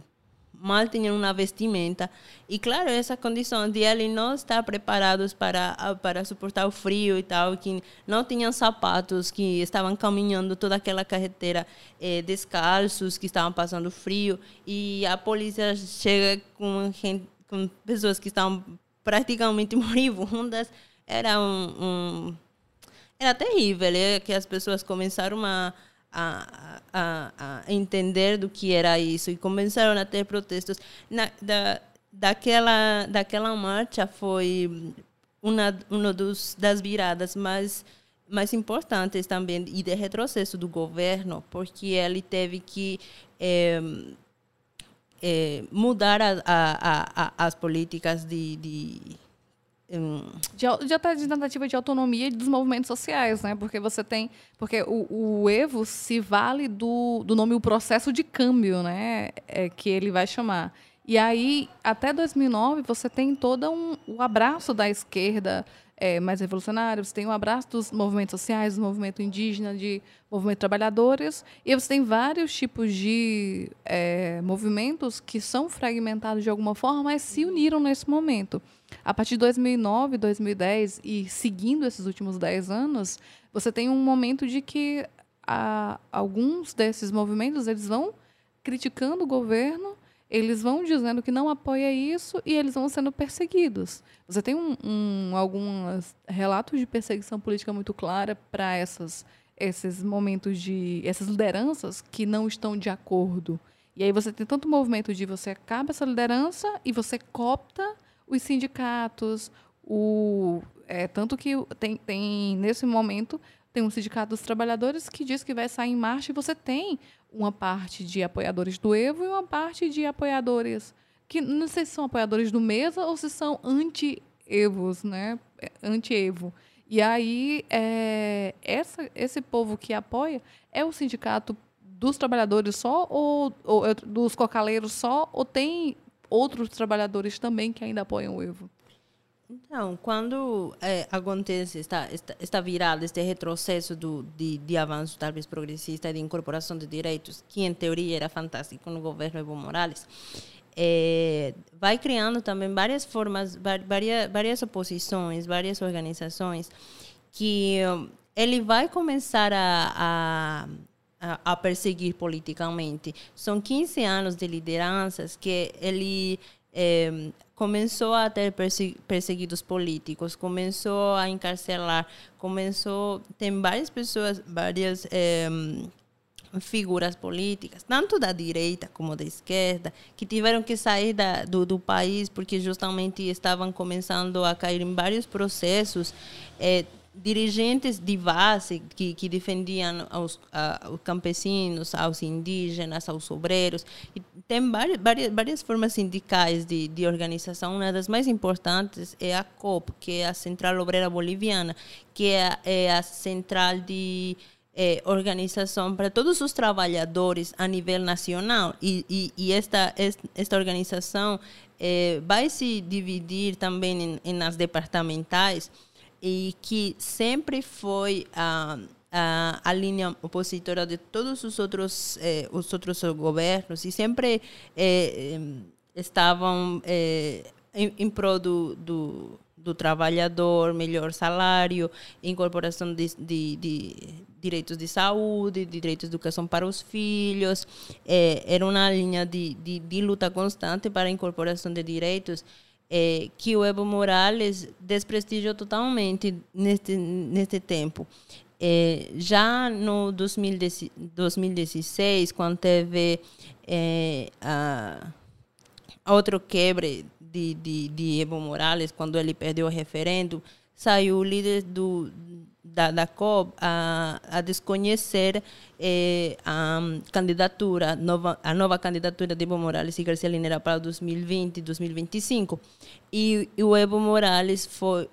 mal tinham uma vestimenta. E, claro, essa condição de eles não estar preparados para, para suportar o frio e tal, que não tinham sapatos, que estavam caminhando toda aquela carretera eh, descalços, que estavam passando frio. E a polícia chega com, gente, com pessoas que estavam praticamente moribundas era um, um era terrível, é que as pessoas começaram a, a, a, a, entender do que era isso e começaram a ter protestos. Na, da, daquela, daquela marcha foi uma, uma dos, das viradas mais, mais importantes também e de retrocesso do governo, porque ele teve que é, é, mudar a, a, as políticas de, de de, de de tentativa de autonomia dos movimentos sociais, né? Porque você tem, porque o, o Evo se vale do, do nome o processo de câmbio, né? É, que ele vai chamar. E aí, até 2009, você tem todo um, o abraço da esquerda é, mais revolucionária, você tem o abraço dos movimentos sociais, do movimento indígena, de movimento trabalhadores, e você tem vários tipos de é, movimentos que são fragmentados de alguma forma, mas se uniram nesse momento. A partir de 2009, 2010 e seguindo esses últimos 10 anos, você tem um momento de que a, alguns desses movimentos eles vão criticando o governo, eles vão dizendo que não apoia isso e eles vão sendo perseguidos. Você tem um, um, alguns relatos de perseguição política muito clara para essas esses momentos de essas lideranças que não estão de acordo. E aí você tem tanto movimento de você acaba essa liderança e você copta os sindicatos, o, é, tanto que tem, tem, nesse momento, tem um sindicato dos trabalhadores que diz que vai sair em marcha e você tem uma parte de apoiadores do Evo e uma parte de apoiadores que não sei se são apoiadores do Mesa ou se são anti-Evos, né? Anti-Evo. E aí, é, essa, esse povo que apoia é o sindicato dos trabalhadores só ou, ou é dos cocaleiros só ou tem outros trabalhadores também que ainda apoiam o Evo? Então, quando é, acontece esta, esta, esta este retrocesso do, de, de avanço, talvez progressista, de incorporação de direitos, que em teoria era fantástico no governo Evo Morales, é, vai criando também várias formas, várias, várias oposições, várias organizações, que ele vai começar a, a, a perseguir politicamente. São 15 anos de lideranças que ele é, começou a ter perseguidos políticos, começou a encarcelar, começou tem várias pessoas, várias é, figuras políticas, tanto da direita como da esquerda, que tiveram que sair da, do, do país porque justamente estavam começando a cair em vários processos é, dirigentes de base que, que defendiam aos, aos campesinos, aos indígenas, aos obreiros. E tem várias, várias, várias formas sindicais de, de organização. Uma das mais importantes é a COP, que é a Central Obreira Boliviana, que é, é a central de é, organização para todos os trabalhadores a nível nacional. E, e, e esta, esta organização é, vai se dividir também em, em nas departamentais e que sempre foi a, a, a linha opositora de todos os outros eh, os outros governos e sempre eh, estavam eh, em, em prol do, do, do, trabalhador, melhor salário, incorporação de, de, de direitos de saúde, de direitos de educação para os filhos. era uma linha de, de, de luta constante para a incorporação de direitos é, que o Evo Morales desprestigiou totalmente neste, neste tempo. É, já no 2016, quando teve é, a, outro quebre de, de, de Evo Morales, quando ele perdeu o referendo, saiu o líder do, da, da COB a, a desconhecer eh, a candidatura, nova, a nova candidatura de Evo Morales e Garcia Linera para 2020 e 2025. E, e, o Evo Morales foi,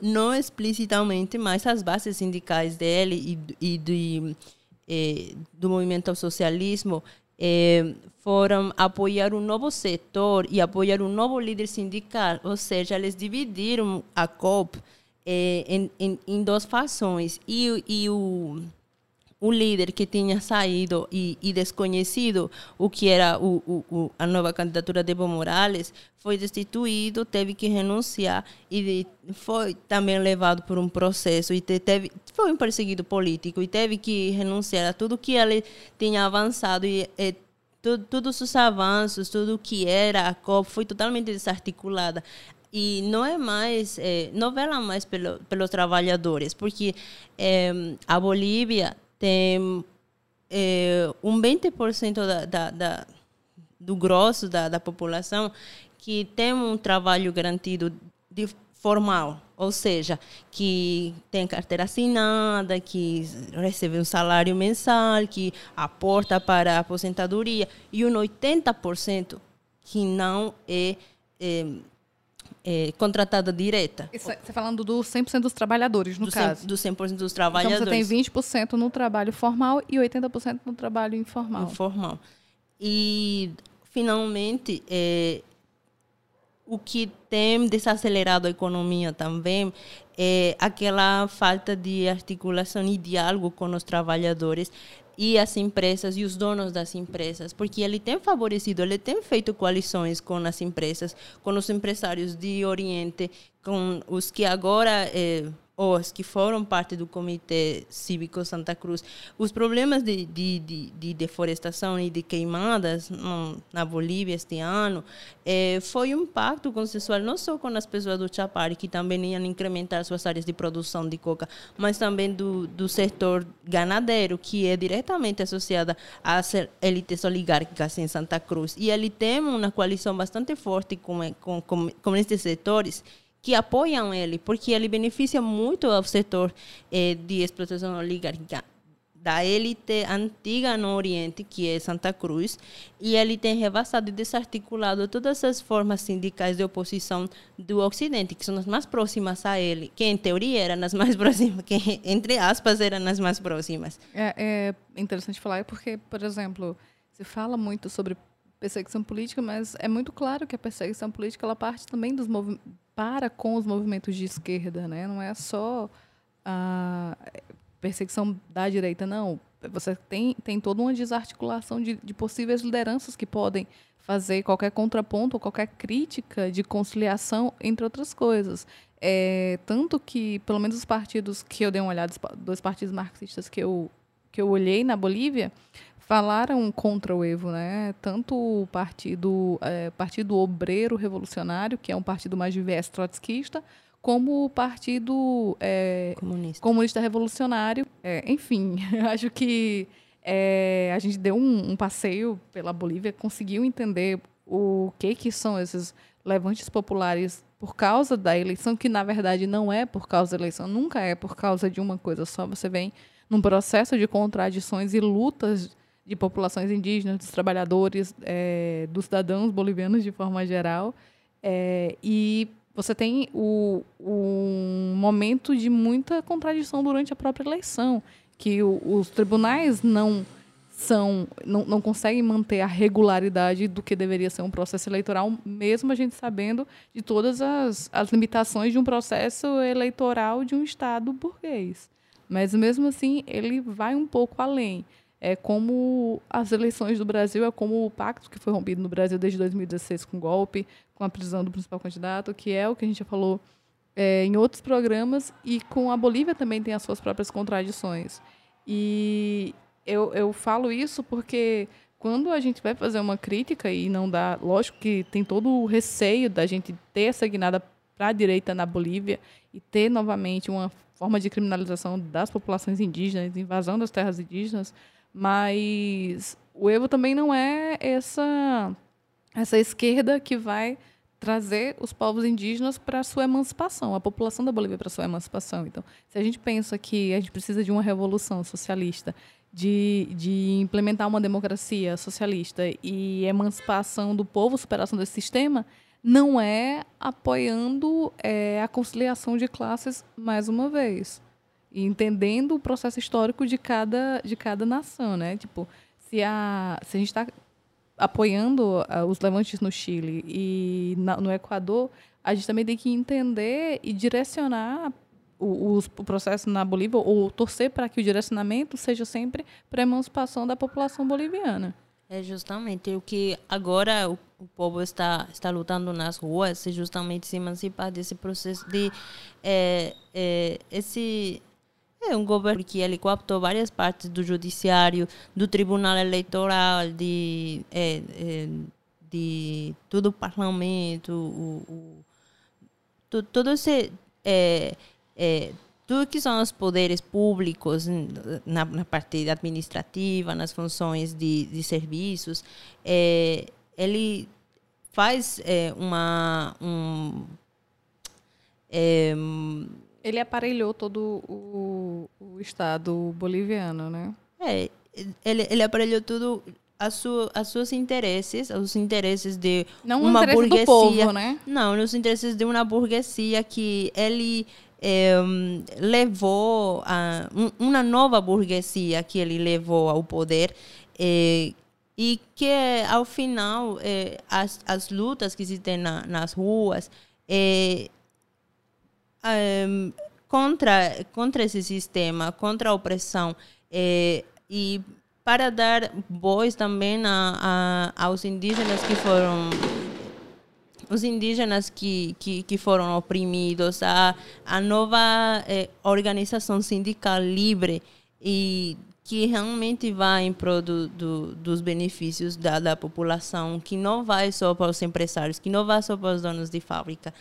não explicitamente, mas as bases sindicais dele e, e de, eh, do movimento ao socialismo eh, foram apoiar um novo setor e apoiar um novo líder sindical, ou seja, eles dividiram a COP é, em, em, em, duas fações. E, e o, o líder que tinha saído e, e desconhecido o que era o, o, a nova candidatura de Evo Morales foi destituído, teve que renunciar e foi também levado por um processo e teve foi um perseguido político e teve que renunciar a tudo que ele tinha avançado e, e todos os avanços, tudo que era a COP foi totalmente desarticulada e não é mais é, não vela mais pelo, pelos trabalhadores porque é, a Bolívia tem é, um 20% da, da, da, do grosso da, da população que tem um trabalho garantido de formal, ou seja, que tem carteira assinada, que recebe um salário mensal, que aporta para a aposentadoria, e um 80% que não é, é contratada direta. Isso, você está falando dos 100% dos trabalhadores, no do caso. 100, do 100% dos trabalhadores. Então, você tem 20% no trabalho formal e 80% no trabalho informal. Informal. E, finalmente, é, o que tem desacelerado a economia também é aquela falta de articulação e diálogo com os trabalhadores e as empresas e os donos das empresas, porque ele tem favorecido, ele tem feito coalições com as empresas, com os empresários de Oriente, com os que agora eh, os que foram parte do Comitê Cívico Santa Cruz, os problemas de, de, de, de deforestação e de queimadas na Bolívia este ano eh, foi um pacto consensual não só com as pessoas do Chapari, que também iam incrementar suas áreas de produção de coca, mas também do, do setor ganadeiro, que é diretamente associada às elites oligárquicas em Santa Cruz. E ele tem uma coalição bastante forte com, com, com, com estes setores que apoiam ele, porque ele beneficia muito ao setor eh, de explotação oligárquica da élite antiga no Oriente, que é Santa Cruz, e ele tem rebaixado e desarticulado todas as formas sindicais de oposição do Ocidente, que são as mais próximas a ele, que em teoria eram as mais próximas, que entre aspas eram as mais próximas. É, é interessante falar porque, por exemplo, se fala muito sobre perseguição política, mas é muito claro que a perseguição política ela parte também dos para com os movimentos de esquerda, né? Não é só a perseguição da direita, não. Você tem, tem toda uma desarticulação de, de possíveis lideranças que podem fazer qualquer contraponto ou qualquer crítica de conciliação, entre outras coisas. É, tanto que, pelo menos os partidos que eu dei uma olhada, dois partidos marxistas que eu, que eu olhei na Bolívia, falaram contra o Evo, né? Tanto o partido, é, partido Obreiro Revolucionário, que é um partido mais viés trotskista, como o Partido é, Comunista. Comunista Revolucionário. É, enfim, acho que é, a gente deu um, um, passeio pela Bolívia, conseguiu entender o que, que são esses levantes populares por causa da eleição, que na verdade não é por causa da eleição, nunca é por causa de uma coisa só. Você vem num processo de contradições e lutas de populações indígenas, dos trabalhadores, é, dos cidadãos bolivianos de forma geral. É, e você tem o, um momento de muita contradição durante a própria eleição, que o, os tribunais não são não, não conseguem manter a regularidade do que deveria ser um processo eleitoral, mesmo a gente sabendo de todas as, as limitações de um processo eleitoral de um Estado burguês. Mas, mesmo assim, ele vai um pouco além é como as eleições do Brasil, é como o pacto que foi rompido no Brasil desde 2016 com o golpe, com a prisão do principal candidato, que é o que a gente já falou é, em outros programas, e com a Bolívia também tem as suas próprias contradições. E eu, eu falo isso porque quando a gente vai fazer uma crítica e não dá, lógico que tem todo o receio da gente ter essa guinada para a direita na Bolívia e ter novamente uma forma de criminalização das populações indígenas, invasão das terras indígenas, mas o Evo também não é essa essa esquerda que vai trazer os povos indígenas para sua emancipação, a população da Bolívia para a sua emancipação. Então, se a gente pensa que a gente precisa de uma revolução socialista, de, de implementar uma democracia socialista e emancipação do povo, superação desse sistema, não é apoiando é, a conciliação de classes mais uma vez e entendendo o processo histórico de cada, de cada nação, né? Tipo, se, a, se a gente está apoiando uh, os levantes no Chile e na, no Equador, a gente também tem que entender e direcionar o, o processo na Bolívia, ou torcer para que o direcionamento seja sempre para a emancipação da população boliviana. É justamente o que agora o, o povo está está lutando nas ruas, é justamente se emancipar desse processo de é, é, esse é um governo que ele cooptou várias partes do judiciário, do tribunal eleitoral, de, é, é, de todo o parlamento, o, o todo, esse é, é, tudo que são os poderes públicos na, na parte administrativa, nas funções de, de serviços, é, ele faz é, uma um, é, ele aparelhou todo o, o Estado boliviano, né? É, ele, ele aparelhou tudo a sua, a seus interesses, os interesses de Não uma interesse burguesia. Povo, né? Não, os interesses de uma burguesia que ele é, levou a um, uma nova burguesia que ele levou ao poder é, e que ao final é, as, as lutas que se tem na, nas ruas um, contra, contra esse sistema, contra a opressão. É, e para dar voz também a, a, aos indígenas que foram os indígenas que, que, que foram oprimidos, a, a nova eh, organização sindical livre e que realmente vai em prol do, do, dos benefícios da, da população, que não vai só para os empresários, que não vai só para os donos de fábrica,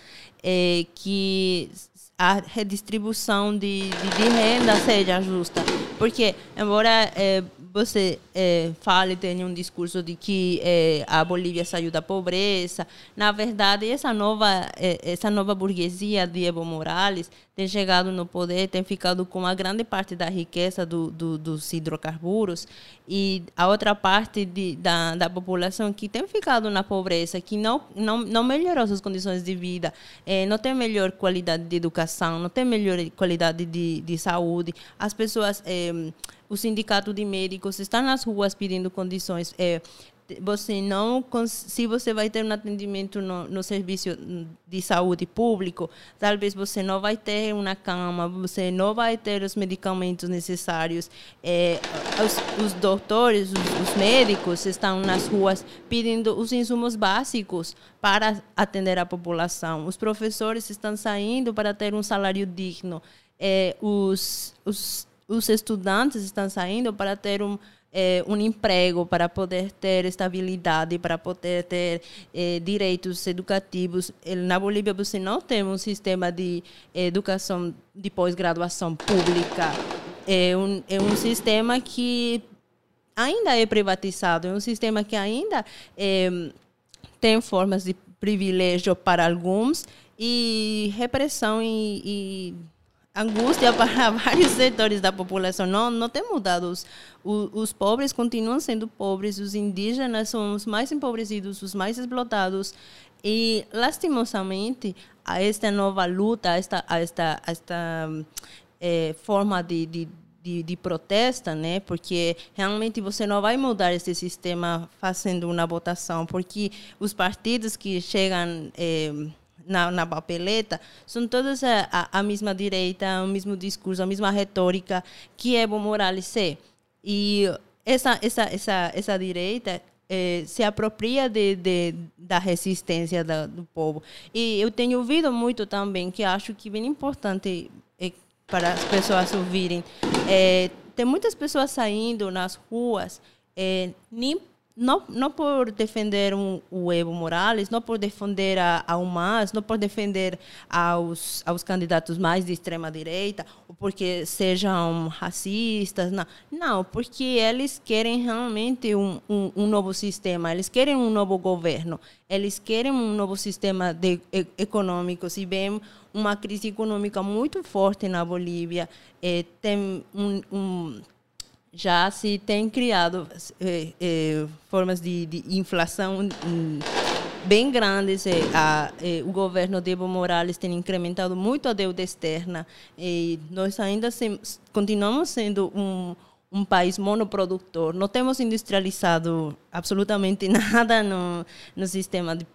é, que a redistribuição de, de, de, renda seja justa. Porque, embora é, você é, fala e tem um discurso de que é, a Bolívia saiu da pobreza. Na verdade, essa nova, é, essa nova burguesia de Evo Morales tem chegado no poder, tem ficado com uma grande parte da riqueza do, do, dos hidrocarburos e a outra parte de, da, da população que tem ficado na pobreza, que não, não, não melhorou suas condições de vida, é, não tem melhor qualidade de educação, não tem melhor qualidade de, de saúde. As pessoas é, o sindicato de médicos está nas ruas pedindo condições. É, você não se você vai ter um atendimento no, no, serviço de saúde público talvez você não vai ter uma cama você não vai ter os medicamentos necessários. É, os, os, doutores os, os, médicos estão nas ruas pedindo os insumos básicos para atender a população. Os professores estão saindo para ter um salário digno. É, os, os os estudantes estão saindo para ter um, é, um emprego, para poder ter estabilidade, para poder ter é, direitos educativos. Na Bolívia, você não tem um sistema de educação de pós-graduação pública. É um, é um sistema que ainda é privatizado, é um sistema que ainda é, tem formas de privilégio para alguns e repressão e, e angústia para vários setores da população. Não, não tem mudado. Os, os, pobres continuam sendo pobres, os indígenas são os mais empobrecidos, os mais explotados. E, lastimosamente, a esta nova luta, a esta, a esta, a esta é, forma de, de, de, de protesta, né? Porque realmente você não vai mudar esse sistema fazendo uma votação, porque os partidos que chegam... É, na, na papeleta, são todas a, a, a, mesma direita, o mesmo discurso, a mesma retórica que Evo Morales é. E essa, essa, essa, essa direita eh, se apropria de, de, da resistência da, do povo. E eu tenho ouvido muito também, que acho que é bem importante eh, para as pessoas ouvirem, eh, tem muitas pessoas saindo nas ruas, nem não, não por defender um, o Evo Morales, não por defender a, a UMAS, não por defender aos, aos candidatos mais de extrema direita, ou porque sejam racistas, não. Não, porque eles querem realmente um, um, um novo sistema, eles querem um novo governo, eles querem um novo sistema de, e, econômico. Se bem uma crise econômica muito forte na Bolívia, eh, tem um, um já se tem criado eh, eh, formas de, de inflação bem grandes. Eh, a, o governo de Evo Morales tem incrementado muito a deuda externa e nós ainda se, continuamos sendo um, um país monoprodutor. Não temos industrializado absolutamente nada no, no sistema de,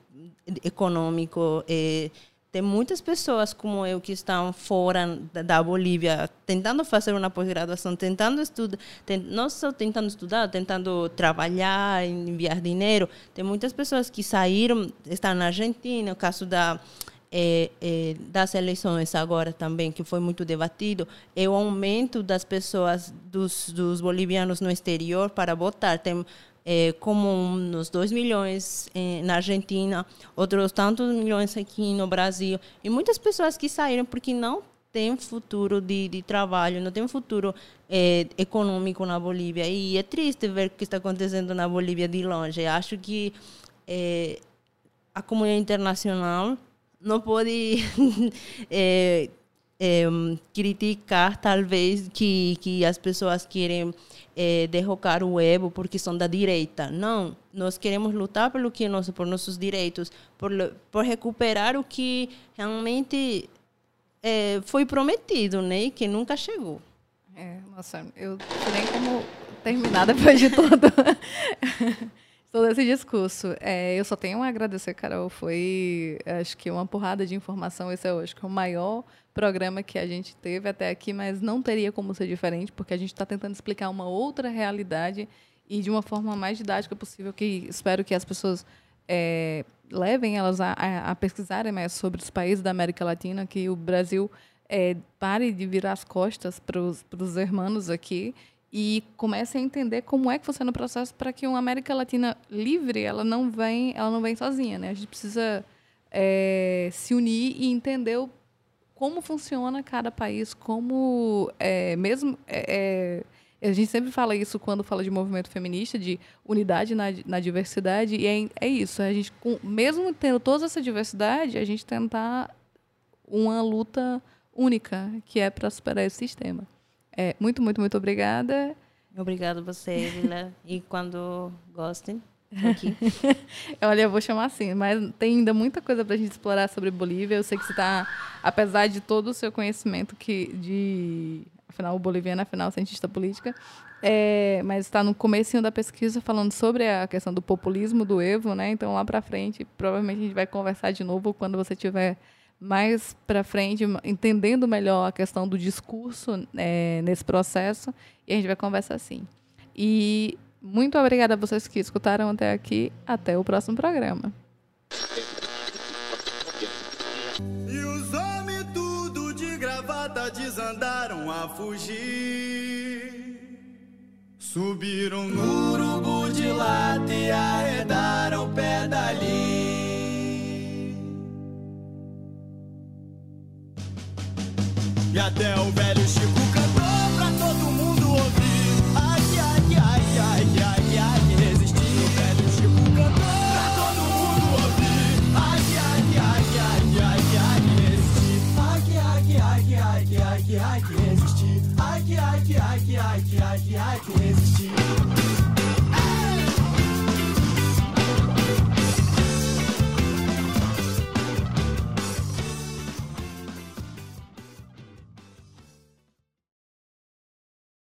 econômico. Tem muitas pessoas como eu que estão fora da, Bolívia, tentando fazer uma pós-graduação, tentando estudar, não só tentando estudar, tentando trabalhar, enviar dinheiro. Tem muitas pessoas que saíram, estão na Argentina, o caso da é, é, das eleições agora também, que foi muito debatido, é o aumento das pessoas, dos, dos bolivianos no exterior para votar. Tem é, como uns 2 milhões é, na Argentina, outros tantos milhões aqui no Brasil. E muitas pessoas que saíram porque não tem futuro de, de trabalho, não tem futuro é, econômico na Bolívia. E é triste ver o que está acontecendo na Bolívia de longe. Acho que é, a comunidade internacional não pode é, é, criticar, talvez, que, que as pessoas querem é, derrocar o Evo porque são da direita. Não, nós queremos lutar pelo que nós, por nossos direitos, por, por recuperar o que realmente é, foi prometido, né, e que nunca chegou. É, nossa, eu nem como terminar depois de todo, todo esse discurso. É, eu só tenho a agradecer, Carol. Foi, acho que, uma porrada de informação. Esse é, que, o maior programa que a gente teve até aqui, mas não teria como ser diferente, porque a gente está tentando explicar uma outra realidade e de uma forma mais didática possível, que espero que as pessoas é, levem elas a, a, a, pesquisarem mais sobre os países da América Latina, que o Brasil é, pare de virar as costas para os hermanos aqui e comece a entender como é que funciona o processo para que uma América Latina livre ela não vem ela não vem sozinha né? A gente precisa é, se unir e entender o como funciona cada país, como é, mesmo é, é, A gente sempre fala isso quando fala de movimento feminista, de unidade na, na diversidade, e é, é isso. A gente, com, mesmo tendo toda essa diversidade, a gente tentar uma luta única, que é para superar esse sistema. É, muito, muito, muito obrigada. Obrigada a você, Vila. e quando gostem, aqui. Olha, eu vou chamar assim, mas tem ainda muita coisa para a gente explorar sobre Bolívia. Eu sei que você está, apesar de todo o seu conhecimento que de afinal, o boliviano, afinal, cientista política, é, mas está no começo da pesquisa falando sobre a questão do populismo do Evo, né? Então, lá para frente, provavelmente a gente vai conversar de novo quando você tiver mais para frente, entendendo melhor a questão do discurso é, nesse processo, e a gente vai conversar assim. E muito obrigada a vocês que escutaram até aqui. Até o próximo programa. E os homens tudo de gravata desandaram a fugir. Subiram no urubu de lata e arredaram o pé dali. E até o velho Chico like this.